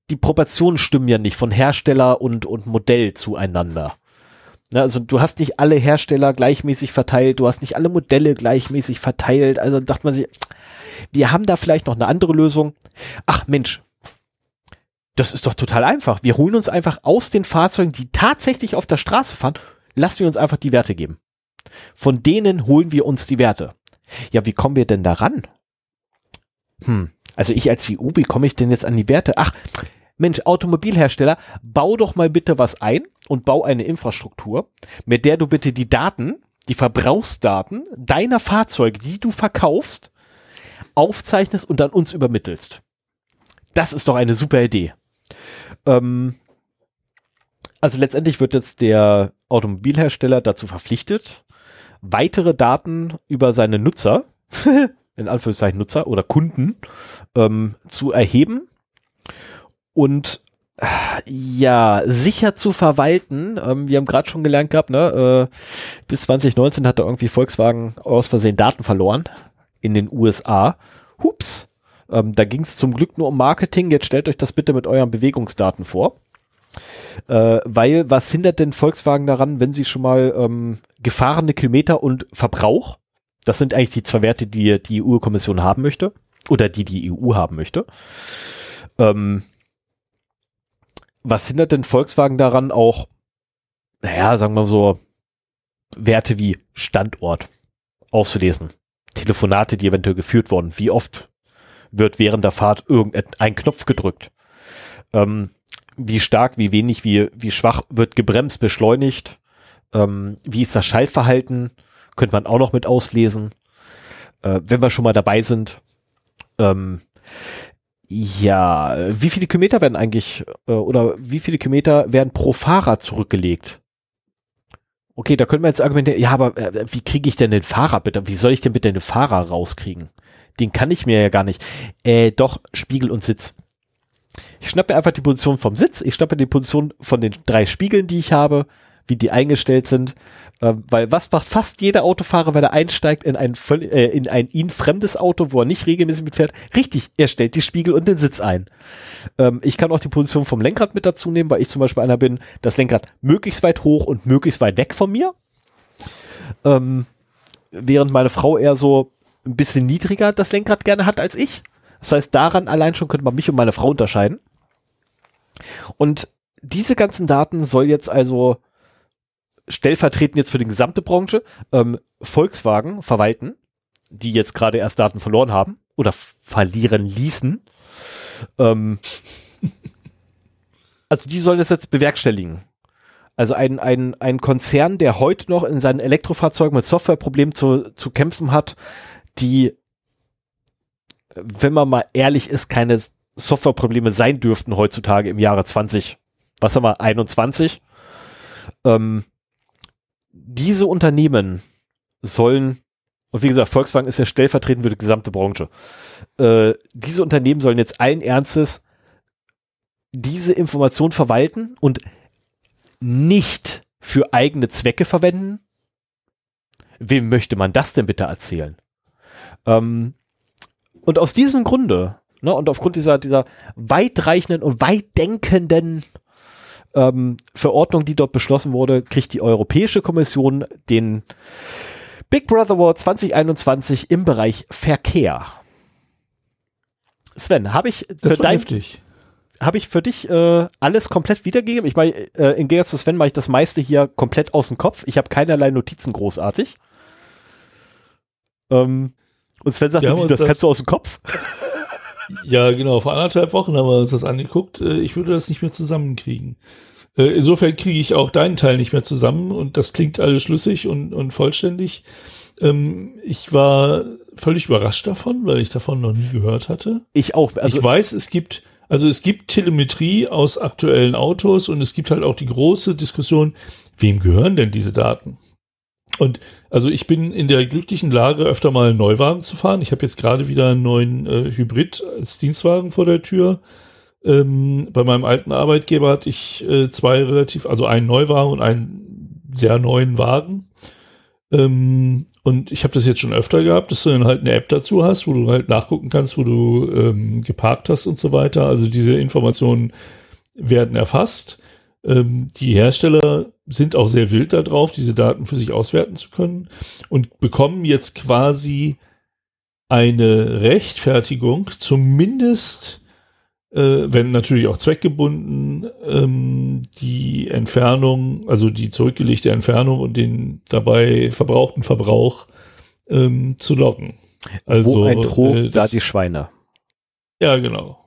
die Proportionen stimmen ja nicht von Hersteller und, und Modell zueinander. Ne, also du hast nicht alle Hersteller gleichmäßig verteilt, du hast nicht alle Modelle gleichmäßig verteilt. Also dachte man sich, wir haben da vielleicht noch eine andere Lösung. Ach Mensch, das ist doch total einfach. Wir holen uns einfach aus den Fahrzeugen, die tatsächlich auf der Straße fahren, lassen wir uns einfach die Werte geben. Von denen holen wir uns die Werte. Ja, wie kommen wir denn daran? Hm, also ich als EU, wie komme ich denn jetzt an die Werte? Ach, Mensch, Automobilhersteller, bau doch mal bitte was ein und bau eine Infrastruktur, mit der du bitte die Daten, die Verbrauchsdaten deiner Fahrzeuge, die du verkaufst, aufzeichnest und dann uns übermittelst. Das ist doch eine super Idee. Ähm, also letztendlich wird jetzt der Automobilhersteller dazu verpflichtet, weitere Daten über seine Nutzer, in Anführungszeichen Nutzer oder Kunden, ähm, zu erheben und äh, ja, sicher zu verwalten. Ähm, wir haben gerade schon gelernt gehabt, ne, äh, bis 2019 hat da irgendwie Volkswagen aus Versehen Daten verloren in den USA. Hups. Ähm, da ging es zum Glück nur um Marketing. Jetzt stellt euch das bitte mit euren Bewegungsdaten vor. Äh, weil was hindert denn Volkswagen daran, wenn sie schon mal ähm, gefahrene Kilometer und Verbrauch, das sind eigentlich die zwei Werte, die die EU-Kommission haben möchte, oder die die EU haben möchte, ähm, was hindert denn Volkswagen daran auch, naja, sagen wir so, Werte wie Standort auszulesen? Telefonate, die eventuell geführt wurden. Wie oft wird während der Fahrt irgendein Knopf gedrückt? Ähm, wie stark, wie wenig, wie, wie schwach wird gebremst, beschleunigt? Ähm, wie ist das Schaltverhalten? Könnte man auch noch mit auslesen. Äh, wenn wir schon mal dabei sind. Ähm, ja, wie viele Kilometer werden eigentlich äh, oder wie viele Kilometer werden pro Fahrer zurückgelegt? Okay, da können wir jetzt argumentieren, ja, aber äh, wie kriege ich denn den Fahrer bitte? Wie soll ich denn bitte den Fahrer rauskriegen? Den kann ich mir ja gar nicht. Äh, doch, Spiegel und Sitz. Ich schnappe einfach die Position vom Sitz, ich schnappe die Position von den drei Spiegeln, die ich habe, wie die eingestellt sind. Ähm, weil was macht fast jeder Autofahrer, wenn er einsteigt in ein, äh, in ein ihn fremdes Auto, wo er nicht regelmäßig mitfährt? Richtig, er stellt die Spiegel und den Sitz ein. Ähm, ich kann auch die Position vom Lenkrad mit dazu nehmen, weil ich zum Beispiel einer bin, das Lenkrad möglichst weit hoch und möglichst weit weg von mir. Ähm, während meine Frau eher so ein bisschen niedriger das Lenkrad gerne hat als ich. Das heißt, daran allein schon könnte man mich und meine Frau unterscheiden. Und diese ganzen Daten soll jetzt also stellvertretend jetzt für die gesamte Branche ähm, Volkswagen verwalten, die jetzt gerade erst Daten verloren haben oder verlieren ließen. Ähm, also die soll das jetzt bewerkstelligen. Also ein, ein, ein Konzern, der heute noch in seinen Elektrofahrzeugen mit Softwareproblemen zu, zu kämpfen hat, die, wenn man mal ehrlich ist, keine Softwareprobleme sein dürften heutzutage im Jahre 20, was haben wir, 21. Ähm, diese Unternehmen sollen, und wie gesagt, Volkswagen ist ja stellvertretend für die gesamte Branche, äh, diese Unternehmen sollen jetzt allen Ernstes diese Information verwalten und nicht für eigene Zwecke verwenden. Wem möchte man das denn bitte erzählen? Ähm, und aus diesem Grunde, ne, und aufgrund dieser, dieser weitreichenden und weitdenkenden ähm, Verordnung, die dort beschlossen wurde, kriegt die Europäische Kommission den Big Brother Award 2021 im Bereich Verkehr. Sven, habe ich dein, habe ich für dich äh, alles komplett wiedergegeben? Ich meine, äh, im Gegensatz zu Sven mache ich das meiste hier komplett aus dem Kopf. Ich habe keinerlei Notizen großartig. Ähm, und Sven sagt, das, das kannst du aus dem Kopf. Ja, genau. Vor anderthalb Wochen haben wir uns das angeguckt. Äh, ich würde das nicht mehr zusammenkriegen. Äh, insofern kriege ich auch deinen Teil nicht mehr zusammen und das klingt alles schlüssig und, und vollständig. Ähm, ich war völlig überrascht davon, weil ich davon noch nie gehört hatte. Ich auch. Also ich weiß, es gibt, also es gibt Telemetrie aus aktuellen Autos und es gibt halt auch die große Diskussion, wem gehören denn diese Daten? Und also ich bin in der glücklichen Lage, öfter mal einen Neuwagen zu fahren. Ich habe jetzt gerade wieder einen neuen äh, Hybrid als Dienstwagen vor der Tür. Ähm, bei meinem alten Arbeitgeber hatte ich äh, zwei relativ, also einen Neuwagen und einen sehr neuen Wagen. Ähm, und ich habe das jetzt schon öfter gehabt, dass du dann halt eine App dazu hast, wo du halt nachgucken kannst, wo du ähm, geparkt hast und so weiter. Also diese Informationen werden erfasst. Ähm, die Hersteller sind auch sehr wild darauf, diese Daten für sich auswerten zu können und bekommen jetzt quasi eine Rechtfertigung, zumindest, äh, wenn natürlich auch zweckgebunden, ähm, die Entfernung, also die zurückgelegte Entfernung und den dabei verbrauchten Verbrauch ähm, zu loggen. Also, Wo ein Trog, äh, da die Schweine. Ja, genau.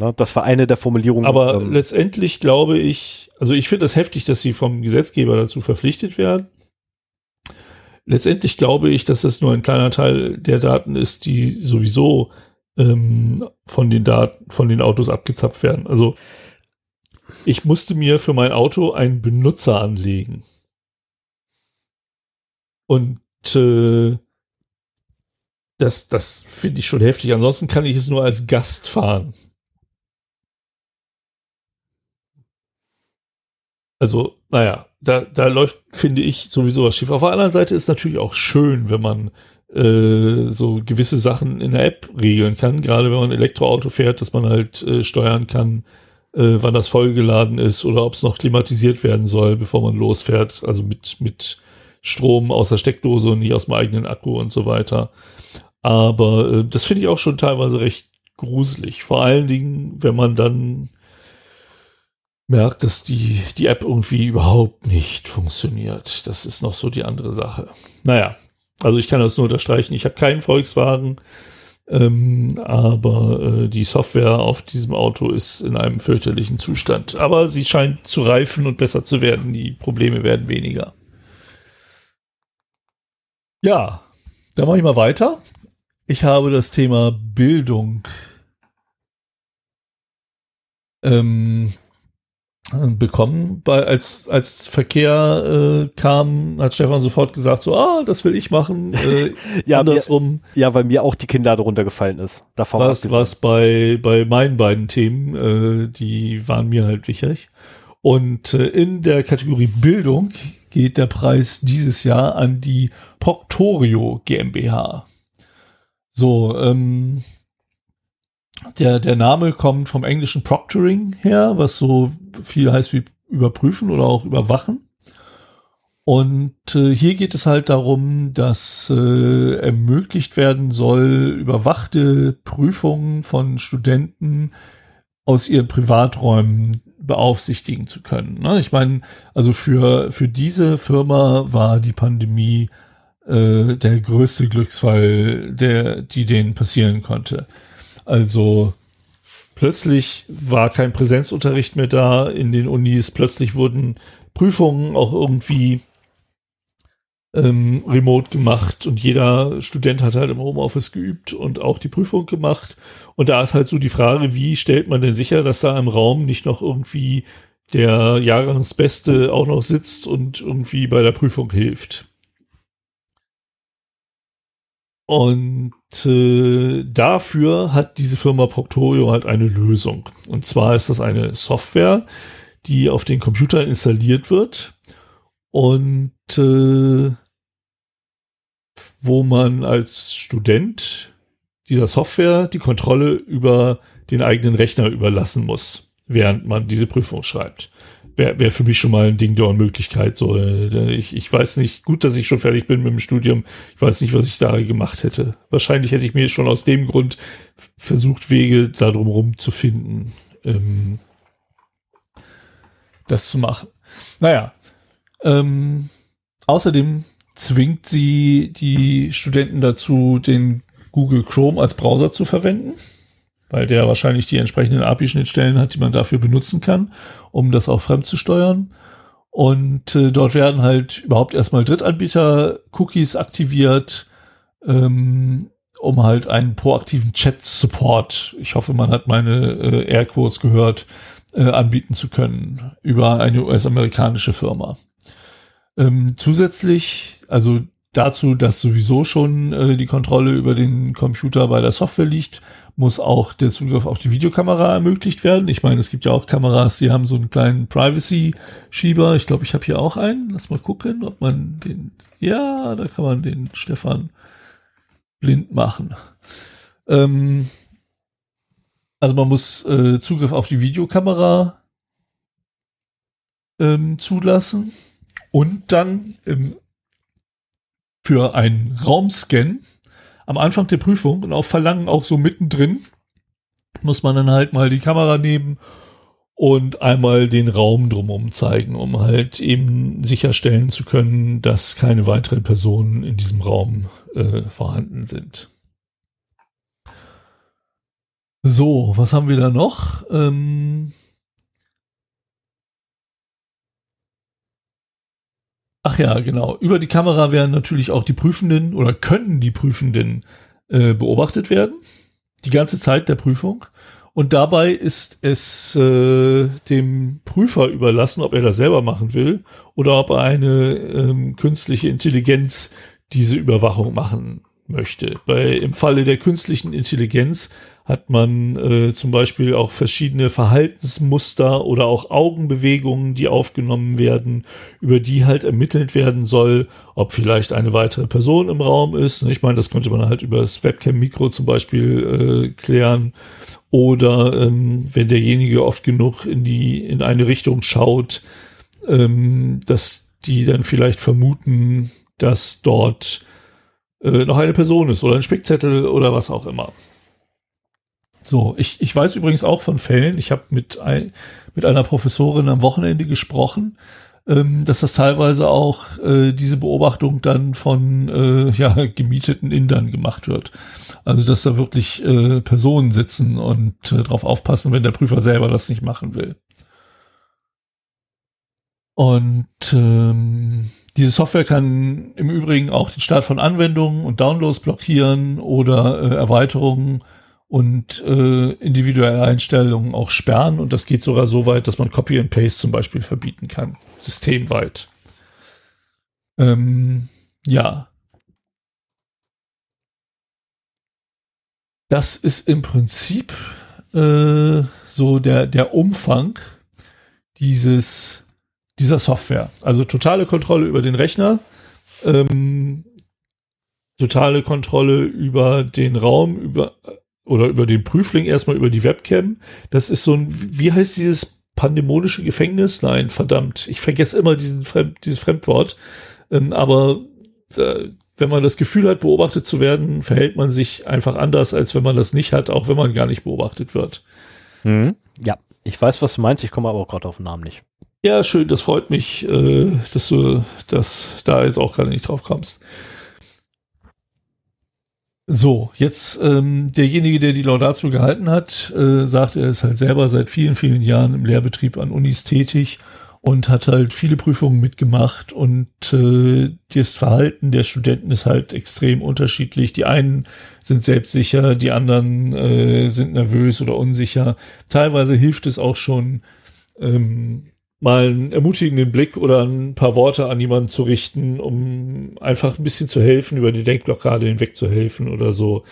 Na, das war eine der Formulierungen. Aber ähm, letztendlich glaube ich, also ich finde das heftig, dass sie vom Gesetzgeber dazu verpflichtet werden. Letztendlich glaube ich, dass das nur ein kleiner Teil der Daten ist, die sowieso ähm, von den Daten, von den Autos abgezapft werden. Also ich musste mir für mein Auto einen Benutzer anlegen. Und äh, das, das finde ich schon heftig. Ansonsten kann ich es nur als Gast fahren. Also, naja, da, da läuft, finde ich, sowieso was schief. Auf der anderen Seite ist natürlich auch schön, wenn man äh, so gewisse Sachen in der App regeln kann. Gerade wenn man Elektroauto fährt, dass man halt äh, steuern kann, äh, wann das vollgeladen ist oder ob es noch klimatisiert werden soll, bevor man losfährt. Also mit, mit Strom aus der Steckdose und nicht aus dem eigenen Akku und so weiter. Aber äh, das finde ich auch schon teilweise recht gruselig. Vor allen Dingen, wenn man dann merkt, dass die, die App irgendwie überhaupt nicht funktioniert. Das ist noch so die andere Sache. Naja, also ich kann das nur unterstreichen. Ich habe keinen Volkswagen, ähm, aber äh, die Software auf diesem Auto ist in einem fürchterlichen Zustand. Aber sie scheint zu reifen und besser zu werden. Die Probleme werden weniger. Ja, dann mache ich mal weiter. Ich habe das Thema Bildung ähm, bekommen. Bei, als, als Verkehr äh, kam, hat Stefan sofort gesagt, so, ah, das will ich machen. Äh, ja, andersrum. Mir, ja, weil mir auch die Kinder darunter gefallen ist. Davon was, was bei, bei meinen beiden Themen, äh, die waren mir halt wichtig. Und äh, in der Kategorie Bildung geht der Preis dieses Jahr an die Proctorio GmbH. So, ähm, der, der Name kommt vom englischen Proctoring her, was so viel heißt wie überprüfen oder auch überwachen. Und äh, hier geht es halt darum, dass äh, ermöglicht werden soll, überwachte Prüfungen von Studenten aus ihren Privaträumen beaufsichtigen zu können. Ne? Ich meine, also für, für diese Firma war die Pandemie äh, der größte Glücksfall, der, die denen passieren konnte. Also plötzlich war kein Präsenzunterricht mehr da in den Unis, plötzlich wurden Prüfungen auch irgendwie ähm, remote gemacht und jeder Student hat halt im Homeoffice geübt und auch die Prüfung gemacht. Und da ist halt so die Frage, wie stellt man denn sicher, dass da im Raum nicht noch irgendwie der Jahresbeste auch noch sitzt und irgendwie bei der Prüfung hilft. Und äh, dafür hat diese Firma Proctorio halt eine Lösung. Und zwar ist das eine Software, die auf den Computer installiert wird und äh, wo man als Student dieser Software die Kontrolle über den eigenen Rechner überlassen muss, während man diese Prüfung schreibt wäre wär für mich schon mal ein Ding der Unmöglichkeit. So, äh, ich, ich weiß nicht, gut, dass ich schon fertig bin mit dem Studium. Ich weiß nicht, was ich da gemacht hätte. Wahrscheinlich hätte ich mir schon aus dem Grund versucht, Wege da drumherum zu finden, ähm, das zu machen. Naja, ähm, außerdem zwingt sie die Studenten dazu, den Google Chrome als Browser zu verwenden weil der wahrscheinlich die entsprechenden API-Schnittstellen hat, die man dafür benutzen kann, um das auch fremd zu steuern. Und äh, dort werden halt überhaupt erstmal Drittanbieter-Cookies aktiviert, ähm, um halt einen proaktiven Chat-Support, ich hoffe, man hat meine äh, Airquotes gehört, äh, anbieten zu können über eine US-amerikanische Firma. Ähm, zusätzlich, also dazu, dass sowieso schon äh, die Kontrolle über den Computer bei der Software liegt, muss auch der Zugriff auf die Videokamera ermöglicht werden. Ich meine, es gibt ja auch Kameras, die haben so einen kleinen Privacy-Schieber. Ich glaube, ich habe hier auch einen. Lass mal gucken, ob man den. Ja, da kann man den Stefan blind machen. Ähm, also man muss äh, Zugriff auf die Videokamera ähm, zulassen und dann im für einen Raumscan am Anfang der Prüfung und auf Verlangen auch so mittendrin muss man dann halt mal die Kamera nehmen und einmal den Raum drumherum zeigen, um halt eben sicherstellen zu können, dass keine weiteren Personen in diesem Raum äh, vorhanden sind. So, was haben wir da noch? Ähm, Ach ja, genau. Über die Kamera werden natürlich auch die Prüfenden oder können die Prüfenden äh, beobachtet werden. Die ganze Zeit der Prüfung. Und dabei ist es äh, dem Prüfer überlassen, ob er das selber machen will oder ob eine ähm, künstliche Intelligenz diese Überwachung machen möchte. Bei, Im Falle der künstlichen Intelligenz hat man äh, zum Beispiel auch verschiedene Verhaltensmuster oder auch Augenbewegungen, die aufgenommen werden, über die halt ermittelt werden soll, ob vielleicht eine weitere Person im Raum ist. Ich meine, das konnte man halt über das Webcam-Mikro zum Beispiel äh, klären. Oder ähm, wenn derjenige oft genug in die in eine Richtung schaut, ähm, dass die dann vielleicht vermuten, dass dort äh, noch eine Person ist oder ein Spickzettel oder was auch immer. So, ich, ich weiß übrigens auch von Fällen, ich habe mit, ein, mit einer Professorin am Wochenende gesprochen, ähm, dass das teilweise auch äh, diese Beobachtung dann von äh, ja, gemieteten Indern gemacht wird. Also dass da wirklich äh, Personen sitzen und äh, darauf aufpassen, wenn der Prüfer selber das nicht machen will. Und ähm, diese Software kann im Übrigen auch den Start von Anwendungen und Downloads blockieren oder äh, Erweiterungen und äh, individuelle Einstellungen auch sperren. Und das geht sogar so weit, dass man Copy and Paste zum Beispiel verbieten kann, systemweit. Ähm, ja. Das ist im Prinzip äh, so der, der Umfang dieses dieser Software. Also totale Kontrolle über den Rechner, ähm, totale Kontrolle über den Raum, über oder über den Prüfling, erstmal über die Webcam. Das ist so ein, wie heißt dieses pandemonische Gefängnis? Nein, verdammt, ich vergesse immer diesen Fremd, dieses Fremdwort. Ähm, aber äh, wenn man das Gefühl hat, beobachtet zu werden, verhält man sich einfach anders, als wenn man das nicht hat, auch wenn man gar nicht beobachtet wird. Mhm. Ja, ich weiß, was du meinst, ich komme aber auch gerade auf den Namen nicht. Ja, schön, das freut mich, äh, dass du das da jetzt auch gerade nicht drauf kommst. So, jetzt ähm, derjenige, der die Laudatio gehalten hat, äh, sagt, er ist halt selber seit vielen, vielen Jahren im Lehrbetrieb an Unis tätig und hat halt viele Prüfungen mitgemacht und äh, das Verhalten der Studenten ist halt extrem unterschiedlich. Die einen sind selbstsicher, die anderen äh, sind nervös oder unsicher. Teilweise hilft es auch schon, ähm, mal einen ermutigenden Blick oder ein paar Worte an jemanden zu richten, um einfach ein bisschen zu helfen, über die Denkblockade hinweg zu helfen oder so.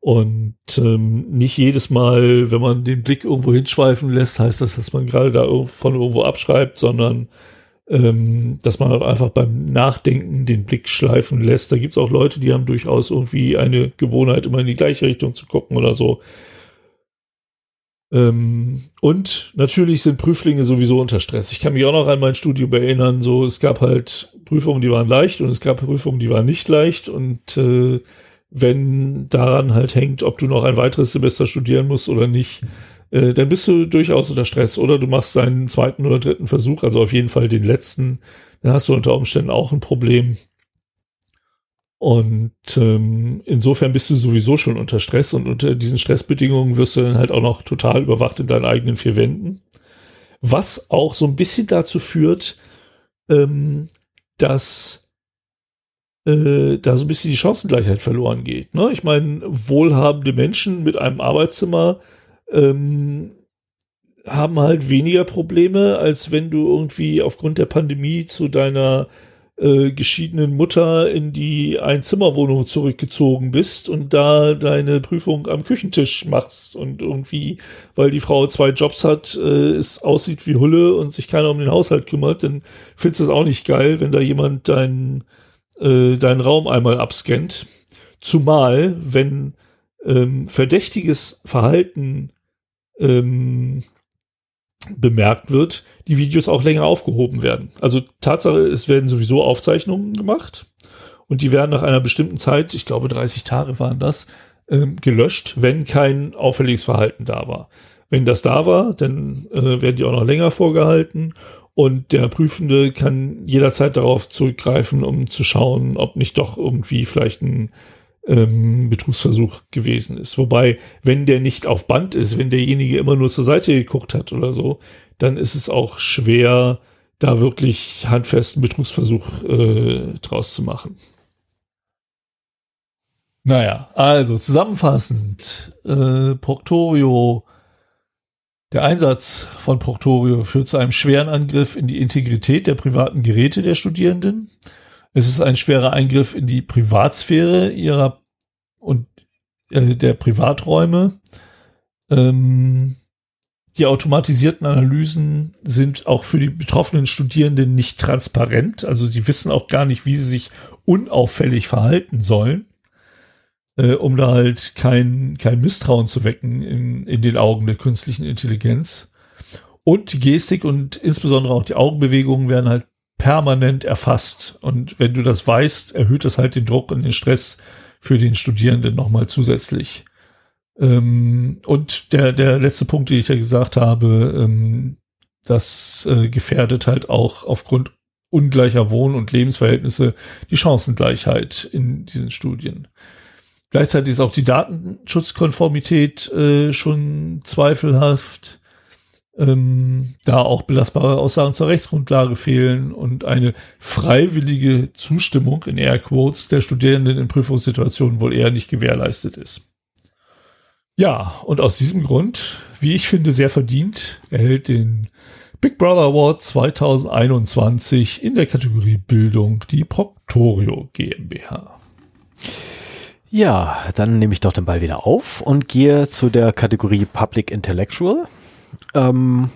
Und ähm, nicht jedes Mal, wenn man den Blick irgendwo hinschweifen lässt, heißt das, dass man gerade da von irgendwo abschreibt, sondern ähm, dass man einfach beim Nachdenken den Blick schleifen lässt. Da gibt es auch Leute, die haben durchaus irgendwie eine Gewohnheit, immer in die gleiche Richtung zu gucken oder so. Ähm, und natürlich sind Prüflinge sowieso unter Stress. Ich kann mich auch noch an mein Studium erinnern, so es gab halt Prüfungen, die waren leicht und es gab Prüfungen, die waren nicht leicht und äh, wenn daran halt hängt, ob du noch ein weiteres Semester studieren musst oder nicht, äh, dann bist du durchaus unter Stress oder du machst deinen zweiten oder dritten Versuch, also auf jeden Fall den letzten, dann hast du unter Umständen auch ein Problem. Und ähm, insofern bist du sowieso schon unter Stress und unter diesen Stressbedingungen wirst du dann halt auch noch total überwacht in deinen eigenen vier Wänden. Was auch so ein bisschen dazu führt, ähm, dass äh, da so ein bisschen die Chancengleichheit verloren geht. Ne? Ich meine, wohlhabende Menschen mit einem Arbeitszimmer ähm, haben halt weniger Probleme, als wenn du irgendwie aufgrund der Pandemie zu deiner äh, geschiedenen Mutter in die Einzimmerwohnung zurückgezogen bist und da deine Prüfung am Küchentisch machst und irgendwie, weil die Frau zwei Jobs hat, äh, es aussieht wie Hulle und sich keiner um den Haushalt kümmert, dann findest du es auch nicht geil, wenn da jemand deinen äh, deinen Raum einmal abscannt. Zumal, wenn ähm, verdächtiges Verhalten ähm, bemerkt wird, die Videos auch länger aufgehoben werden. Also Tatsache, es werden sowieso Aufzeichnungen gemacht und die werden nach einer bestimmten Zeit, ich glaube 30 Tage waren das, ähm, gelöscht, wenn kein auffälliges Verhalten da war. Wenn das da war, dann äh, werden die auch noch länger vorgehalten und der Prüfende kann jederzeit darauf zurückgreifen, um zu schauen, ob nicht doch irgendwie vielleicht ein ähm, Betrugsversuch gewesen ist. Wobei, wenn der nicht auf Band ist, wenn derjenige immer nur zur Seite geguckt hat oder so, dann ist es auch schwer, da wirklich handfesten Betrugsversuch äh, draus zu machen. Naja, also zusammenfassend, äh, Proctorio Der Einsatz von Proctorio führt zu einem schweren Angriff in die Integrität der privaten Geräte der Studierenden. Es ist ein schwerer Eingriff in die Privatsphäre ihrer und äh, der Privaträume. Ähm, die automatisierten Analysen sind auch für die betroffenen Studierenden nicht transparent. Also sie wissen auch gar nicht, wie sie sich unauffällig verhalten sollen, äh, um da halt kein, kein Misstrauen zu wecken in, in den Augen der künstlichen Intelligenz. Und die Gestik und insbesondere auch die Augenbewegungen werden halt permanent erfasst. Und wenn du das weißt, erhöht das halt den Druck und den Stress für den Studierenden nochmal zusätzlich. Ähm, und der, der letzte Punkt, den ich ja gesagt habe, ähm, das äh, gefährdet halt auch aufgrund ungleicher Wohn- und Lebensverhältnisse die Chancengleichheit in diesen Studien. Gleichzeitig ist auch die Datenschutzkonformität äh, schon zweifelhaft, ähm, da auch belastbare Aussagen zur Rechtsgrundlage fehlen und eine freiwillige Zustimmung in Airquotes der Studierenden in Prüfungssituationen wohl eher nicht gewährleistet ist. Ja, und aus diesem Grund, wie ich finde, sehr verdient, erhält den Big Brother Award 2021 in der Kategorie Bildung die Proctorio GmbH. Ja, dann nehme ich doch den Ball wieder auf und gehe zu der Kategorie Public Intellectual. Ähm,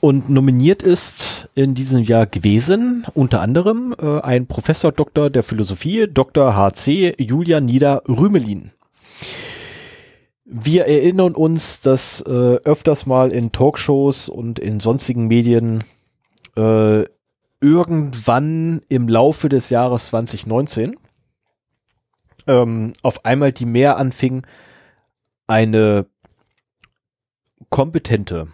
und nominiert ist in diesem Jahr gewesen unter anderem äh, ein Professor Doktor der Philosophie, Dr. HC Julia Nieder Rümelin. Wir erinnern uns, dass äh, öfters mal in Talkshows und in sonstigen Medien äh, irgendwann im Laufe des Jahres 2019 ähm, auf einmal die mehr anfing, eine kompetente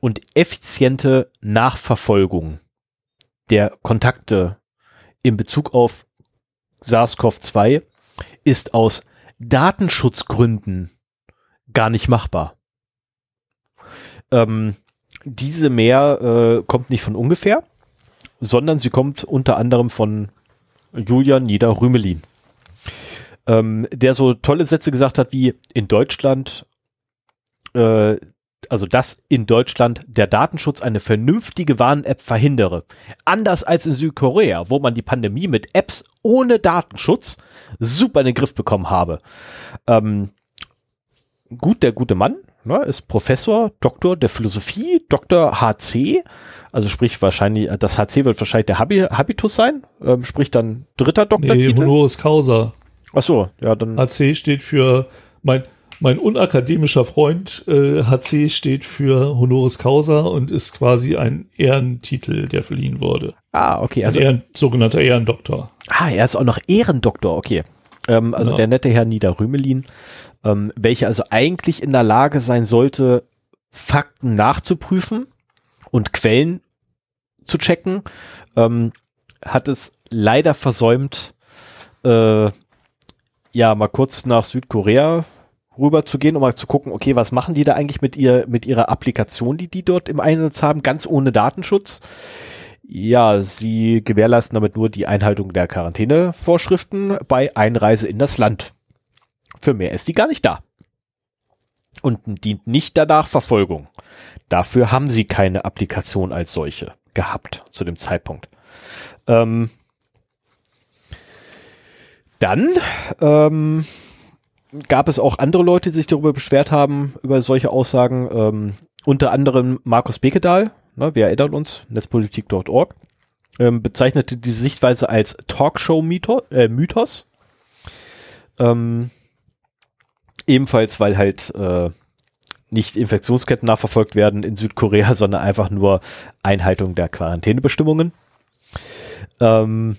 und effiziente Nachverfolgung der Kontakte in Bezug auf SARS-CoV-2 ist aus Datenschutzgründen gar nicht machbar. Ähm, diese Mehr äh, kommt nicht von ungefähr, sondern sie kommt unter anderem von Julian Nieder-Rümelin, ähm, der so tolle Sätze gesagt hat wie in Deutschland, äh, also dass in Deutschland der Datenschutz eine vernünftige Warn-App verhindere. Anders als in Südkorea, wo man die Pandemie mit Apps ohne Datenschutz super in den Griff bekommen habe. Ähm, gut, der gute Mann ne, ist Professor, Doktor der Philosophie, Doktor HC, also sprich wahrscheinlich, das HC wird wahrscheinlich der Habitus sein, ähm, sprich dann dritter Doktor. Nee, Honoris Causa. Ach so, ja, dann. HC steht für mein, mein unakademischer Freund äh, HC steht für Honoris Causa und ist quasi ein Ehrentitel, der verliehen wurde. Ah, okay. Also ein Ehren, sogenannter Ehrendoktor. Ah, er ist auch noch Ehrendoktor, okay. Ähm, also ja. der nette Herr Niederrümelin, ähm, welcher also eigentlich in der Lage sein sollte, Fakten nachzuprüfen und Quellen zu checken, ähm, hat es leider versäumt, äh, ja, mal kurz nach Südkorea rüber zu gehen, um mal zu gucken, okay, was machen die da eigentlich mit ihr, mit ihrer Applikation, die die dort im Einsatz haben, ganz ohne Datenschutz. Ja, sie gewährleisten damit nur die Einhaltung der Quarantänevorschriften bei Einreise in das Land. Für mehr ist die gar nicht da. Und dient nicht der Nachverfolgung. Dafür haben sie keine Applikation als solche gehabt zu dem Zeitpunkt. Ähm, dann ähm, gab es auch andere Leute, die sich darüber beschwert haben, über solche Aussagen. Ähm, unter anderem Markus Bekedahl, ne, wir erinnern uns, netzpolitik.org, ähm, bezeichnete die Sichtweise als Talkshow-Mythos. Äh, Mythos. Ähm, ebenfalls, weil halt äh, nicht Infektionsketten nachverfolgt werden in Südkorea, sondern einfach nur Einhaltung der Quarantänebestimmungen. Ähm,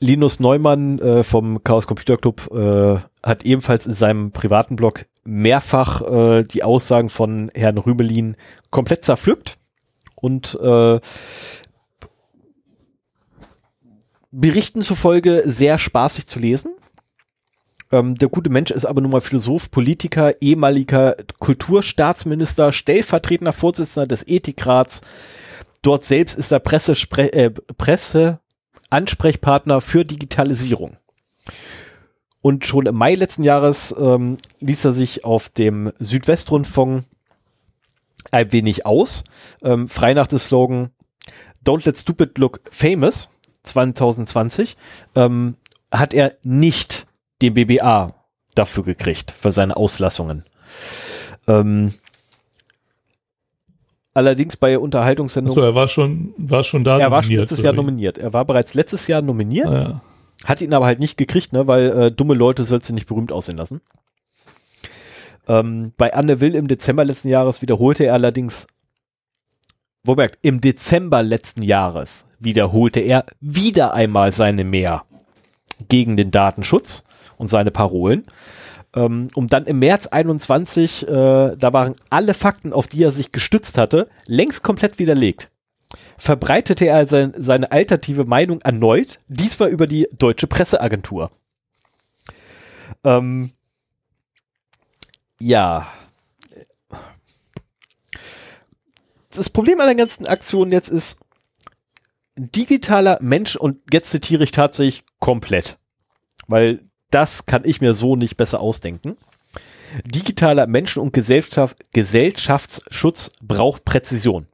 Linus Neumann äh, vom Chaos Computer Club äh, hat ebenfalls in seinem privaten Blog mehrfach äh, die Aussagen von Herrn Rümelin komplett zerpflückt und äh, Berichten zufolge sehr spaßig zu lesen. Ähm, der gute Mensch ist aber nun mal Philosoph, Politiker, ehemaliger Kulturstaatsminister, stellvertretender Vorsitzender des Ethikrats. Dort selbst ist er Presse, äh, Presse für Digitalisierung. Und schon im Mai letzten Jahres ähm, ließ er sich auf dem Südwestrundfunk ein wenig aus. Ähm, frei nach dem Slogan Don't let stupid look famous 2020 ähm, hat er nicht den BBA dafür gekriegt, für seine Auslassungen. Ähm, allerdings bei Unterhaltungssendungen. Achso, er war schon, war schon da er war schon letztes Jahr nominiert. Er war bereits letztes Jahr nominiert, Ah, ja. Hat ihn aber halt nicht gekriegt, ne, weil äh, dumme Leute sollst du nicht berühmt aussehen lassen. Ähm, bei Anne Will im Dezember letzten Jahres wiederholte er allerdings, wo merkt, im Dezember letzten Jahres wiederholte er wieder einmal seine Mehr gegen den Datenschutz und seine Parolen. Ähm, um dann im März 21, äh, da waren alle Fakten, auf die er sich gestützt hatte, längst komplett widerlegt. Verbreitete er sein, seine alternative Meinung erneut, diesmal über die Deutsche Presseagentur. Ähm, ja. Das Problem an der ganzen Aktion jetzt ist, digitaler Mensch, und jetzt zitiere ich tatsächlich komplett, weil das kann ich mir so nicht besser ausdenken. Digitaler Menschen- und Gesellschaft, Gesellschaftsschutz braucht Präzision.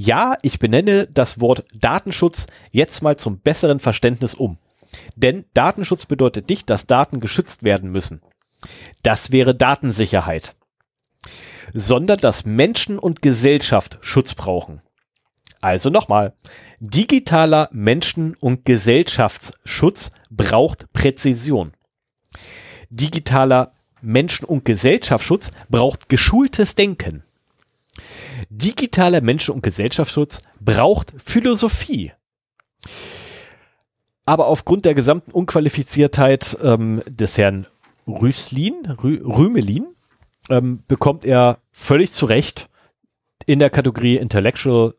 Ja, ich benenne das Wort Datenschutz jetzt mal zum besseren Verständnis um. Denn Datenschutz bedeutet nicht, dass Daten geschützt werden müssen. Das wäre Datensicherheit. Sondern dass Menschen und Gesellschaft Schutz brauchen. Also nochmal. Digitaler Menschen- und Gesellschaftsschutz braucht Präzision. Digitaler Menschen- und Gesellschaftsschutz braucht geschultes Denken. Digitaler Menschen- und Gesellschaftsschutz braucht Philosophie. Aber aufgrund der gesamten Unqualifiziertheit ähm, des Herrn Rüslin, Rü Rümelin, ähm, bekommt er völlig zu Recht in der Kategorie Intellectual,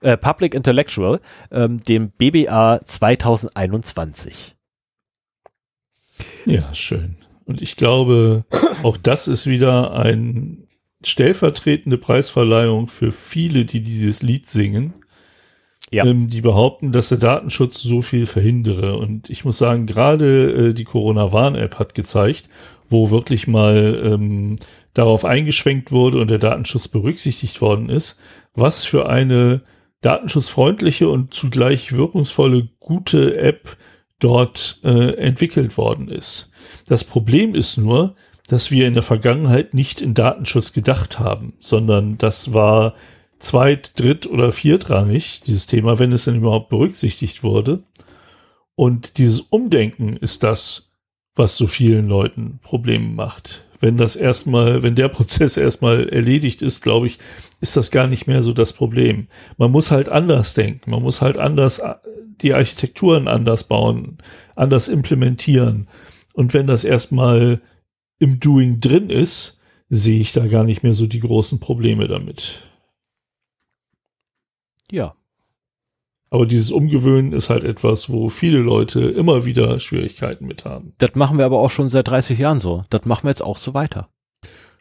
äh, Public Intellectual, ähm, dem BBA 2021. Ja, schön. Und ich glaube, auch das ist wieder eine stellvertretende Preisverleihung für viele, die dieses Lied singen. Ja. Ähm, die behaupten, dass der Datenschutz so viel verhindere. Und ich muss sagen, gerade äh, die Corona-Warn-App hat gezeigt, wo wirklich mal ähm, darauf eingeschwenkt wurde und der Datenschutz berücksichtigt worden ist, was für eine datenschutzfreundliche und zugleich wirkungsvolle, gute App dort äh, entwickelt worden ist. Das Problem ist nur, dass wir in der Vergangenheit nicht in Datenschutz gedacht haben, sondern das war zweit-, dritt- oder viertrangig, dieses Thema, wenn es denn überhaupt berücksichtigt wurde. Und dieses Umdenken ist das, was so vielen Leuten Probleme macht. Wenn das erstmal, wenn der Prozess erstmal erledigt ist, glaube ich, ist das gar nicht mehr so das Problem. Man muss halt anders denken. Man muss halt anders die Architekturen anders bauen, anders implementieren. Und wenn das erstmal im Doing drin ist, sehe ich da gar nicht mehr so die großen Probleme damit. Ja. Aber dieses Umgewöhnen ist halt etwas, wo viele Leute immer wieder Schwierigkeiten mit haben. Das machen wir aber auch schon seit 30 Jahren so. Das machen wir jetzt auch so weiter.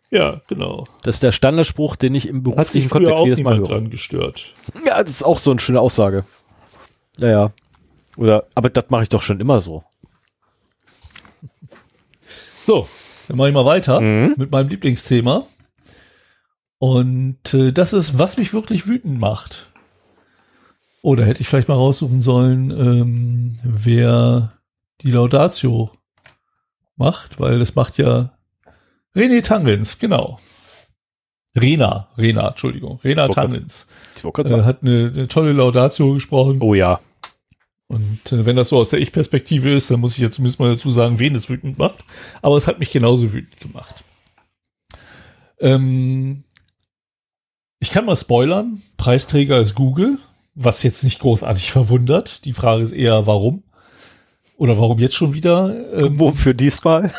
Ja, genau. Das ist der Standardspruch, den ich im Hat sich beruflichen Kontext auch jedes Mal höre. dran gestört. Ja, das ist auch so eine schöne Aussage. Ja, ja. Oder, aber das mache ich doch schon immer so. So, dann mache ich mal weiter Mhm. mit meinem Lieblingsthema. Und äh, das ist, was mich wirklich wütend macht. Oder hätte ich vielleicht mal raussuchen sollen, ähm, wer die Laudatio macht, weil das macht ja René Tangens, genau. Rena, Rena, Entschuldigung, Rena Tangens äh, hat eine, eine tolle Laudatio gesprochen. Oh ja. Und äh, wenn das so aus der Ich-Perspektive ist, dann muss ich ja zumindest mal dazu sagen, wen es wütend macht. Aber es hat mich genauso wütend gemacht. Ähm, ich kann mal spoilern. Preisträger ist Google, was jetzt nicht großartig verwundert. Die Frage ist eher, warum? Oder warum jetzt schon wieder? Ähm, Wofür diesmal?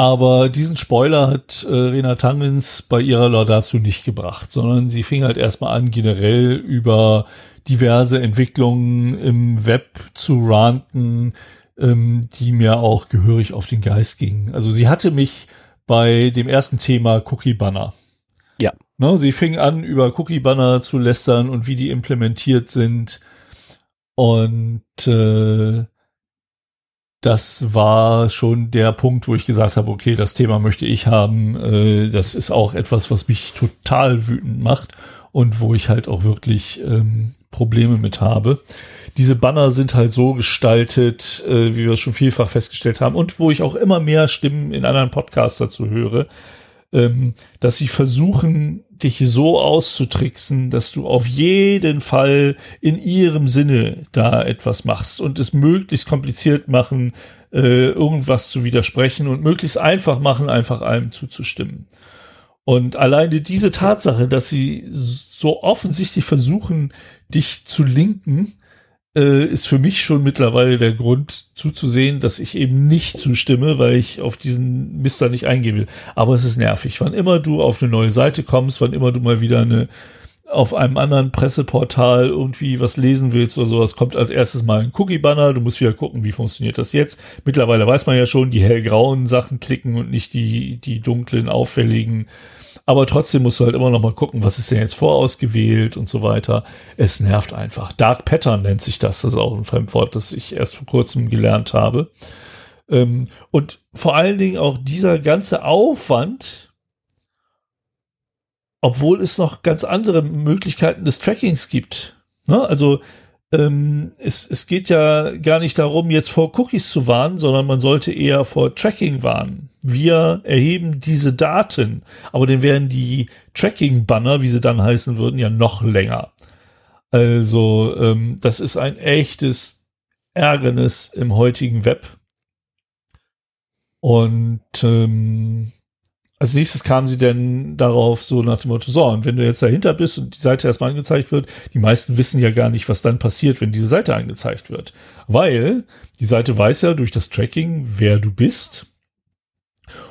Aber diesen Spoiler hat äh, Rena Tangens bei ihrer Laudatio nicht gebracht, sondern sie fing halt erstmal an, generell über diverse Entwicklungen im Web zu ranten, ähm, die mir auch gehörig auf den Geist gingen. Also sie hatte mich bei dem ersten Thema Cookie Banner. Ja. Ne, sie fing an, über Cookie Banner zu lästern und wie die implementiert sind. Und äh, das war schon der Punkt, wo ich gesagt habe, okay, das Thema möchte ich haben. Äh, das ist auch etwas, was mich total wütend macht und wo ich halt auch wirklich ähm, Probleme mit habe. Diese Banner sind halt so gestaltet, äh, wie wir es schon vielfach festgestellt haben und wo ich auch immer mehr Stimmen in anderen Podcasts dazu höre, ähm, dass sie versuchen, dich so auszutricksen, dass du auf jeden Fall in ihrem Sinne da etwas machst und es möglichst kompliziert machen, äh, irgendwas zu widersprechen und möglichst einfach machen, einfach allem zuzustimmen. Und alleine diese Tatsache, dass sie so offensichtlich versuchen, dich zu linken, äh, ist für mich schon mittlerweile der Grund zuzusehen, dass ich eben nicht zustimme, weil ich auf diesen Mister nicht eingehen will. Aber es ist nervig. Wann immer du auf eine neue Seite kommst, wann immer du mal wieder eine auf einem anderen Presseportal irgendwie was lesen willst oder sowas, kommt als erstes mal ein Cookie-Banner. Du musst wieder gucken, wie funktioniert das jetzt. Mittlerweile weiß man ja schon, die hellgrauen Sachen klicken und nicht die, die dunklen, auffälligen. Aber trotzdem musst du halt immer noch mal gucken, was ist denn jetzt vorausgewählt und so weiter. Es nervt einfach. Dark Pattern nennt sich das. Das ist auch ein Fremdwort, das ich erst vor kurzem gelernt habe. Ähm, und vor allen Dingen auch dieser ganze Aufwand, obwohl es noch ganz andere Möglichkeiten des Trackings gibt. Ne? Also ähm, es, es geht ja gar nicht darum, jetzt vor Cookies zu warnen, sondern man sollte eher vor Tracking warnen. Wir erheben diese Daten, aber dann wären die Tracking-Banner, wie sie dann heißen würden, ja noch länger. Also ähm, das ist ein echtes Ärgernis im heutigen Web. Und ähm, als nächstes kamen sie denn darauf so nach dem Motto, so, und wenn du jetzt dahinter bist und die Seite erstmal angezeigt wird, die meisten wissen ja gar nicht, was dann passiert, wenn diese Seite angezeigt wird. Weil die Seite weiß ja durch das Tracking, wer du bist.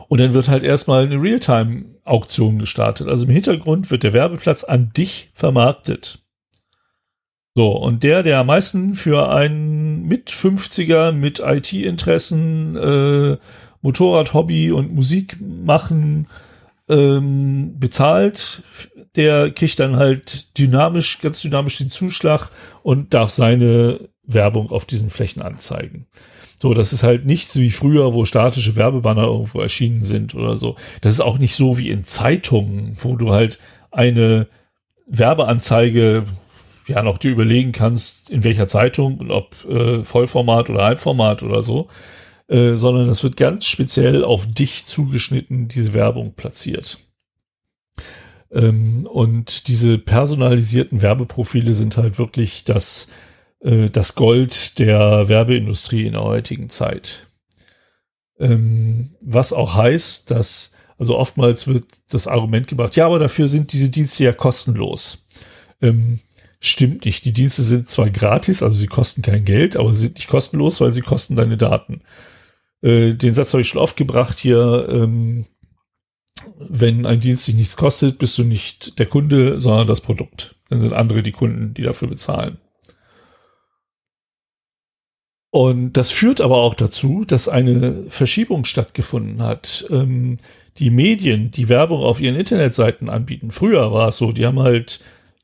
Und dann wird halt erstmal eine Realtime-Auktion gestartet. Also im Hintergrund wird der Werbeplatz an dich vermarktet. So, und der, der am meisten für einen mit 50er mit IT-Interessen äh, Motorrad-Hobby und Musik machen ähm, bezahlt, der kriegt dann halt dynamisch, ganz dynamisch den Zuschlag und darf seine Werbung auf diesen Flächen anzeigen. So, das ist halt nichts wie früher, wo statische Werbebanner irgendwo erschienen sind oder so. Das ist auch nicht so wie in Zeitungen, wo du halt eine Werbeanzeige ja noch dir überlegen kannst, in welcher Zeitung und ob äh, Vollformat oder Halbformat oder so. Äh, sondern es wird ganz speziell auf dich zugeschnitten, diese Werbung platziert. Ähm, und diese personalisierten Werbeprofile sind halt wirklich das, äh, das Gold der Werbeindustrie in der heutigen Zeit. Ähm, was auch heißt, dass, also oftmals wird das Argument gebracht, ja, aber dafür sind diese Dienste ja kostenlos. Ähm, stimmt nicht. Die Dienste sind zwar gratis, also sie kosten kein Geld, aber sie sind nicht kostenlos, weil sie kosten deine Daten. Äh, den Satz habe ich schon oft gebracht hier, ähm, wenn ein Dienst dich nichts kostet, bist du nicht der Kunde, sondern das Produkt. Dann sind andere die Kunden, die dafür bezahlen. Und das führt aber auch dazu, dass eine Verschiebung stattgefunden hat. Ähm, die Medien, die Werbung auf ihren Internetseiten anbieten. Früher war es so, die haben halt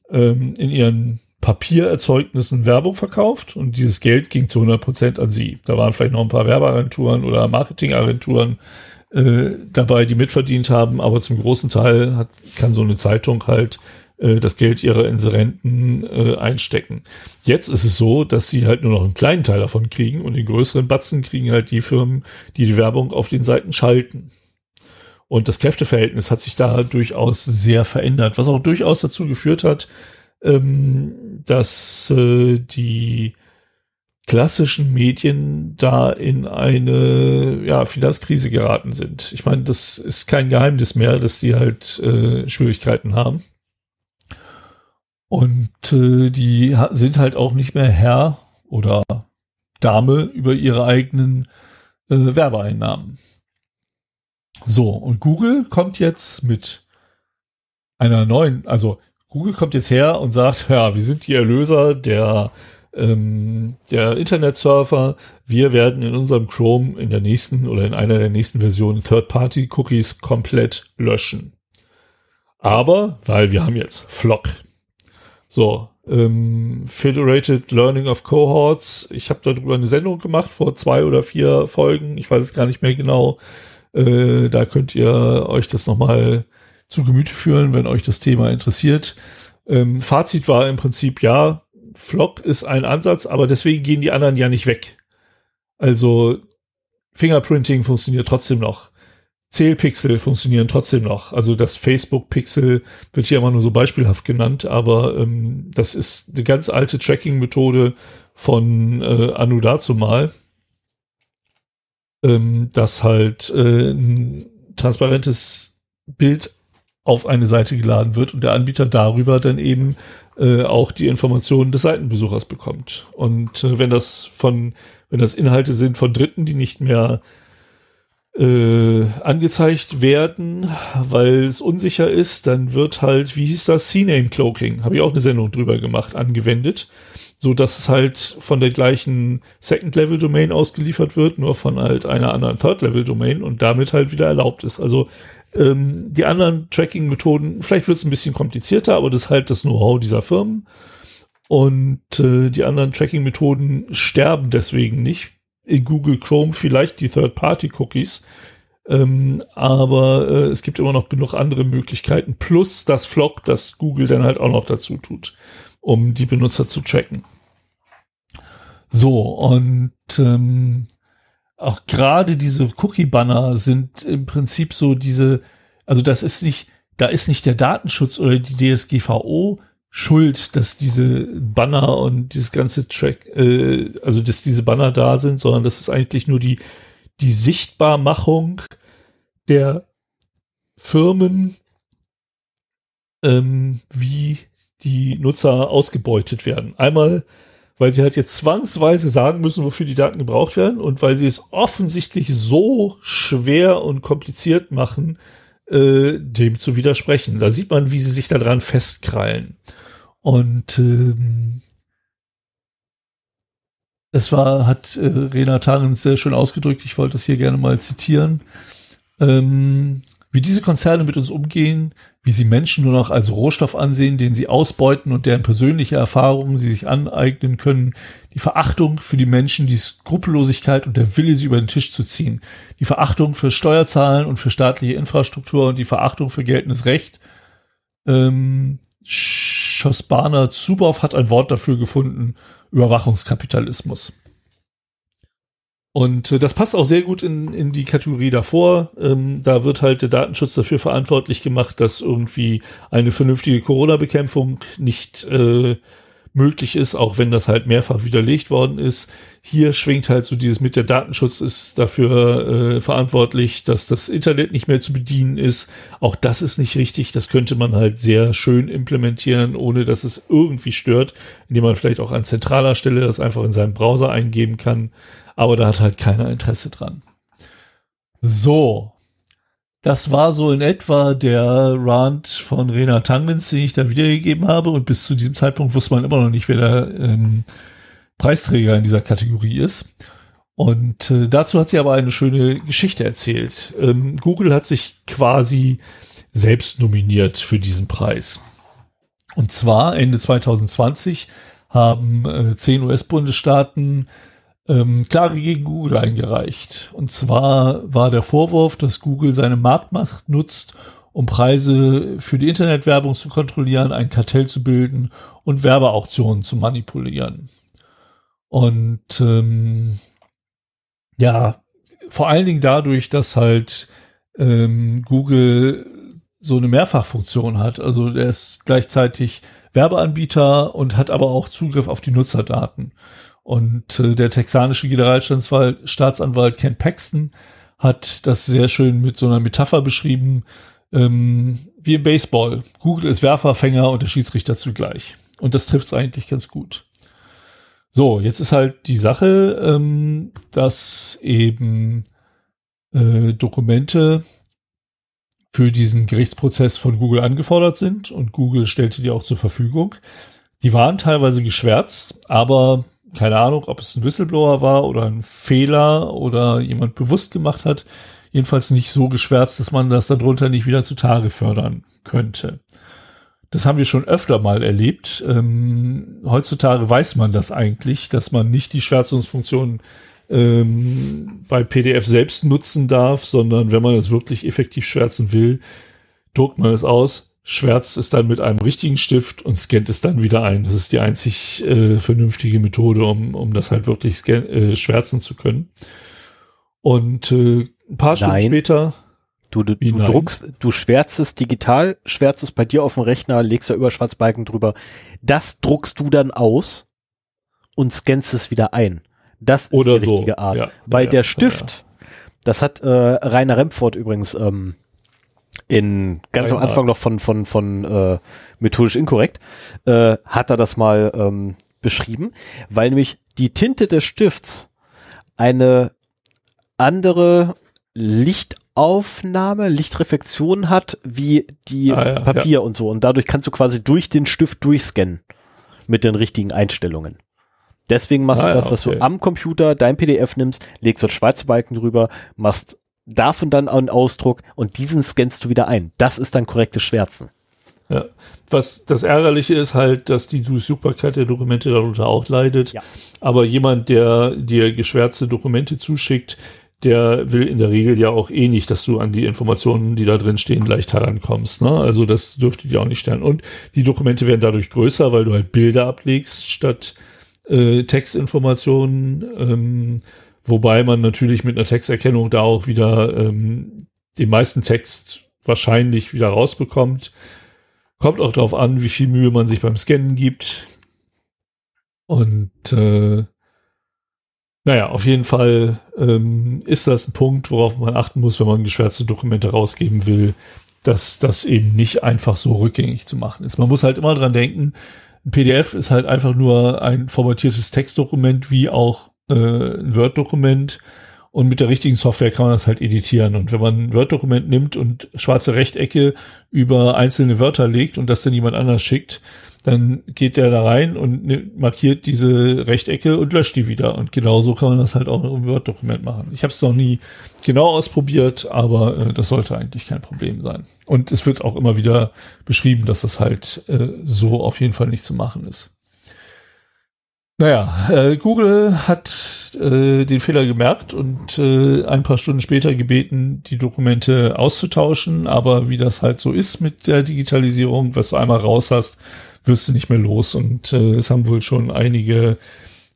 ähm, in ihren Papiererzeugnissen Werbung verkauft und dieses Geld ging zu 100 Prozent an sie. Da waren vielleicht noch ein paar Werbeagenturen oder Marketingagenturen äh, dabei, die mitverdient haben, aber zum großen Teil hat, kann so eine Zeitung halt äh, das Geld ihrer Inserenten äh, einstecken. Jetzt ist es so, dass sie halt nur noch einen kleinen Teil davon kriegen und den größeren Batzen kriegen halt die Firmen, die die Werbung auf den Seiten schalten. Und das Kräfteverhältnis hat sich da durchaus sehr verändert, was auch durchaus dazu geführt hat, ähm, dass äh, die klassischen Medien da in eine ja, Finanzkrise geraten sind. Ich meine, das ist kein Geheimnis mehr, dass die halt äh, Schwierigkeiten haben. Und äh, die sind halt auch nicht mehr Herr oder Dame über ihre eigenen äh, Werbeeinnahmen. So, und Google kommt jetzt mit einer neuen, also Google kommt jetzt her und sagt, ja, wir sind die Erlöser der, ähm, der Internetsurfer. Wir werden in unserem Chrome in der nächsten oder in einer der nächsten Versionen Third-Party-Cookies komplett löschen. Aber, weil wir haben jetzt Flock. So, ähm, Federated Learning of Cohorts. Ich habe darüber eine Sendung gemacht vor zwei oder vier Folgen. Ich weiß es gar nicht mehr genau. Äh, da könnt ihr euch das nochmal zu Gemüte führen, wenn euch das Thema interessiert. Ähm, Fazit war im Prinzip, ja, Flock ist ein Ansatz, aber deswegen gehen die anderen ja nicht weg. Also Fingerprinting funktioniert trotzdem noch. Zählpixel funktionieren trotzdem noch. Also das Facebook-Pixel wird hier immer nur so beispielhaft genannt, aber ähm, das ist eine ganz alte Tracking-Methode von äh, Anu dazu mal, ähm, dass halt äh, ein transparentes Bild auf eine Seite geladen wird und der Anbieter darüber dann eben äh, auch die Informationen des Seitenbesuchers bekommt. Und äh, wenn das von, wenn das Inhalte sind von Dritten, die nicht mehr äh, angezeigt werden, weil es unsicher ist, dann wird halt, wie hieß das, CNAME Cloaking, habe ich auch eine Sendung drüber gemacht, angewendet, so dass es halt von der gleichen Second-Level-Domain ausgeliefert wird, nur von halt einer anderen Third-Level-Domain und damit halt wieder erlaubt ist. Also ähm, die anderen Tracking-Methoden, vielleicht wird es ein bisschen komplizierter, aber das ist halt das Know-how dieser Firmen. Und äh, die anderen Tracking-Methoden sterben deswegen nicht, in Google Chrome vielleicht die Third-Party-Cookies. Ähm, aber äh, es gibt immer noch genug andere Möglichkeiten, plus das Flock, das Google dann halt auch noch dazu tut, um die Benutzer zu tracken. So, und ähm, auch gerade diese Cookie-Banner sind im Prinzip so diese, also das ist nicht, da ist nicht der Datenschutz oder die DSGVO schuld, dass diese Banner und dieses ganze Track, äh, also dass diese Banner da sind, sondern das ist eigentlich nur die, die Sichtbarmachung der Firmen, ähm, wie die Nutzer ausgebeutet werden. Einmal, weil sie halt jetzt zwangsweise sagen müssen, wofür die Daten gebraucht werden und weil sie es offensichtlich so schwer und kompliziert machen, äh, dem zu widersprechen. Da sieht man, wie sie sich daran festkrallen. Und ähm, es war, hat äh, Rena Tarens sehr schön ausgedrückt, ich wollte das hier gerne mal zitieren, ähm, wie diese Konzerne mit uns umgehen, wie sie Menschen nur noch als Rohstoff ansehen, den sie ausbeuten und deren persönliche Erfahrungen sie sich aneignen können, die Verachtung für die Menschen, die Skrupellosigkeit und der Wille, sie über den Tisch zu ziehen, die Verachtung für Steuerzahlen und für staatliche Infrastruktur und die Verachtung für geltendes Recht, ähm, Schossbana Zuboff hat ein Wort dafür gefunden, Überwachungskapitalismus. Und äh, das passt auch sehr gut in, in die Kategorie davor. Ähm, da wird halt der Datenschutz dafür verantwortlich gemacht, dass irgendwie eine vernünftige Corona-Bekämpfung nicht äh, möglich ist, auch wenn das halt mehrfach widerlegt worden ist. Hier schwingt halt so dieses mit der Datenschutz ist dafür äh, verantwortlich, dass das Internet nicht mehr zu bedienen ist. Auch das ist nicht richtig. Das könnte man halt sehr schön implementieren, ohne dass es irgendwie stört, indem man vielleicht auch an zentraler Stelle das einfach in seinem Browser eingeben kann. Aber da hat halt keiner Interesse dran. So, das war so in etwa der Rant von Rena Tangens, den ich da wiedergegeben habe. Und bis zu diesem Zeitpunkt wusste man immer noch nicht, wer der ähm, Preisträger in dieser Kategorie ist. Und äh, dazu hat sie aber eine schöne Geschichte erzählt. Ähm, Google hat sich quasi selbst nominiert für diesen Preis. Und zwar Ende 2020 haben äh, zehn US-Bundesstaaten ähm, Klage gegen Google eingereicht. Und zwar war der Vorwurf, dass Google seine Marktmacht nutzt, um Preise für die Internetwerbung zu kontrollieren, ein Kartell zu bilden und Werbeauktionen zu manipulieren. Und ähm, ja, vor allen Dingen dadurch, dass halt ähm, Google so eine Mehrfachfunktion hat. Also er ist gleichzeitig Werbeanbieter und hat aber auch Zugriff auf die Nutzerdaten. Und äh, der texanische Generalstaatsanwalt Ken Paxton hat das sehr schön mit so einer Metapher beschrieben, ähm, wie im Baseball. Google ist Werferfänger und der Schiedsrichter zugleich. Und das trifft es eigentlich ganz gut. So, jetzt ist halt die Sache, ähm, dass eben äh, Dokumente für diesen Gerichtsprozess von Google angefordert sind und Google stellte die auch zur Verfügung. Die waren teilweise geschwärzt, aber keine Ahnung, ob es ein Whistleblower war oder ein Fehler oder jemand bewusst gemacht hat. Jedenfalls nicht so geschwärzt, dass man das darunter nicht wieder zutage fördern könnte. das haben wir schon öfter mal erlebt. Ähm, heutzutage weiß man das eigentlich, dass man nicht die Schwärzungsfunktion ähm, bei PDF selbst nutzen darf, sondern wenn man es wirklich effektiv schwärzen will, druckt man es aus, schwärzt es dann mit einem richtigen Stift und scannt es dann wieder ein. Das ist die einzig äh, vernünftige Methode, um, um das halt wirklich scan äh, schwärzen zu können. Und äh, ein paar Stunden später. Du, du, du druckst, du schwärzt es digital, schwärzt es bei dir auf dem Rechner, legst da über Schwarzbalken drüber. Das druckst du dann aus und scannst es wieder ein. Das ist Oder die richtige so. Art. Ja, Weil ja, der ja, Stift, das hat äh, Rainer Remford übrigens ähm, in ganz am Reinhard. Anfang noch von von von äh, methodisch inkorrekt äh, hat er das mal ähm, beschrieben, weil nämlich die Tinte des Stifts eine andere Lichtaufnahme, Lichtreflexion hat wie die Ah, ja, Papier und so und dadurch kannst du quasi durch den Stift durchscannen mit den richtigen Einstellungen. Deswegen machst Ah, du ja, das, dass okay. du am Computer dein PDF nimmst, legst dort schwarze Balken drüber, machst davon dann einen Ausdruck und diesen scannst du wieder ein. Das ist dann korrektes Schwärzen. Ja. Was das Ärgerliche ist halt, dass die Durchsuchbarkeit der Dokumente darunter auch leidet. Ja. Aber jemand, der dir geschwärzte Dokumente zuschickt, der will in der Regel ja auch eh nicht, dass du an die Informationen, die da drin stehen, leicht herankommst. Ne? Also das dürfte dir auch nicht stellen. Und die Dokumente werden dadurch größer, weil du halt Bilder ablegst statt äh, Textinformationen. Ähm, wobei man natürlich mit einer Texterkennung da auch wieder ähm, den meisten Text wahrscheinlich wieder rausbekommt. Kommt auch darauf an, wie viel Mühe man sich beim Scannen gibt. Und äh, naja, auf jeden Fall ähm, ist das ein Punkt, worauf man achten muss, wenn man geschwärzte Dokumente rausgeben will, dass das eben nicht einfach so rückgängig zu machen ist. Man muss halt immer dran denken, ein PDF ist halt einfach nur ein formatiertes Textdokument, wie auch äh, ein Word-Dokument. Und mit der richtigen Software kann man das halt editieren. Und wenn man ein Word-Dokument nimmt und schwarze Rechtecke über einzelne Wörter legt und das dann jemand anders schickt, dann geht der da rein und markiert diese Rechtecke und löscht die wieder. Und genauso kann man das halt auch im Word-Dokument machen. Ich habe es noch nie genau ausprobiert, aber äh, das sollte eigentlich kein Problem sein. Und es wird auch immer wieder beschrieben, dass das halt äh, so auf jeden Fall nicht zu machen ist. Naja, äh, Google hat äh, den Fehler gemerkt und äh, ein paar Stunden später gebeten, die Dokumente auszutauschen. Aber wie das halt so ist mit der Digitalisierung, was du einmal raus hast, wirst du nicht mehr los. Und äh, es haben wohl schon einige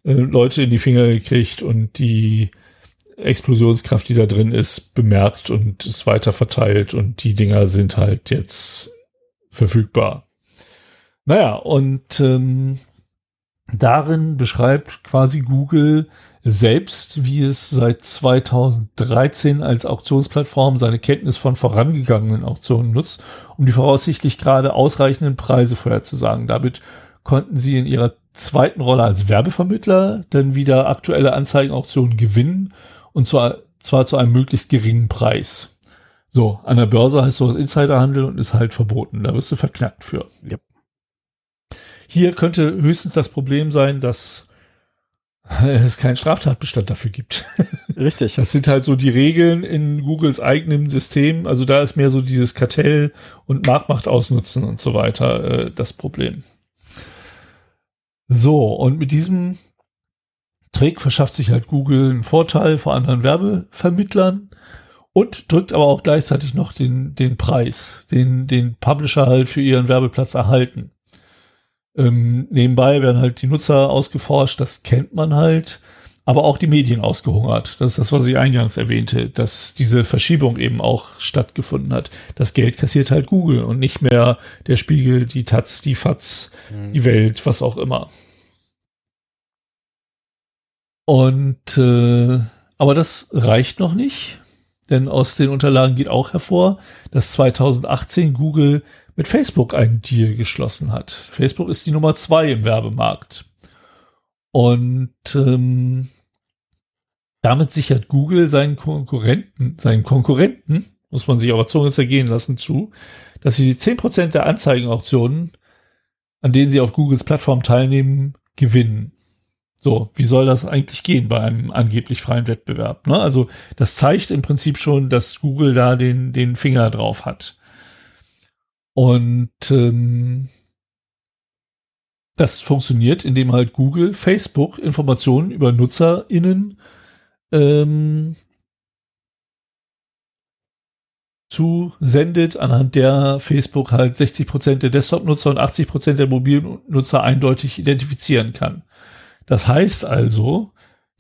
äh, Leute in die Finger gekriegt und die Explosionskraft, die da drin ist, bemerkt und ist weiter verteilt. Und die Dinger sind halt jetzt verfügbar. Naja, und ähm, darin beschreibt quasi Google selbst, wie es seit 2013 als Auktionsplattform seine Kenntnis von vorangegangenen Auktionen nutzt, um die voraussichtlich gerade ausreichenden Preise vorherzusagen. Damit konnten sie in ihrer zweiten Rolle als Werbevermittler dann wieder aktuelle Anzeigenauktionen gewinnen und zwar, zwar zu einem möglichst geringen Preis. So, an der Börse heißt sowas Insiderhandel und ist halt verboten. Da wirst du verknackt für. Yep. Hier könnte höchstens das Problem sein, dass es keinen Straftatbestand dafür gibt. Richtig. Das sind halt so die Regeln in Googles eigenem System. Also da ist mehr so dieses Kartell und Marktmacht ausnutzen und so weiter äh, das Problem. So, und mit diesem Trick verschafft sich halt Google einen Vorteil vor anderen Werbevermittlern und drückt aber auch gleichzeitig noch den, den Preis, den, den Publisher halt für ihren Werbeplatz erhalten. Ähm, nebenbei werden halt die Nutzer ausgeforscht, das kennt man halt, aber auch die Medien ausgehungert. Das ist das, was ich eingangs erwähnte, dass diese Verschiebung eben auch stattgefunden hat. Das Geld kassiert halt Google und nicht mehr der Spiegel, die Taz, die Fatz, die Welt, was auch immer. Und äh, aber das reicht noch nicht, denn aus den Unterlagen geht auch hervor, dass 2018 Google mit Facebook einen Deal geschlossen hat. Facebook ist die Nummer zwei im Werbemarkt. Und ähm, damit sichert Google seinen Konkurrenten, seinen Konkurrenten, muss man sich aber Zunge zergehen lassen, zu, dass sie 10% der Anzeigenauktionen, an denen sie auf Googles Plattform teilnehmen, gewinnen. So, wie soll das eigentlich gehen bei einem angeblich freien Wettbewerb? Ne? Also das zeigt im Prinzip schon, dass Google da den, den Finger drauf hat. Und ähm, das funktioniert, indem halt Google, Facebook Informationen über NutzerInnen ähm, zusendet, anhand der Facebook halt 60 Prozent der Desktop-Nutzer und 80 Prozent der Mobilnutzer eindeutig identifizieren kann. Das heißt also,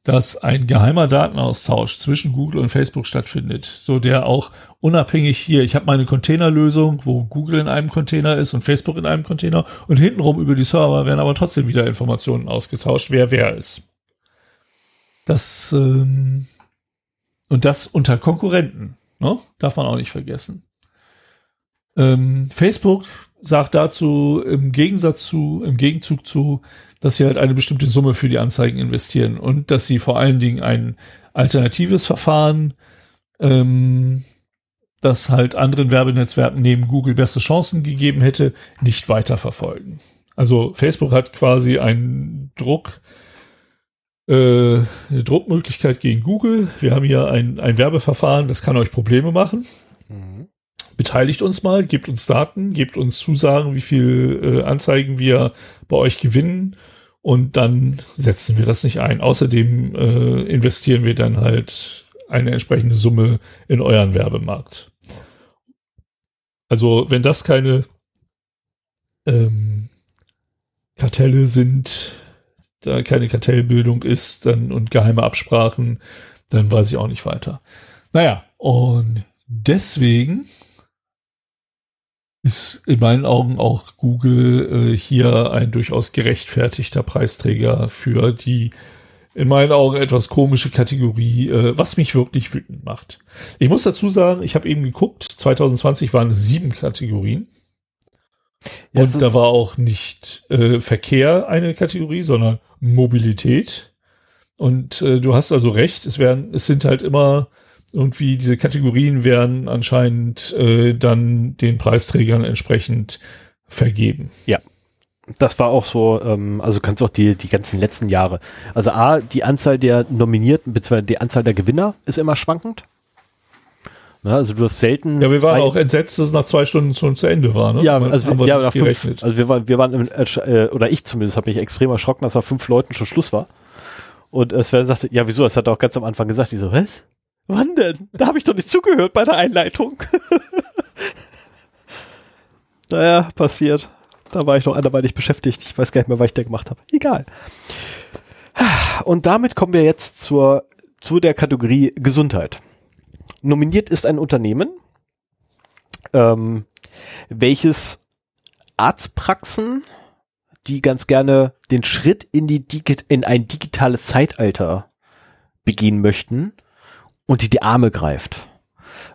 dass ein geheimer Datenaustausch zwischen Google und Facebook stattfindet, so der auch unabhängig hier, ich habe meine Containerlösung, wo Google in einem Container ist und Facebook in einem Container und hintenrum über die Server werden aber trotzdem wieder Informationen ausgetauscht, wer wer ist. Das ähm, und das unter Konkurrenten, ne? darf man auch nicht vergessen. Ähm, Facebook sagt dazu im Gegensatz zu, im Gegenzug zu, dass sie halt eine bestimmte Summe für die Anzeigen investieren und dass sie vor allen Dingen ein alternatives Verfahren, ähm, das halt anderen Werbenetzwerken neben Google bessere Chancen gegeben hätte, nicht weiterverfolgen. Also Facebook hat quasi einen Druck, äh, eine Druckmöglichkeit gegen Google. Wir haben hier ein, ein Werbeverfahren, das kann euch Probleme machen. Mhm beteiligt uns mal, gebt uns Daten, gebt uns Zusagen, wie viel äh, Anzeigen wir bei euch gewinnen und dann setzen wir das nicht ein. Außerdem äh, investieren wir dann halt eine entsprechende Summe in euren Werbemarkt. Also wenn das keine ähm, Kartelle sind, da keine Kartellbildung ist dann und geheime Absprachen, dann weiß ich auch nicht weiter. Naja, und deswegen ist in meinen Augen auch Google äh, hier ein durchaus gerechtfertigter Preisträger für die in meinen Augen etwas komische Kategorie, äh, was mich wirklich wütend macht. Ich muss dazu sagen, ich habe eben geguckt, 2020 waren es sieben Kategorien. Ja, und da war auch nicht äh, Verkehr eine Kategorie, sondern Mobilität. Und äh, du hast also recht, es werden, es sind halt immer irgendwie diese Kategorien werden anscheinend äh, dann den Preisträgern entsprechend vergeben. Ja. Das war auch so, ähm, also kannst auch die, die ganzen letzten Jahre. Also A, die Anzahl der Nominierten, beziehungsweise die Anzahl der Gewinner ist immer schwankend. Na, also du hast selten. Ja, wir waren auch entsetzt, dass es nach zwei Stunden schon zu Ende war. Ne? Ja, also, wir, ja, nach fünf, also wir waren, wir waren, im, äh, oder ich zumindest habe mich extrem erschrocken, dass nach fünf Leuten schon Schluss war. Und es sagte, ja, wieso? Das hat er auch ganz am Anfang gesagt. Ich so, was? Wann denn? Da habe ich doch nicht zugehört bei der Einleitung. naja, passiert. Da war ich noch anderweitig beschäftigt. Ich weiß gar nicht mehr, was ich da gemacht habe. Egal. Und damit kommen wir jetzt zur, zu der Kategorie Gesundheit. Nominiert ist ein Unternehmen, ähm, welches Arztpraxen, die ganz gerne den Schritt in, die Digi in ein digitales Zeitalter begehen möchten, und die die Arme greift.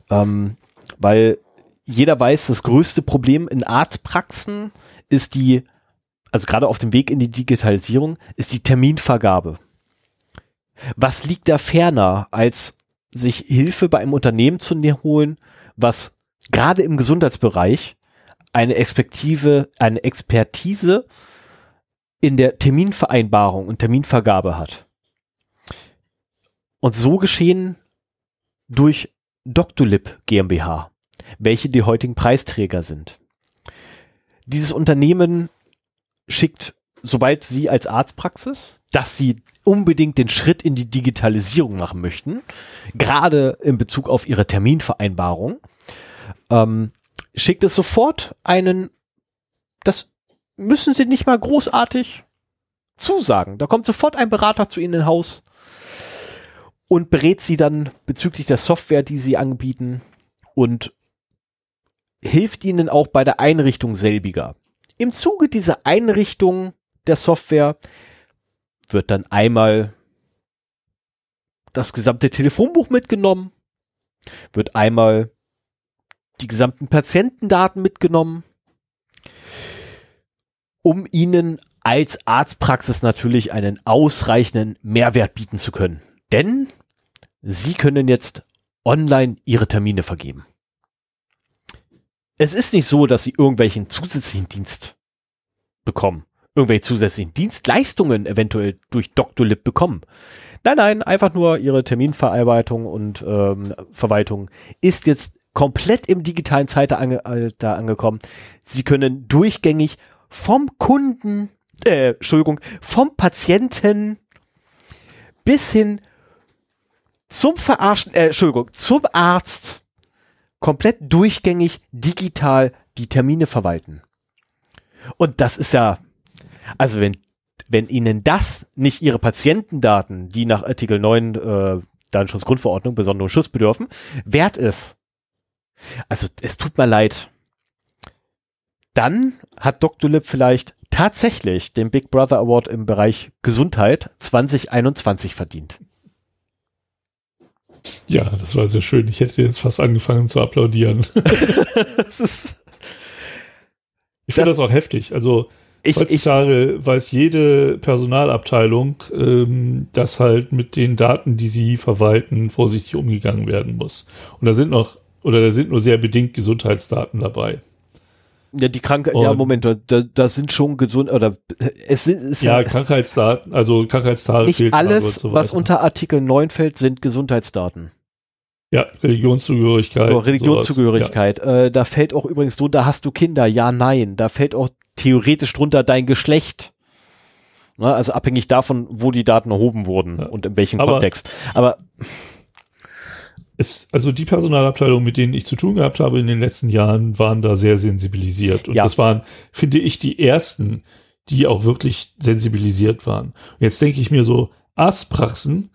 Ähm, weil jeder weiß, das größte Problem in Arztpraxen ist die, also gerade auf dem Weg in die Digitalisierung, ist die Terminvergabe. Was liegt da ferner, als sich Hilfe bei einem Unternehmen zu holen, was gerade im Gesundheitsbereich eine Expertive, eine Expertise in der Terminvereinbarung und Terminvergabe hat. Und so geschehen durch Doctolib GmbH, welche die heutigen Preisträger sind. Dieses Unternehmen schickt, sobald Sie als Arztpraxis, dass Sie unbedingt den Schritt in die Digitalisierung machen möchten, gerade in Bezug auf Ihre Terminvereinbarung, ähm, schickt es sofort einen, das müssen Sie nicht mal großartig zusagen. Da kommt sofort ein Berater zu Ihnen in Haus und berät sie dann bezüglich der Software, die sie anbieten und hilft ihnen auch bei der Einrichtung selbiger. Im Zuge dieser Einrichtung der Software wird dann einmal das gesamte Telefonbuch mitgenommen, wird einmal die gesamten Patientendaten mitgenommen, um ihnen als Arztpraxis natürlich einen ausreichenden Mehrwert bieten zu können. Denn Sie können jetzt online Ihre Termine vergeben. Es ist nicht so, dass Sie irgendwelchen zusätzlichen Dienst bekommen, irgendwelche zusätzlichen Dienstleistungen eventuell durch Doctolib bekommen. Nein, nein, einfach nur Ihre Terminverarbeitung und ähm, Verwaltung ist jetzt komplett im digitalen Zeitalter angekommen. Sie können durchgängig vom Kunden, äh, Entschuldigung, vom Patienten bis hin zum Verarschen, äh, Entschuldigung, zum Arzt komplett durchgängig digital die Termine verwalten. Und das ist ja, also wenn, wenn Ihnen das nicht Ihre Patientendaten, die nach Artikel 9 äh, Datenschutzgrundverordnung besonderen Schutz bedürfen, wert ist. Also es tut mir leid. Dann hat Dr. Lip vielleicht tatsächlich den Big Brother Award im Bereich Gesundheit 2021 verdient. Ja, das war sehr schön. Ich hätte jetzt fast angefangen zu applaudieren. ich finde das, das, auch heftig. Also ich, heutzutage ich, weiß jede Personalabteilung, ähm, dass halt mit den Daten, die sie verwalten, vorsichtig umgegangen werden muss. Und da sind noch, oder da sind nur sehr bedingt Gesundheitsdaten dabei. Ja, die Krankheit, ja, Moment, da, da sind schon gesund, oder es sind, es ja, Krankheitsdaten, also Krankheitstage. Nicht alles, so was unter Artikel 9 fällt, sind Gesundheitsdaten. Ja, Religionszugehörigkeit. So, Religionszugehörigkeit. Ja. Äh, da fällt auch übrigens drunter, hast du Kinder? Ja, nein. Da fällt auch theoretisch drunter dein Geschlecht. Ne, also abhängig davon, wo die Daten erhoben wurden ja. und in welchem Aber Kontext. Aber es, also die Personalabteilung, mit denen ich zu tun gehabt habe in den letzten Jahren, waren da sehr sensibilisiert. Und ja. das waren, finde ich, die ersten, die auch wirklich sensibilisiert waren. Und jetzt denke ich mir so, Arztpraxen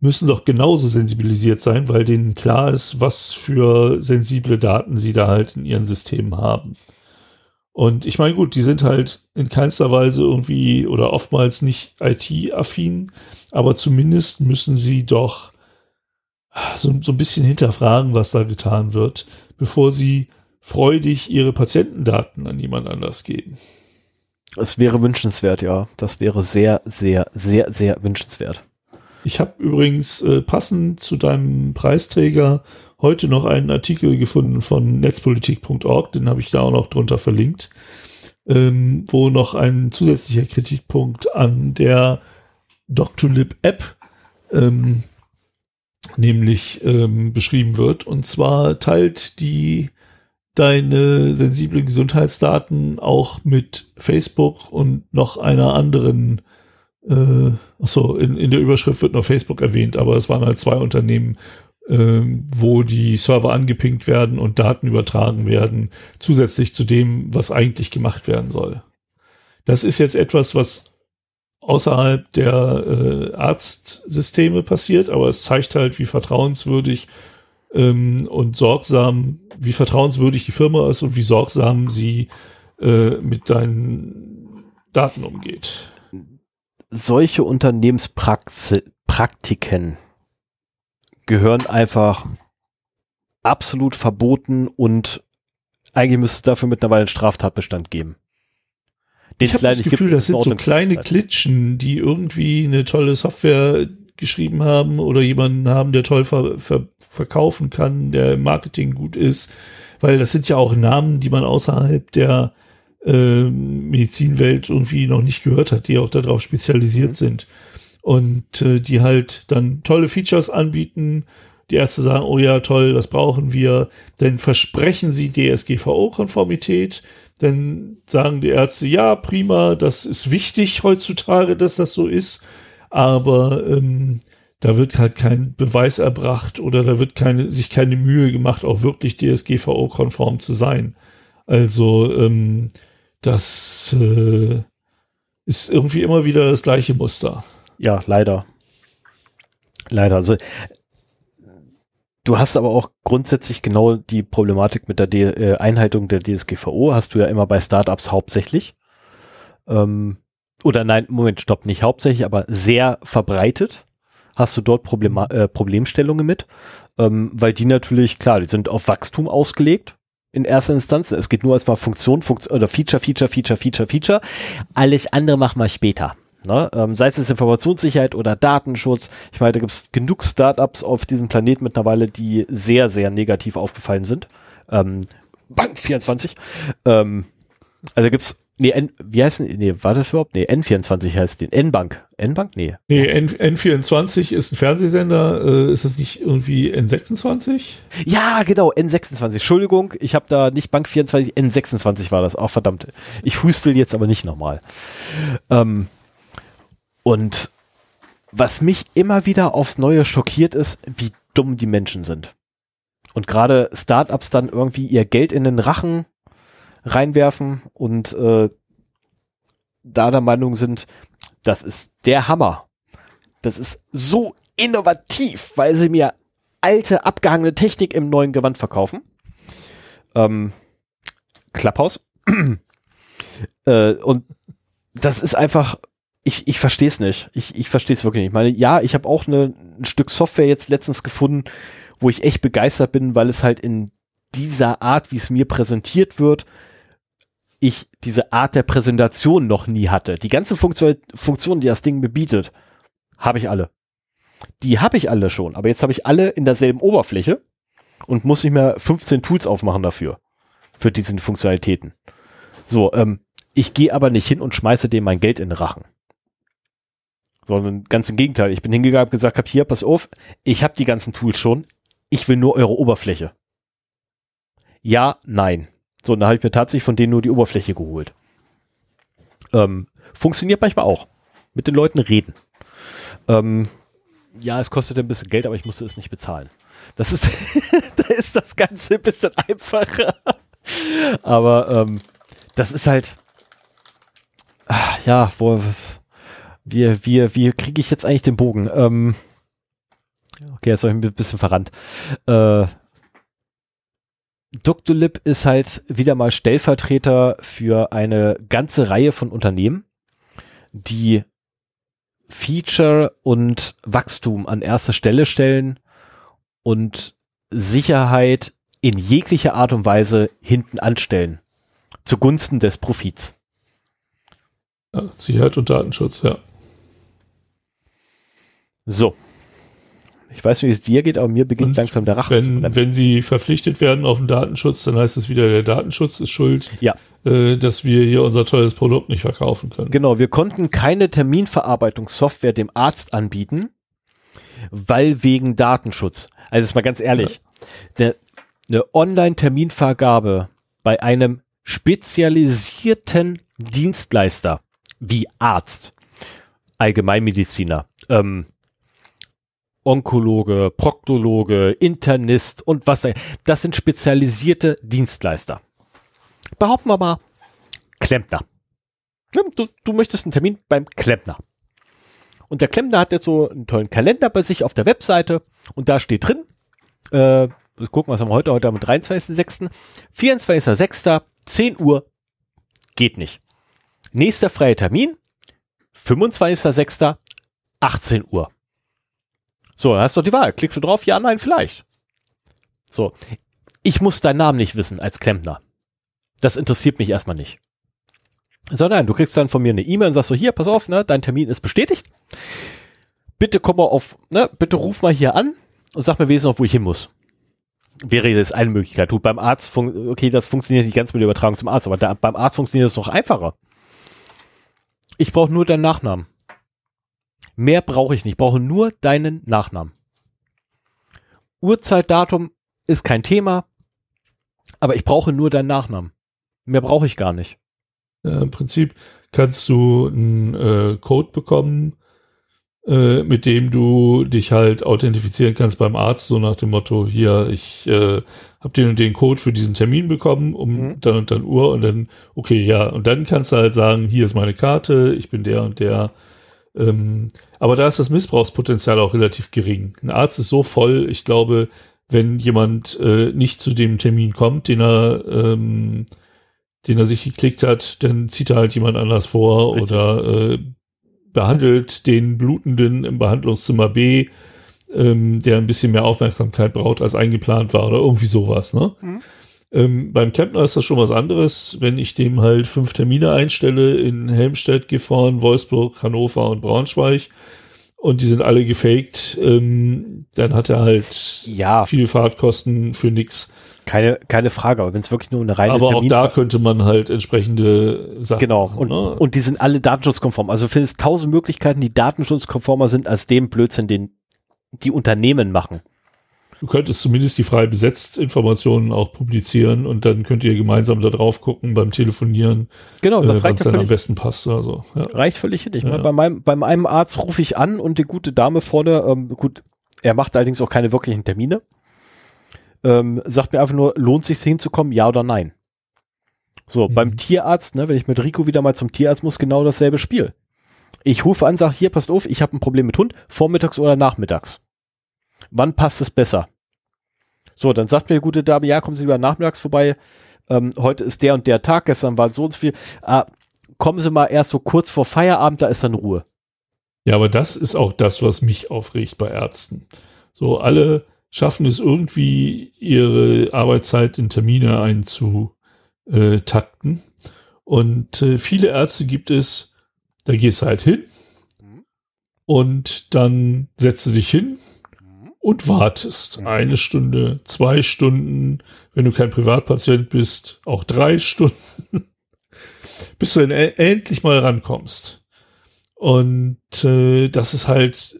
müssen doch genauso sensibilisiert sein, weil denen klar ist, was für sensible Daten sie da halt in ihren Systemen haben. Und ich meine, gut, die sind halt in keinster Weise irgendwie oder oftmals nicht IT-affin, aber zumindest müssen sie doch so, so ein bisschen hinterfragen, was da getan wird, bevor sie freudig ihre Patientendaten an jemand anders geben. Es wäre wünschenswert, ja. Das wäre sehr, sehr, sehr, sehr wünschenswert. Ich habe übrigens äh, passend zu deinem Preisträger heute noch einen Artikel gefunden von netzpolitik.org, den habe ich da auch noch drunter verlinkt, ähm, wo noch ein zusätzlicher Kritikpunkt an der Doctolib App ähm, nämlich ähm, beschrieben wird. Und zwar teilt die deine sensiblen Gesundheitsdaten auch mit Facebook und noch einer anderen, äh, achso, in, in der Überschrift wird noch Facebook erwähnt, aber es waren halt zwei Unternehmen, äh, wo die Server angepinkt werden und Daten übertragen werden, zusätzlich zu dem, was eigentlich gemacht werden soll. Das ist jetzt etwas, was außerhalb der äh, Arztsysteme passiert, aber es zeigt halt, wie vertrauenswürdig ähm, und sorgsam, wie vertrauenswürdig die Firma ist und wie sorgsam sie äh, mit deinen Daten umgeht. Solche Unternehmenspraktiken gehören einfach absolut verboten und eigentlich müsste es dafür mittlerweile einen Straftatbestand geben ich habe das Gefühl, das sind so kleine Klitschen, die irgendwie eine tolle Software geschrieben haben oder jemanden haben, der toll ver ver verkaufen kann, der im Marketing gut ist, weil das sind ja auch Namen, die man außerhalb der äh, Medizinwelt irgendwie noch nicht gehört hat, die auch darauf spezialisiert mhm. sind und äh, die halt dann tolle Features anbieten. Die Ärzte sagen, oh ja, toll, das brauchen wir. Dann versprechen sie DSGVO-Konformität dann sagen die Ärzte, ja, prima, das ist wichtig heutzutage, dass das so ist, aber ähm, da wird halt kein Beweis erbracht oder da wird keine, sich keine Mühe gemacht, auch wirklich DSGVO-konform zu sein. Also ähm, das äh, ist irgendwie immer wieder das gleiche Muster. Ja, leider. Leider. Also Du hast aber auch grundsätzlich genau die Problematik mit der D äh, Einhaltung der DSGVO, hast du ja immer bei Startups hauptsächlich. Ähm, oder nein, Moment, stopp, nicht hauptsächlich, aber sehr verbreitet hast du dort Problema äh, Problemstellungen mit, ähm, weil die natürlich, klar, die sind auf Wachstum ausgelegt in erster Instanz. Es geht nur als mal Funktion, Funktion oder Feature, Feature, Feature, Feature, Feature. Alles andere machen wir später. Ne? Ähm, sei es Informationssicherheit oder Datenschutz. Ich meine, da gibt es genug Startups auf diesem Planeten mittlerweile, die sehr, sehr negativ aufgefallen sind. Ähm, Bank 24. Ähm, also gibt es Nee, N, wie heißt denn, nee, war das überhaupt? Nee, N24 heißt den. N-Bank. N-Bank? Nee. Nee, N, N24 ist ein Fernsehsender. Äh, ist das nicht irgendwie N26? Ja, genau, N26. Entschuldigung, ich habe da nicht Bank 24, N26 war das. Auch verdammt. Ich hustel jetzt aber nicht nochmal. Ähm, und was mich immer wieder aufs Neue schockiert ist, wie dumm die Menschen sind. Und gerade Startups dann irgendwie ihr Geld in den Rachen reinwerfen und äh, da der Meinung sind, das ist der Hammer. Das ist so innovativ, weil sie mir alte, abgehangene Technik im neuen Gewand verkaufen. Ähm, Klapphaus. äh, und das ist einfach, ich, ich verstehe es nicht. Ich, ich verstehe es wirklich nicht. Ich meine, ja, ich habe auch eine, ein Stück Software jetzt letztens gefunden, wo ich echt begeistert bin, weil es halt in dieser Art, wie es mir präsentiert wird, ich diese Art der Präsentation noch nie hatte. Die ganzen Funktion, Funktionen, die das Ding mir bietet, habe ich alle. Die habe ich alle schon, aber jetzt habe ich alle in derselben Oberfläche und muss nicht mehr 15 Tools aufmachen dafür, für diese Funktionalitäten. So, ähm, ich gehe aber nicht hin und schmeiße dem mein Geld in den Rachen. Sondern ganz im Gegenteil. Ich bin hingegangen und gesagt, hab hier, pass auf, ich habe die ganzen Tools schon. Ich will nur eure Oberfläche. Ja, nein. So, dann habe ich mir tatsächlich von denen nur die Oberfläche geholt. Ähm, funktioniert manchmal auch. Mit den Leuten reden. Ähm, ja, es kostet ein bisschen Geld, aber ich musste es nicht bezahlen. Das ist, da ist das Ganze ein bisschen einfacher. aber ähm, das ist halt, ach, ja, wo, wie, wie, wie kriege ich jetzt eigentlich den Bogen? Ähm, okay, jetzt habe ich ein bisschen verrannt. Äh, Doctolib ist halt wieder mal Stellvertreter für eine ganze Reihe von Unternehmen, die Feature und Wachstum an erster Stelle stellen und Sicherheit in jeglicher Art und Weise hinten anstellen. Zugunsten des Profits. Sicherheit und Datenschutz, ja. So, ich weiß nicht, wie es dir geht, aber mir beginnt und langsam der Rachen wenn, Wenn sie verpflichtet werden auf den Datenschutz, dann heißt es wieder, der Datenschutz ist schuld, ja. äh, dass wir hier unser tolles Produkt nicht verkaufen können. Genau, wir konnten keine Terminverarbeitungssoftware dem Arzt anbieten, weil wegen Datenschutz. Also ist mal ganz ehrlich, ja. eine, eine Online-Terminvergabe bei einem spezialisierten Dienstleister wie Arzt, Allgemeinmediziner, ähm, Onkologe, Proktologe, Internist und was. Das sind spezialisierte Dienstleister. Behaupten wir mal, Klempner. Du, du möchtest einen Termin beim Klempner. Und der Klempner hat jetzt so einen tollen Kalender bei sich auf der Webseite und da steht drin, äh, gucken, was haben wir heute, heute am 23.06., 24.06., 10 Uhr, geht nicht. Nächster freier Termin, 25.06., 18 Uhr. So, dann hast du die Wahl. Klickst du drauf? Ja, nein, vielleicht. So. Ich muss deinen Namen nicht wissen als Klempner. Das interessiert mich erstmal nicht. Sondern du kriegst dann von mir eine E-Mail und sagst so, hier, pass auf, ne, dein Termin ist bestätigt. Bitte komm mal auf, ne, bitte ruf mal hier an und sag mir wenigstens noch, wo ich hin muss. Wäre jetzt eine Möglichkeit. Du, beim Arzt, okay, das funktioniert nicht ganz mit der Übertragung zum Arzt, aber da, beim Arzt funktioniert es noch einfacher. Ich brauche nur deinen Nachnamen. Mehr brauche ich nicht. Ich brauche nur deinen Nachnamen. Uhrzeitdatum ist kein Thema, aber ich brauche nur deinen Nachnamen. Mehr brauche ich gar nicht. Ja, Im Prinzip kannst du einen äh, Code bekommen, äh, mit dem du dich halt authentifizieren kannst beim Arzt, so nach dem Motto, hier, ich äh, habe den und den Code für diesen Termin bekommen, um mhm. dann und dann Uhr und dann, okay, ja, und dann kannst du halt sagen, hier ist meine Karte, ich bin der und der ähm, aber da ist das Missbrauchspotenzial auch relativ gering. Ein Arzt ist so voll, ich glaube, wenn jemand äh, nicht zu dem Termin kommt, den er, ähm, den er sich geklickt hat, dann zieht er halt jemand anders vor Richtig. oder äh, behandelt den Blutenden im Behandlungszimmer B, ähm, der ein bisschen mehr Aufmerksamkeit braucht, als eingeplant war oder irgendwie sowas. Ne? Mhm. Ähm, beim Klempner ist das schon was anderes. Wenn ich dem halt fünf Termine einstelle in Helmstedt, Gifhorn, Wolfsburg, Hannover und Braunschweig und die sind alle gefaked, ähm, dann hat er halt Ja. viele Fahrtkosten für nix. Keine, keine Frage, aber wenn es wirklich nur eine reine Aber auch Termin da könnte man halt entsprechende Sachen Genau, und, ne? und die sind alle datenschutzkonform. Also findest tausend Möglichkeiten, die datenschutzkonformer sind als dem Blödsinn, den die Unternehmen machen. Du könntest zumindest die frei besetzt Informationen auch publizieren und dann könnt ihr gemeinsam da drauf gucken beim Telefonieren, Genau, äh, das was reicht ja dann am völlig, besten passt oder so. Ja. reicht völlig hin. Ich Ja. meine, bei meinem, bei meinem Arzt rufe ich an und die gute Dame vorne, ähm, gut, er macht allerdings auch keine wirklichen Termine, ähm, sagt mir einfach nur, lohnt sich hinzukommen, ja oder nein. So, Mhm. beim Tierarzt, ne, wenn ich mit Rico wieder mal zum Tierarzt muss, genau dasselbe Spiel. Ich rufe an, sage, hier, passt auf, ich habe ein Problem mit Hund, vormittags oder nachmittags. Wann passt es besser? So, dann sagt mir die gute Dame, ja, kommen Sie lieber nachmittags vorbei. Ähm, heute ist der und der Tag, gestern war so und so viel. Ah, kommen Sie mal erst so kurz vor Feierabend, da ist dann Ruhe. ja, aber das ist auch das, was mich aufregt bei Ärzten. So, alle schaffen es irgendwie, ihre Arbeitszeit in Termine einzutakten. Und äh, viele Ärzte gibt es, da gehst du halt hin Mhm. und dann setzt du dich hin und wartest eine Stunde, zwei Stunden, wenn du kein Privatpatient bist, auch drei Stunden, bis du e- endlich mal rankommst. Und äh, das ist halt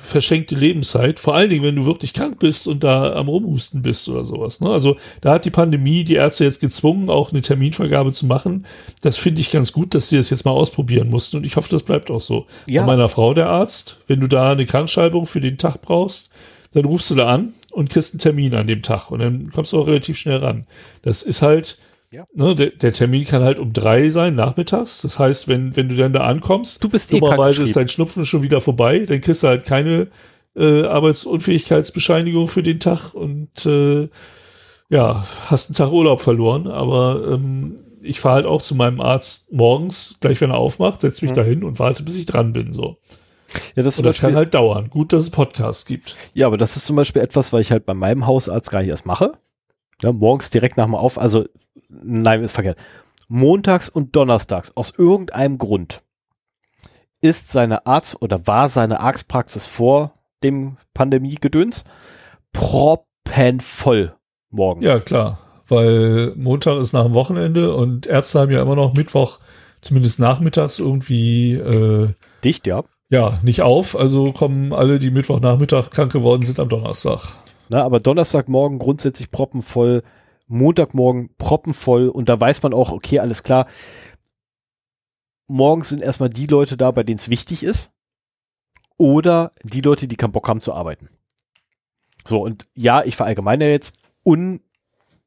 verschenkte Lebenszeit, vor allen Dingen, wenn du wirklich krank bist und da am Rumhusten bist oder sowas. Ne? Also da hat die Pandemie die Ärzte jetzt gezwungen, auch eine Terminvergabe zu machen. Das finde ich ganz gut, dass sie das jetzt mal ausprobieren mussten und ich hoffe, das bleibt auch so. Ja. Bei meiner Frau, der Arzt, wenn du da eine Krankschreibung für den Tag brauchst, dann rufst du da an und kriegst einen Termin an dem Tag und dann kommst du auch relativ schnell ran. Das ist halt, Ja. ne, der, der Termin kann halt um drei sein, nachmittags. Das heißt, wenn, wenn du dann da ankommst, Du bist eh dummerweise ist krankgeschrieben. dein Schnupfen schon wieder vorbei, dann kriegst du halt keine äh, Arbeitsunfähigkeitsbescheinigung für den Tag und äh, ja, hast einen Tag Urlaub verloren, aber ähm, ich fahre halt auch zu meinem Arzt morgens, gleich wenn er aufmacht, setze mich Mhm. dahin und warte, bis ich dran bin. So. Ja, das, ist Und das kann Beispiel, halt dauern. Gut, dass es Podcasts gibt. ja, aber das ist zum Beispiel etwas, was ich halt bei meinem Hausarzt gar nicht erst mache. Ja, morgens direkt nach dem Auf, also nein, ist verkehrt. Montags und donnerstags, aus irgendeinem Grund, ist seine Arzt oder war seine Arztpraxis vor dem Pandemiegedöns proppenvoll morgen. Ja, klar. Weil Montag ist nach dem Wochenende und Ärzte haben ja immer noch Mittwoch, zumindest nachmittags irgendwie, äh, Dicht, ja. ja, nicht auf. Also kommen alle, die Mittwochnachmittag krank geworden sind, am Donnerstag. Na, aber Donnerstagmorgen grundsätzlich proppenvoll, Montagmorgen proppenvoll und da weiß man auch, okay, alles klar. Morgens sind erstmal die Leute da, bei denen es wichtig ist. Oder die Leute, die keinen Bock haben zu arbeiten. So, und ja, ich verallgemeine jetzt un,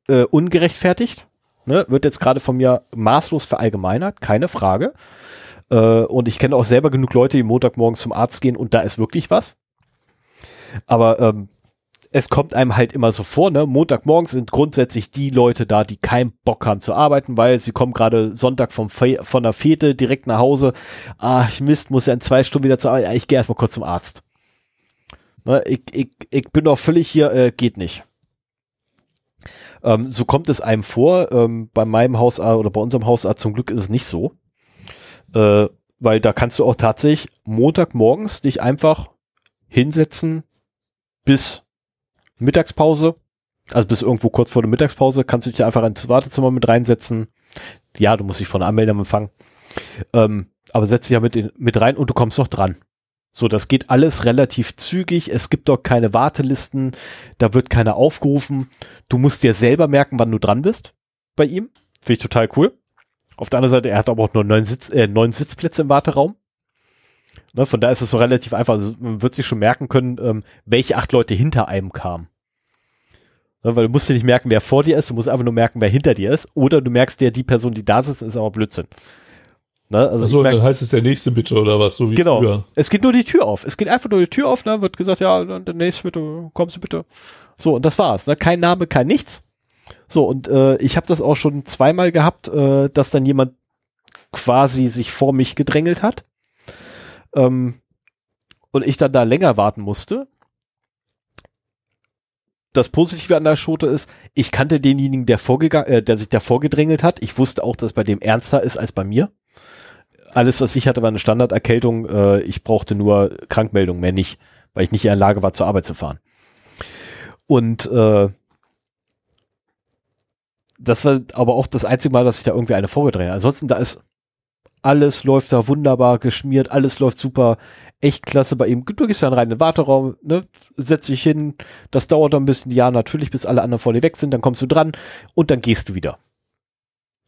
äh, ungerechtfertigt. Ne, wird jetzt gerade von mir maßlos verallgemeinert, keine Frage. Äh, und ich kenne auch selber genug Leute, die Montagmorgens zum Arzt gehen und da ist wirklich was. Aber ähm, es kommt einem halt immer so vor, ne? Montagmorgens sind grundsätzlich die Leute da, die keinen Bock haben zu arbeiten, weil sie kommen gerade Sonntag vom Fe von der Fete direkt nach Hause. Ah, Mist, muss ja in zwei Stunden wieder zur Arbeit. Ich gehe erstmal kurz zum Arzt. Ne? Ich, ich, ich bin doch völlig hier, äh, geht nicht. Ähm, so kommt es einem vor. Ähm, bei meinem Hausarzt oder bei unserem Hausarzt zum Glück ist es nicht so. Äh, weil da kannst du auch tatsächlich Montagmorgens dich einfach hinsetzen bis Mittagspause, also bis irgendwo kurz vor der Mittagspause, kannst du dich einfach ins Wartezimmer mit reinsetzen. Ja, du musst dich von der Anmeldung empfangen. Ähm, aber setz dich ja mit, in, mit rein und du kommst noch dran. So, das geht alles relativ zügig. Es gibt dort keine Wartelisten. Da wird keiner aufgerufen. Du musst dir selber merken, wann du dran bist bei ihm. Finde ich total cool. Auf der anderen Seite, er hat aber auch nur neun, Sitz, äh, neun Sitzplätze im Warteraum. Ne, von da ist es so relativ einfach. Also man wird sich schon merken können, ähm, welche acht Leute hinter einem kamen. Ne, weil du musst dir nicht merken, wer vor dir ist, du musst einfach nur merken, wer hinter dir ist. Oder du merkst dir, die Person, die da sitzt, ist aber Blödsinn. Ne, also Achso, dann heißt es der nächste bitte oder was, so wie genau. früher. Es geht nur die Tür auf. Es geht einfach nur die Tür auf, ne, wird gesagt, ja, der nächste bitte, kommst du bitte. So, und das war's. Ne? Kein Name, kein nichts. So, und äh, ich habe das auch schon zweimal gehabt, äh, dass dann jemand quasi sich vor mich gedrängelt hat. Ähm, und ich dann da länger warten musste. Das Positive an der Schote ist, ich kannte denjenigen, der vorgegangen, äh, der sich da vorgedrängelt hat. Ich wusste auch, dass bei dem ernster ist als bei mir. alles, was ich hatte, war eine Standarderkältung. Äh, ich brauchte nur Krankmeldung, mehr nicht, weil ich nicht in der Lage war, zur Arbeit zu fahren. Und äh, das war aber auch das einzige Mal, dass ich da irgendwie eine vorgedreht habe. Ansonsten, da ist alles läuft da wunderbar geschmiert, alles läuft super, echt klasse bei ihm. Du gehst dann rein in den Warteraum, ne, setz dich hin, das dauert dann ein bisschen, ja, natürlich, bis alle anderen vor dir weg sind, dann kommst du dran und dann gehst du wieder.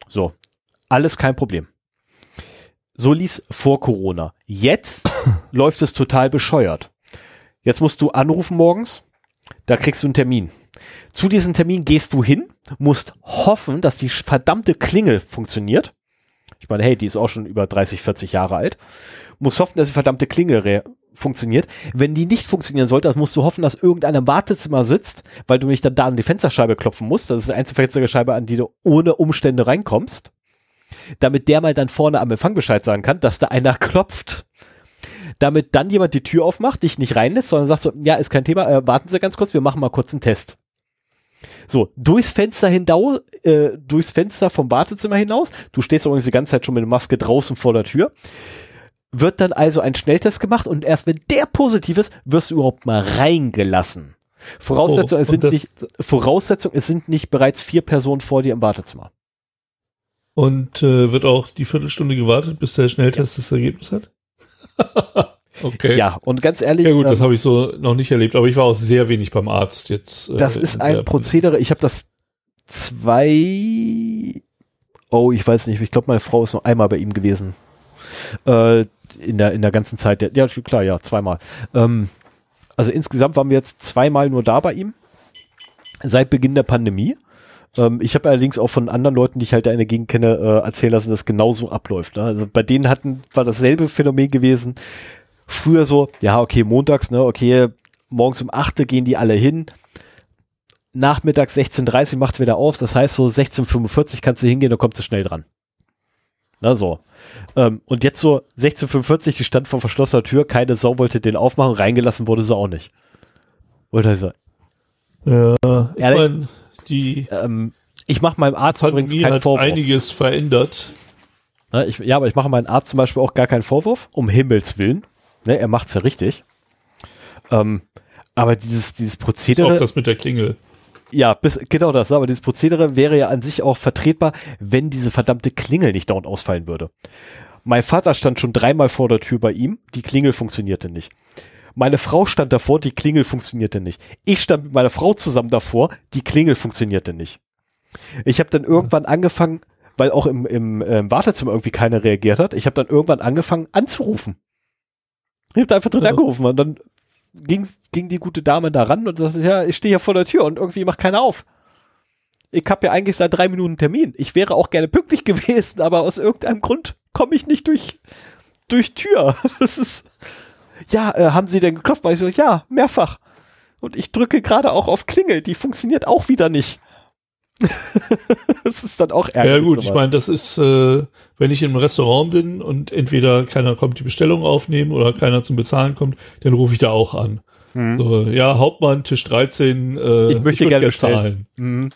So, alles kein Problem. So ließ vor Corona. Jetzt läuft es total bescheuert. Jetzt musst du anrufen morgens, da kriegst du einen Termin. Zu diesem Termin gehst du hin, musst hoffen, dass die verdammte Klingel funktioniert. Ich meine, hey, die ist auch schon über 30, 40 Jahre alt. Musst hoffen, dass die verdammte Klingel funktioniert. Wenn die nicht funktionieren sollte, dann musst du hoffen, dass irgendeiner im Wartezimmer sitzt, weil du nicht dann da an die Fensterscheibe klopfen musst. Das ist eine einzelne Scheibe, an die du ohne Umstände reinkommst. Damit der mal dann vorne am Empfang Bescheid sagen kann, dass da einer klopft damit dann jemand die Tür aufmacht, dich nicht reinlässt, sondern sagt so, ja, ist kein Thema, äh, warten Sie ganz kurz, wir machen mal kurz einen Test. So, durchs Fenster hinaus, äh, durchs Fenster vom Wartezimmer hinaus, du stehst übrigens die ganze Zeit schon mit der Maske draußen vor der Tür, wird dann also ein Schnelltest gemacht und erst wenn der positiv ist, wirst du überhaupt mal reingelassen. Voraussetzung, oh, es sind nicht, Voraussetzung, es sind nicht bereits vier Personen vor dir im Wartezimmer. Und äh, wird auch die Viertelstunde gewartet, bis der Schnelltest ja. das Ergebnis hat? okay. Ja, und ganz ehrlich. Ja gut, das ähm, habe ich so noch nicht erlebt, aber ich war auch sehr wenig beim Arzt jetzt. Äh, das ist ein Prozedere, ich habe das zwei, oh, ich weiß nicht, ich glaube, meine Frau ist noch einmal bei ihm gewesen. Äh, in der, in der ganzen Zeit. Ja, klar, ja, zweimal. Ähm, also insgesamt waren wir jetzt zweimal nur da bei ihm. Seit Beginn der Pandemie. Ähm, ich habe allerdings auch von anderen Leuten, die ich halt da in der Gegend kenne, äh, erzählen lassen, dass es genauso abläuft. Ne? Also bei denen hatten, war dasselbe Phänomen gewesen. Früher so, ja, okay, montags, ne, okay, morgens um 8 gehen die alle hin. Nachmittags 16.30 macht wieder auf. Das heißt, so 16.45 kannst du hingehen, dann kommst du schnell dran. Na so. Ähm, und jetzt so 16.45, die stand vor verschlossener Tür, keine Sau wollte den aufmachen, reingelassen wurde sie auch nicht. Oder so. Ja, ich mein, die ähm, ich mache meinem Arzt Pandemie übrigens keinen hat Vorwurf. einiges verändert. Na, ich, ja, aber ich mache meinem Arzt zum Beispiel auch gar keinen Vorwurf, um Himmels Willen. Ne, er macht's ja richtig. Ähm, aber dieses, dieses Prozedere. Ist auch das mit der Klingel. Ja, bis, genau das. Aber dieses Prozedere wäre ja an sich auch vertretbar, wenn diese verdammte Klingel nicht dauernd ausfallen würde. Mein Vater stand schon dreimal vor der Tür bei ihm, die Klingel funktionierte nicht. Meine Frau stand davor, die Klingel funktionierte nicht. Ich stand mit meiner Frau zusammen davor, die Klingel funktionierte nicht. Ich habe dann irgendwann angefangen, weil auch im, im, im Wartezimmer irgendwie keiner reagiert hat, ich habe dann irgendwann angefangen anzurufen. Ich habe einfach drin ja. angerufen und dann ging, ging die gute Dame da ran und sagte, ja, ich stehe hier vor der Tür und irgendwie macht keiner auf. Ich habe ja eigentlich seit drei Minuten Termin. Ich wäre auch gerne pünktlich gewesen, aber aus irgendeinem Grund komme ich nicht durch, durch Tür. Das ist, ja, äh, haben Sie denn geklopft? Weil ich so, ja, mehrfach. Und ich drücke gerade auch auf Klingel, die funktioniert auch wieder nicht. das ist dann auch ärgerlich. Ja gut, sowas. ich meine, das ist, äh, wenn ich im Restaurant bin und entweder keiner kommt die Bestellung aufnehmen oder keiner zum Bezahlen kommt, dann rufe ich da auch an. Mhm. So, ja, Hauptmann, Tisch 13, äh, ich möchte ich gerne bezahlen. Mhm.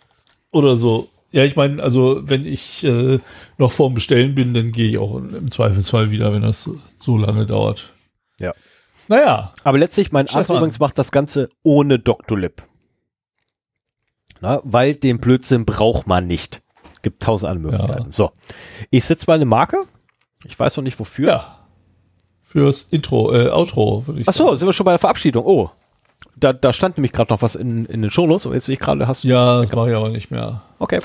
Oder so. Ja, ich meine, also wenn ich äh, noch vorm Bestellen bin, dann gehe ich auch im Zweifelsfall wieder, wenn das so lange dauert. Ja. Naja. Aber letztlich, mein Arzt übrigens macht das Ganze ohne Dr. Na, weil den Blödsinn braucht man nicht. Gibt tausend andere Möglichkeiten. Ja. So. Ich setze mal eine Marke. Ich weiß noch nicht wofür. Ja. Fürs Intro, äh, Outro, würde ich Ach so, sagen. sind wir schon bei der Verabschiedung. Oh. Da, da stand nämlich gerade noch was in, in den Shownotes, aber jetzt sehe ich gerade, hast du. Ja, das mache ich aber nicht mehr. Okay.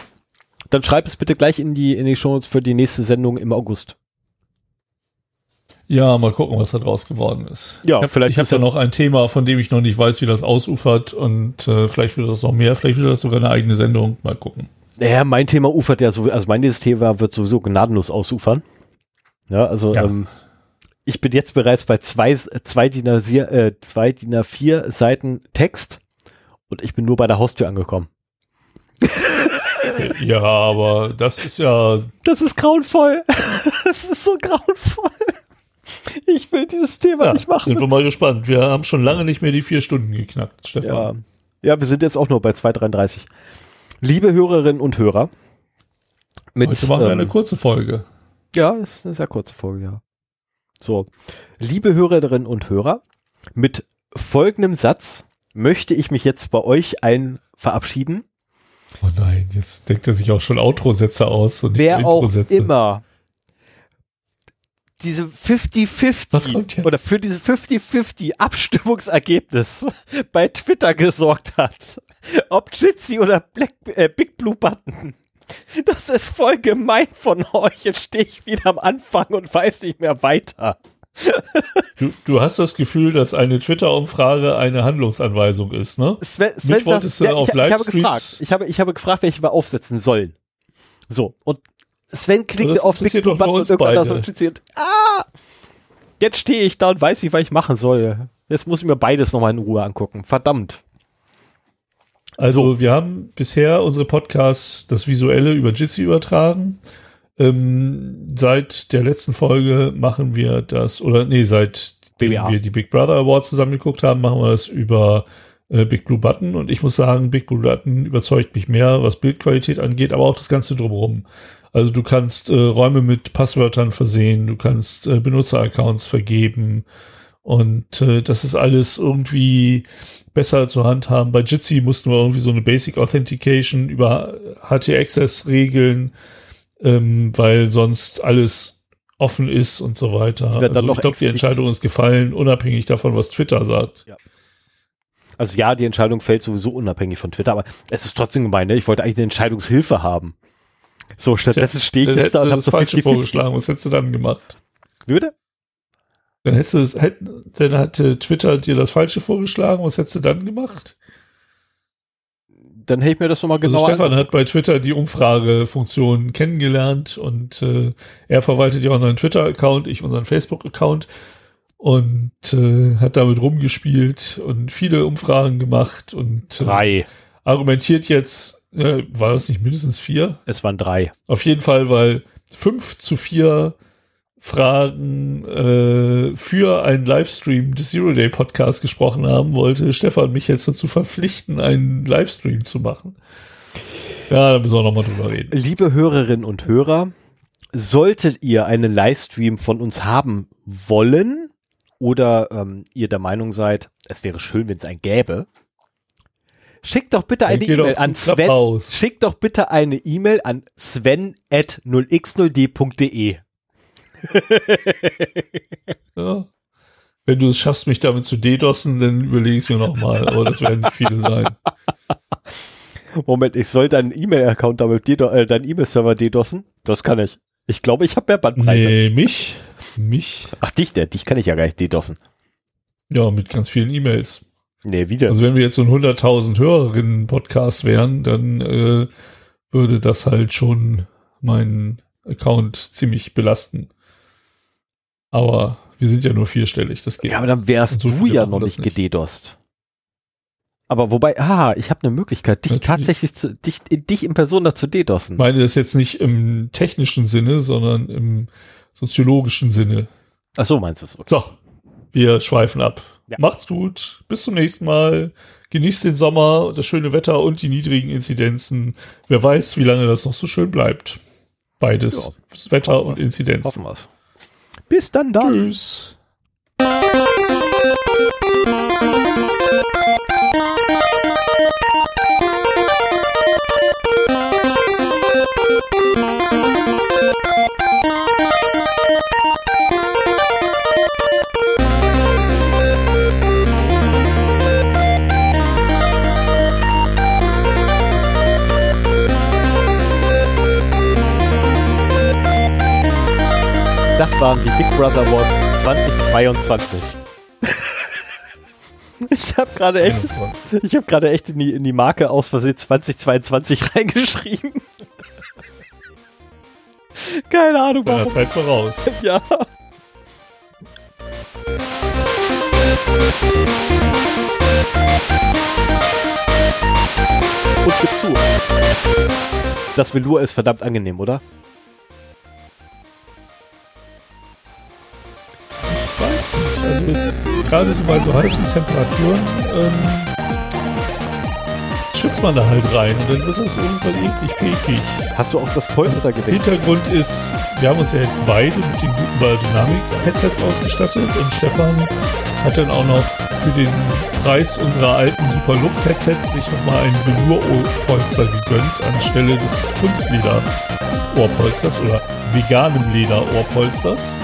Dann schreib es bitte gleich in die, in die Shownotes für die nächste Sendung im August. Ja, mal gucken, was da draus geworden ist. Ja, ich hab, vielleicht. Ich habe ja noch ein Thema, von dem ich noch nicht weiß, wie das ausufert und äh, vielleicht wird das noch mehr, vielleicht wird das sogar eine eigene Sendung. Mal gucken. Naja, mein Thema ufert ja so, also mein nächstes Thema wird sowieso gnadenlos ausufern. Ja, also ja. Ähm, ich bin jetzt bereits bei zwei, zwei, DIN A4, äh, zwei DIN A4 Seiten Text und ich bin nur bei der Haustür angekommen. ja, aber das ist ja. Das ist grauenvoll. Das ist so grauenvoll. Ich will dieses Thema ja, nicht machen. Sind wir mal gespannt. Wir haben schon lange nicht mehr die vier Stunden geknackt, Stefan. Ja, ja wir sind jetzt auch nur bei 2,33. Liebe Hörerinnen und Hörer, mit, Heute machen wir ähm, eine kurze Folge. Ja, das ist eine sehr kurze Folge, ja. So, liebe Hörerinnen und Hörer, mit folgendem Satz möchte ich mich jetzt bei euch allen verabschieden. Oh nein, jetzt denkt er sich auch schon Outro-Sätze aus und Wer auch immer diese 50-50 oder für diese 50-50 Abstimmungsergebnis bei Twitter gesorgt hat. Ob Jitsi oder Black, äh, Big Blue Button. Das ist voll gemein von euch. Jetzt stehe ich wieder am Anfang und weiß nicht mehr weiter. Du, du hast das Gefühl, dass eine Twitter-Umfrage eine Handlungsanweisung ist, ne? Sven, Sven Mich wolltest du ja, auf ich, ich, habe gefragt, ich, habe, ich habe gefragt, welche wir aufsetzen sollen. So, und Sven klickte auf Big Blue Button und irgendwann das ah! Jetzt stehe ich da und weiß nicht, was ich machen soll. Jetzt muss ich mir beides nochmal in Ruhe angucken. Verdammt. Also so. wir haben bisher unsere Podcasts das Visuelle über Jitsi übertragen. Ähm, seit der letzten Folge machen wir das, oder nee, seit BBA. wir die Big Brother Awards zusammengeguckt haben, machen wir das über äh, Big Blue Button. Und ich muss sagen, Big Blue Button überzeugt mich mehr, was Bildqualität angeht, aber auch das Ganze drumherum. Also du kannst äh, Räume mit Passwörtern versehen, du kannst äh, Benutzeraccounts vergeben und äh, das ist alles irgendwie besser zur Hand haben. Bei Jitsi mussten wir irgendwie so eine Basic Authentication über HT-Access regeln, ähm, weil sonst alles offen ist und so weiter. Ich, also ich glaube, die Entscheidung ist gefallen, unabhängig davon, was Twitter sagt. Ja. Also ja, die Entscheidung fällt sowieso unabhängig von Twitter, aber es ist trotzdem gemein. Ne? Ich wollte eigentlich eine Entscheidungshilfe haben. So, stattdessen stehe ich jetzt da und habe so falsch vorgeschlagen. Was hättest du dann gemacht? Bitte? Dann hättest du, hätt, dann hatte Twitter dir das Falsche vorgeschlagen. Was hättest du dann gemacht? Dann hätte ich mir das nochmal also genauer. Also Stefan hat bei Twitter die Umfragefunktion kennengelernt und äh, er verwaltet ja unseren Twitter-Account, ich unseren Facebook-Account und äh, hat damit rumgespielt und viele Umfragen gemacht und äh, argumentiert jetzt ja, war das nicht mindestens vier? Es waren drei. Auf jeden Fall, weil fünf zu vier Fragen äh, für einen Livestream des Zero Day Podcast gesprochen haben, wollte Stefan mich jetzt dazu verpflichten, einen Livestream zu machen. Ja, da müssen wir nochmal drüber reden. Liebe Hörerinnen und Hörer, solltet ihr einen Livestream von uns haben wollen oder ähm, ihr der Meinung seid, es wäre schön, wenn es einen gäbe, Schick doch bitte eine E-Mail an Sven. Schick doch bitte eine E-Mail an sven at 0x0d.de. ja. Wenn du es schaffst, mich damit zu DDoSen, dann überlege ich es mir nochmal. Aber das werden nicht viele sein. Moment, ich soll deinen E-Mail-Account damit, äh, deinen E-Mail-Server DDoSen? Das kann ich. Ich glaube, ich habe mehr Bandbreite. Nee, mich? Mich? Ach, dich, der, dich kann ich ja gar nicht DDoSen. Ja, mit ganz vielen E-Mails. Nee, wieder. Also wenn wir jetzt so ein 100.000 Hörerinnen-Podcast wären, dann äh, würde das halt schon meinen Account ziemlich belasten. Aber wir sind ja nur vierstellig, das geht. Ja, aber dann wärst so du ja noch nicht gededost. Aber wobei, ah, ich habe eine Möglichkeit, dich Natürlich. tatsächlich zu, dich, dich in Person dazu dedossen. Ich meine das jetzt nicht im technischen Sinne, sondern im soziologischen Sinne. Ach so, meinst du es? Okay. So, wir schweifen ab. Ja. Macht's gut. Bis zum nächsten Mal. Genießt den Sommer, das schöne Wetter und die niedrigen Inzidenzen. Wer weiß, wie lange das noch so schön bleibt. Beides. Ja. Wetter Hoffen und wir's. Inzidenz. Hoffen wir's. Bis dann dann. Tschüss. Das waren die Big Brother Awards 2022. Ich habe gerade echt, ich habe gerade echt in die, in die Marke aus Versehen 2022 reingeschrieben. Keine Ahnung warum. Zeit voraus. Ja. Und gib zu. Das Velour ist verdammt angenehm, oder? Also gerade so bei so heißen Temperaturen ähm, schwitzt man da halt rein und dann wird das irgendwann eklig pekig. Hast du auch das Polster gewechselt? Hintergrund ist, wir haben uns ja jetzt beide mit den guten Biodynamic-Headsets ausgestattet und Stefan hat dann auch noch für den Preis unserer alten Superlux-Headsets sich nochmal ein Velour-Ohrpolster gegönnt anstelle des Kunstleder-Ohrpolsters oder veganem Leder-Ohrpolsters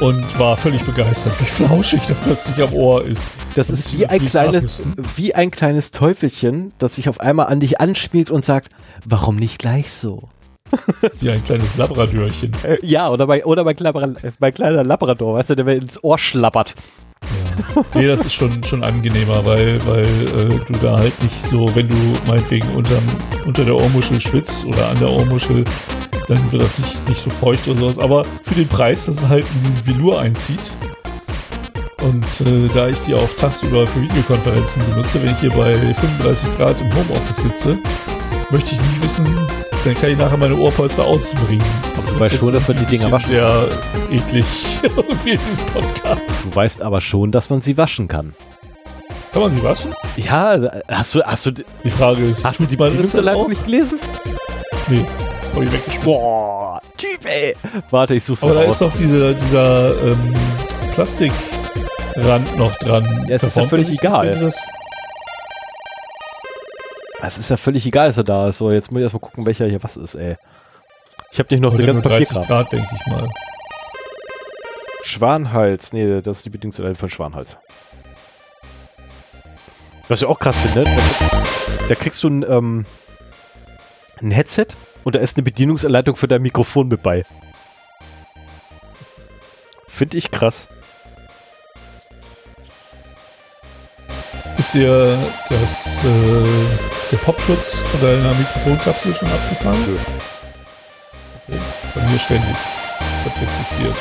und war völlig begeistert, wie flauschig das plötzlich am Ohr ist. Das Und ist wie ein kleines, wie ein kleines Teufelchen, das sich auf einmal an dich anspielt und sagt, warum nicht gleich so? Wie ein kleines Labradörchen. Äh, ja, oder bei, oder bei, Klabra, bei kleiner Labrador, weißt du, der mir ins Ohr schlappert. Ja. Nee, das ist schon, schon angenehmer, weil, weil äh, du da halt nicht so, wenn du meinetwegen unterm, unter der Ohrmuschel schwitzt oder an der Ohrmuschel, dann wird das nicht, nicht so feucht oder sowas. Aber für den Preis, dass es halt in dieses Velour einzieht. Und äh, da ich die auch tagsüber für Videokonferenzen benutze, wenn ich hier bei 35 Grad im Homeoffice sitze, möchte ich nicht wissen, dann kann ich nachher meine Ohrpolster ausbringen. Das Du weißt schon, dass man die Dinger bisschen Sehr eklig irgendwie in diesem Podcast. Du weißt aber schon, dass man sie waschen kann. Kann man sie waschen? Ja, hast du, hast du, Die Frage ist, hast du die auch? nicht gelesen? Nee, hab ich weggeschmissen. Boah, Typ, ey. Warte, ich such's Aber mal da raus. ist doch dieser, dieser ähm, Plastikrand noch dran. Ja, es ist ja völlig egal. Das, Es ist ja völlig egal, dass er da ist. So, jetzt muss ich erstmal gucken, welcher hier was ist, ey. Ich habe nicht noch den ganzen 30 Papierkram. Grad, denke ich mal. Schwanhals. Nee, das ist die Bedienungsanleitung von Schwanhals. Was ich auch krass finde, da kriegst du ein, ähm, ein Headset und da ist eine Bedienungsanleitung für dein Mikrofon mit bei. Finde ich krass. Ist dir das, äh, der Popschutz von deiner Mikrofonkapsel schon abgefahren? Nö. Okay. Bei mir ständig. Zertifiziert.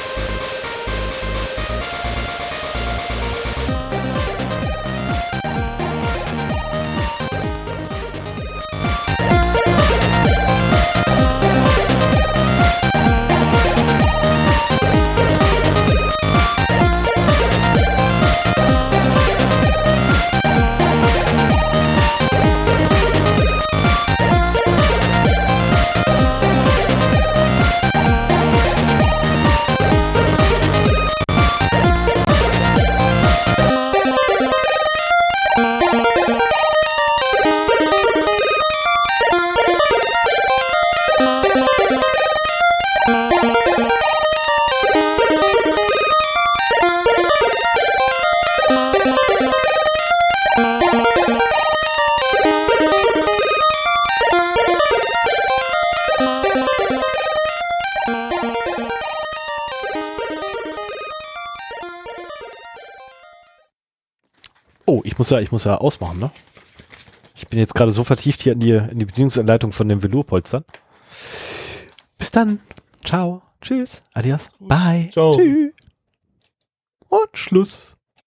Ich muss ja, ich muss ja ausmachen, ne? Ich bin jetzt gerade so vertieft hier in die, in die Bedienungsanleitung von den Velourpolstern. Bis dann. Ciao. Tschüss. Adios. Bye. Ciao. Tschüss. Und Schluss.